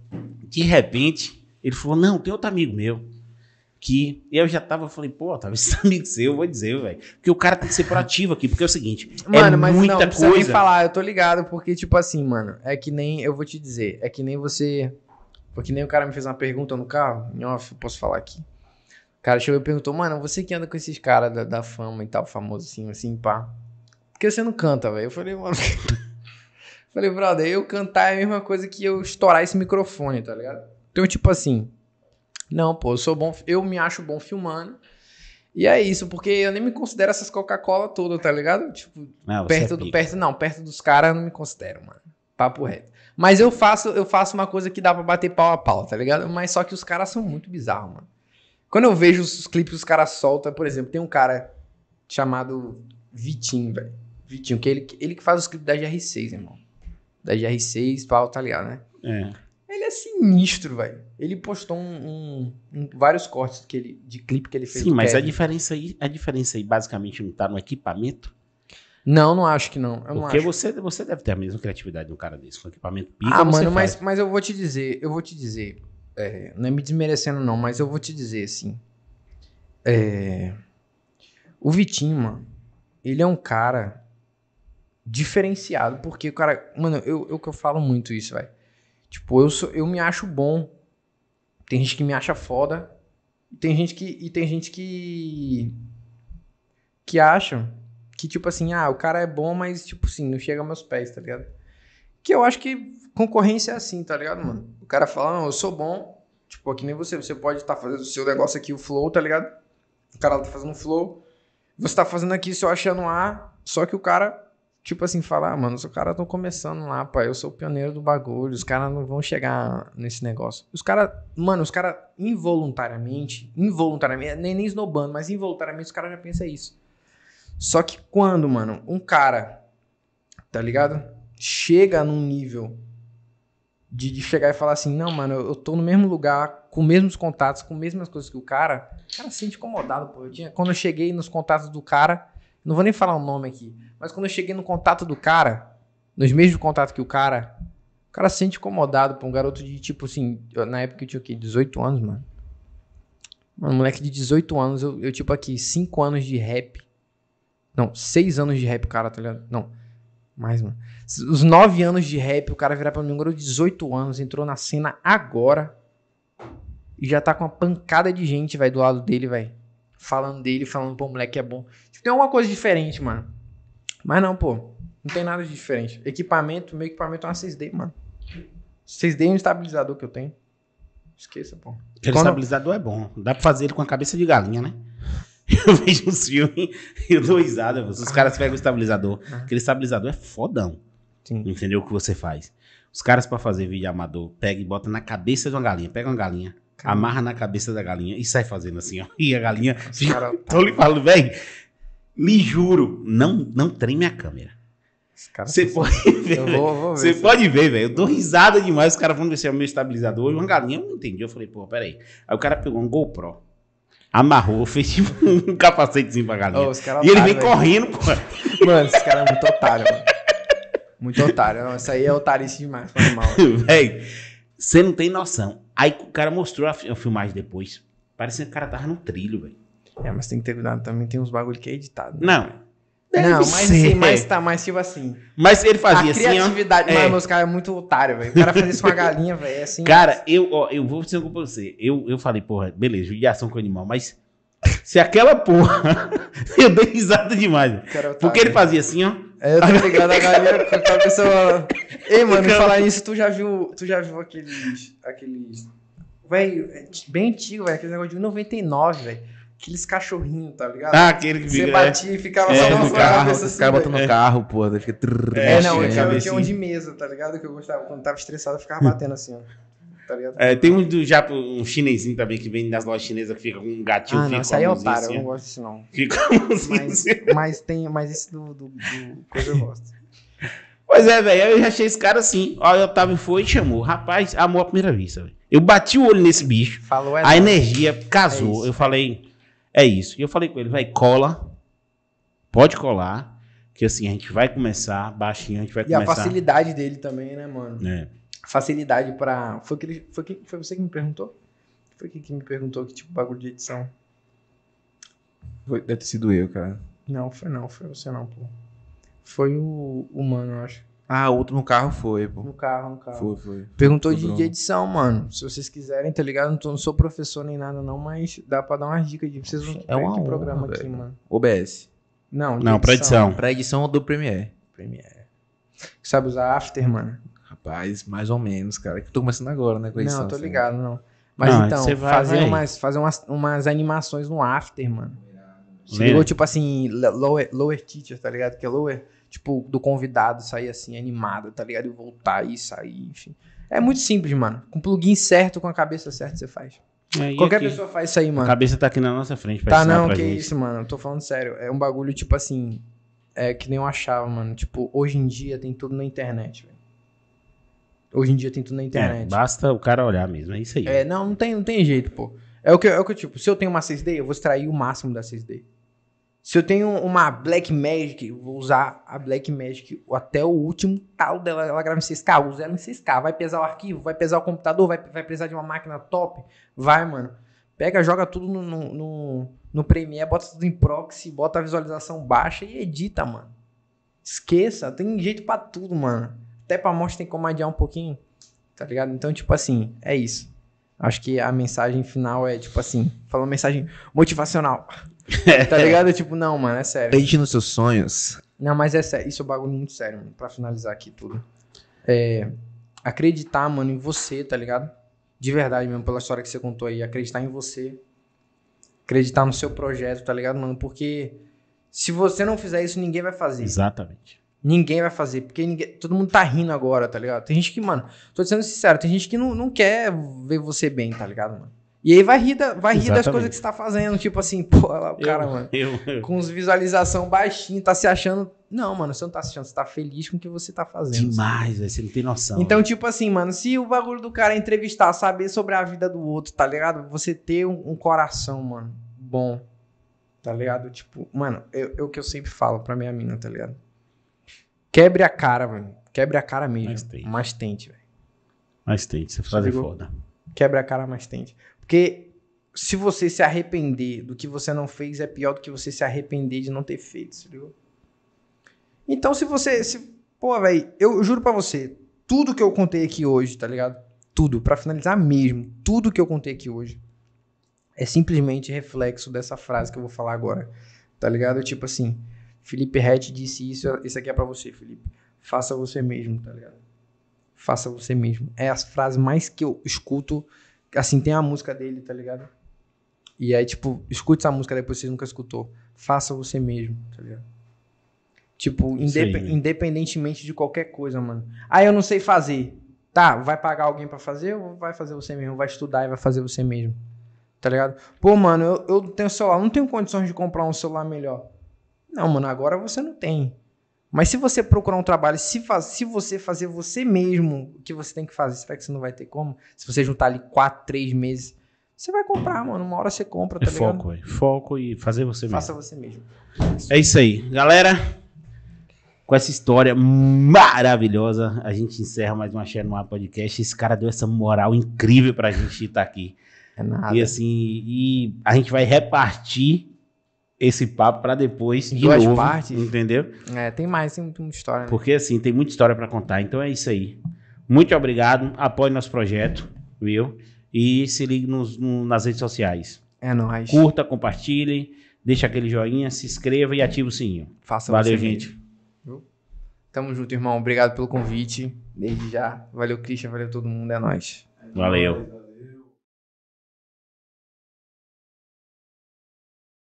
De repente, ele falou, não, tem outro amigo meu. Que eu já tava, falei, pô, Otávio, esse amigo seu, eu vou dizer, velho. Porque o cara tem que ser proativo aqui, porque é o seguinte, Mano, é mas muita não, precisa nem coisa. falar, eu tô ligado, porque, tipo assim, mano, é que nem, eu vou te dizer, é que nem você, porque nem o cara me fez uma pergunta no carro, em off, eu posso falar aqui. O cara chegou e perguntou, mano, você que anda com esses caras da, da fama e tal, famoso assim, assim, pá, por que você não canta, velho? Eu falei, mano, falei, brother, eu cantar é a mesma coisa que eu estourar esse microfone, tá ligado? Então, tipo assim, não, pô, eu sou bom, eu me acho bom filmando, e é isso, porque eu nem me considero essas Coca-Cola todas, tá ligado? Tipo, Não, você perto é do perto não perto dos caras eu não me considero mano. Papo reto. Mas eu faço eu faço uma coisa que dá pra bater pau a pau tá ligado? Mas só que os caras são muito bizarros mano. Quando eu vejo os clipes que os caras soltam por exemplo tem um cara chamado Vitinho velho. Vitinho que ele ele que faz os clipes da GR6 irmão. Da GR6 pau tá ligado né? É. ele é sinistro velho ele postou um, um- um- vários cortes que ele de clipe que ele fez Sim, mas a Kevin. diferença aí, a diferença aí basicamente não tá no equipamento, não não acho que não eu não porque acho. você, você deve ter a mesma criatividade de um cara desse, com equipamento pica, Ah, mano, mas, mas eu vou te dizer, eu vou te dizer, é, não é me desmerecendo não, mas eu vou te dizer assim, é, o Vitinho, mano, ele é um cara diferenciado, porque o cara, mano, eu, eu que eu falo muito isso, velho, tipo, eu, sou, eu me acho bom, tem gente que me acha foda, tem gente que, e tem gente que, que acha que, tipo assim, ah, o cara é bom, mas, tipo assim, não chega aos meus pés, tá ligado? Que eu acho que concorrência é assim, tá ligado, mano? O cara fala, não, eu sou bom. Tipo, que nem você. Você pode estar fazendo o seu negócio aqui, o flow, tá ligado? O cara tá fazendo flow. Você tá fazendo aqui só achando A. Só que o cara, tipo assim, fala, ah, mano, os caras estão começando lá, pai. Eu sou o pioneiro do bagulho. Os caras não vão chegar nesse negócio. Os caras, mano, os caras involuntariamente, involuntariamente, nem, nem esnobando, mas involuntariamente os caras já pensam isso. Só que quando, mano, um cara, tá ligado? Chega num nível De, de chegar e falar assim, não, mano, eu, tô no mesmo lugar, com os mesmos contatos, com as mesmas coisas que o cara. O cara se sente incomodado, pô. Eu tinha, quando eu cheguei nos contatos do cara, não vou nem falar o nome aqui, mas quando eu cheguei no contato do cara, nos mesmos contatos que o cara, o cara se sente incomodado, pô. Um garoto de tipo assim, na época eu tinha o quê? 18 anos, mano. Mano, moleque de 18 anos, eu, eu tipo aqui, 5 anos de rap. Não, 6 anos de rap, o cara, tá ligado? Não, mais, mano. Os 9 anos de rap, o cara virar pra mim, um garoto de 18 anos, entrou na cena agora e já tá com uma pancada de gente, vai do lado dele, vai Falando dele, falando, pô, moleque é bom. Tipo, tem alguma coisa diferente, mano. Mas não, pô. Não tem nada de diferente. Equipamento, meu equipamento é uma 6D, mano. 6D é um estabilizador que eu tenho. Esqueça, pô. Aquele Quando- estabilizador é bom. Dá pra fazer ele com a cabeça de galinha, né? Eu vejo uns filmes e eu dou risada. Os caras pegam o estabilizador. Aquele estabilizador é fodão. Sim. Entendeu o que você faz? Os caras, pra fazer vídeo amador, pega e bota na cabeça de uma galinha. Pega uma galinha, amarra na cabeça da galinha e sai fazendo assim, ó. E a galinha. Os cara- Tô lhe falando, velho. Lhe juro, não, não treme a câmera. Você pode ver. Você pode ver, velho. Eu dou risada demais. Os caras vão ver se é o meu estabilizador. E uma galinha, eu não entendi. Eu falei, pô, peraí. Aí o cara pegou um GoPro, amarrou, fez tipo um capacetezinho pra galinha. Caras e ele vem correndo, pô. Mano, esse cara é muito otário, mano. Muito otário. Não, isso aí é otarice demais. Velho, você não tem noção. Aí o cara mostrou a filmagem depois. Parecia que o cara tava no trilho, velho. É, mas tem que ter cuidado também. Tem uns bagulho que é editado. né? Não. Deve Não, mas, ser. sim, mas tá mais tipo assim. Mas ele fazia a assim, ó. criatividade. É. Mano, os caras é muito otário, velho. O cara fazer isso com a galinha, velho. É assim. Cara, eu, ó, eu vou dizer uma coisa pra você. Eu, eu falei, porra, beleza, judiação com o animal, mas se aquela porra. eu dei risada demais. cara é otário, Porque ele fazia assim, ó. É, eu tô ligado a galinha com a pessoa. Ei, mano, falar isso, tu já viu. Tu já viu aqueles. aqueles. Velho, bem antigo, velho. Aquele negócio de 99, velho. Aqueles cachorrinhos, tá ligado? Ah, aquele que Você batia e ficava É, só no na sua carro, cabeça os assim. caras botam no carro, pô, daí fica. trrr, É, não, eu É, tinha, eu tinha um de mesa, tá ligado? Que eu gostava. Quando tava estressado, eu ficava batendo assim, ó. Tá ligado? É, tem um do Japo, um chinesinho também que vem nas lojas chinesas que fica com um gatinho ah, fica não, com esse aí é otário, eu assim, não ó. gosto disso não. Fica Mas, assim. mas tem, mas esse do, do, do coisa eu gosto. Pois é, velho. Eu já achei esse cara assim. Ó, o Otávio foi e chamou. Rapaz, amor à primeira vista, velho. Eu bati o olho nesse bicho. Falou é A nóis. energia É casou. isso. eu falei, é isso. E eu falei com ele, vai, cola. Pode colar. Que assim, a gente vai começar baixinho, a gente vai E a começar. facilidade dele também, né, mano? É. Facilidade pra. Foi, que ele... foi, que... foi você que me perguntou? Foi quem que me perguntou que tipo bagulho de edição? Foi- Deve ter sido eu, cara. Não, foi não, foi você não, pô. Foi o, o mano, eu acho. Ah, outro no carro foi, pô. No carro, no carro. Foi, foi. Perguntou Foi de, de edição, mano. Se vocês quiserem, tá ligado? Não, tô- não sou professor nem nada, não, mas dá pra dar umas dicas de vocês vão É honra, programa aqui, velho. mano. OBS. Não, de Não, pra edição. Pra edição do Premiere. Premiere. Sabe usar After, mano? Rapaz, mais ou menos, cara. Que eu tô começando agora, né, com edição. Não, tô assim. ligado, não. Mas Não, então, vai- fazer, vai. umas, fazer umas, umas animações no After, mano. Se ligou, tipo assim, lower, lower teacher, tá ligado? Que é lower, tipo, do convidado sair assim, animado, tá ligado? E voltar e sair, enfim. É muito simples, mano. Com o plugin certo, com a cabeça certa, você faz. É, Qualquer aqui? pessoa faz isso aí, A mano. cabeça tá aqui na nossa frente pra Tá, não, que gente. isso, mano. Eu tô falando sério. É um bagulho, tipo assim, é que nem eu achava, mano. Tipo, hoje em dia tem tudo na internet, velho. Hoje em dia tem tudo na É, internet. basta o cara olhar mesmo, é isso aí. É, não, não tem, não tem jeito, pô. É o que, é o que, tipo, se eu tenho uma 6D, eu vou extrair o máximo da 6D. Se eu tenho uma Black Magic, vou usar a Black Magic até o último talo dela. Ela grava em 6K, eu uso ela em 6K. Vai pesar o arquivo, vai pesar o computador, vai, vai precisar de uma máquina top. Vai, mano. Pega, joga tudo no, no, no, no Premiere, bota tudo em proxy, bota a visualização baixa e edita, mano. Esqueça, tem jeito pra tudo, mano. Até pra morte tem como adiar um pouquinho, tá ligado? Então, tipo assim, é isso. Acho que a mensagem final é, tipo assim, falou mensagem motivacional. Tá ligado? Tipo, não, mano, é sério. Acredite nos seus sonhos. Não, mas é sério. Isso é um bagulho muito sério, mano. Pra finalizar aqui tudo. É. Acreditar, mano, em você, tá ligado? De verdade mesmo, pela história que você contou aí. Acreditar em você. Acreditar no seu projeto, tá ligado, mano? Porque se você não fizer isso, ninguém vai fazer. Exatamente. Ninguém vai fazer, porque ninguém, todo mundo tá rindo agora, tá ligado? Tem gente que, mano, tô sendo sincero, tem gente que não, não quer ver você bem, tá ligado, mano? E aí vai rir, da- vai rir das coisas que você tá fazendo, tipo assim, pô, olha lá o cara, eu, mano. Eu, eu- Com os visualização baixinho, tá se achando Não, mano, você não tá assistindo, você tá feliz com o que você tá fazendo. Demais, velho. Você não tem noção. Então, tipo assim, mano, se o bagulho do cara é entrevistar, saber sobre a vida do outro, tá ligado? Você ter um, um coração, mano, bom, tá ligado? Tipo, mano, é, é o que eu sempre falo pra minha mina, tá ligado? Quebre a cara, velho. Quebre a cara mesmo. Mas tente. Mas tente, velho. Fazer ligou? foda. Quebre a cara, mas tente. Porque se você se arrepender do que você não fez, é pior do que você se arrepender de não ter feito, ligou? Então, se você. Se, pô, velho, eu juro pra você, tudo que eu contei aqui hoje, tá ligado? Tudo, pra finalizar mesmo, tudo que eu contei aqui hoje é simplesmente reflexo dessa frase que eu vou falar agora, tá ligado? Tipo assim, Felipe Rett disse isso, isso aqui é pra você, Felipe. Faça você mesmo, tá ligado? Faça você mesmo. É as frases mais que eu escuto, assim, tem a música dele, tá ligado? E aí, tipo, escute essa música depois que você nunca escutou. Faça você mesmo, tá ligado? Tipo, indep- velho. independentemente de qualquer coisa, mano. Ah, eu não sei fazer. Tá, vai pagar alguém pra fazer ou vai fazer você mesmo? Vai estudar e vai fazer você mesmo. Tá ligado? Pô, mano, eu, eu tenho celular, não tenho condições de comprar um celular melhor. Não, mano, agora você não tem. Mas se você procurar um trabalho, se, faz, se você fazer você mesmo o que você tem que fazer, será que você não vai ter como? Se você juntar ali quatro, três meses, você vai comprar, mano. Uma hora você compra, É tá ligado? foco, velho. Foco e fazer você mesmo. Faça você mesmo. É isso aí. Galera, com essa história maravilhosa, a gente encerra mais uma Share no Ar Podcast. Esse cara deu essa moral incrível pra gente estar aqui. É nada. E assim, e a gente vai repartir esse papo pra depois de Duas novo, partes. entendeu? É, tem mais, tem muita história. Né? Porque assim, tem muita história pra contar. Então é isso aí. Muito obrigado. Apoie nosso projeto, viu? E se ligue nos- no- nas redes sociais. É nóis. Curta, compartilhe, deixa aquele joinha, se inscreva e ative o sininho. Faça Valeu, gente. mesmo. Tamo junto, irmão. Obrigado pelo convite. Desde já. Valeu, Christian. Valeu todo mundo. É nóis. Valeu.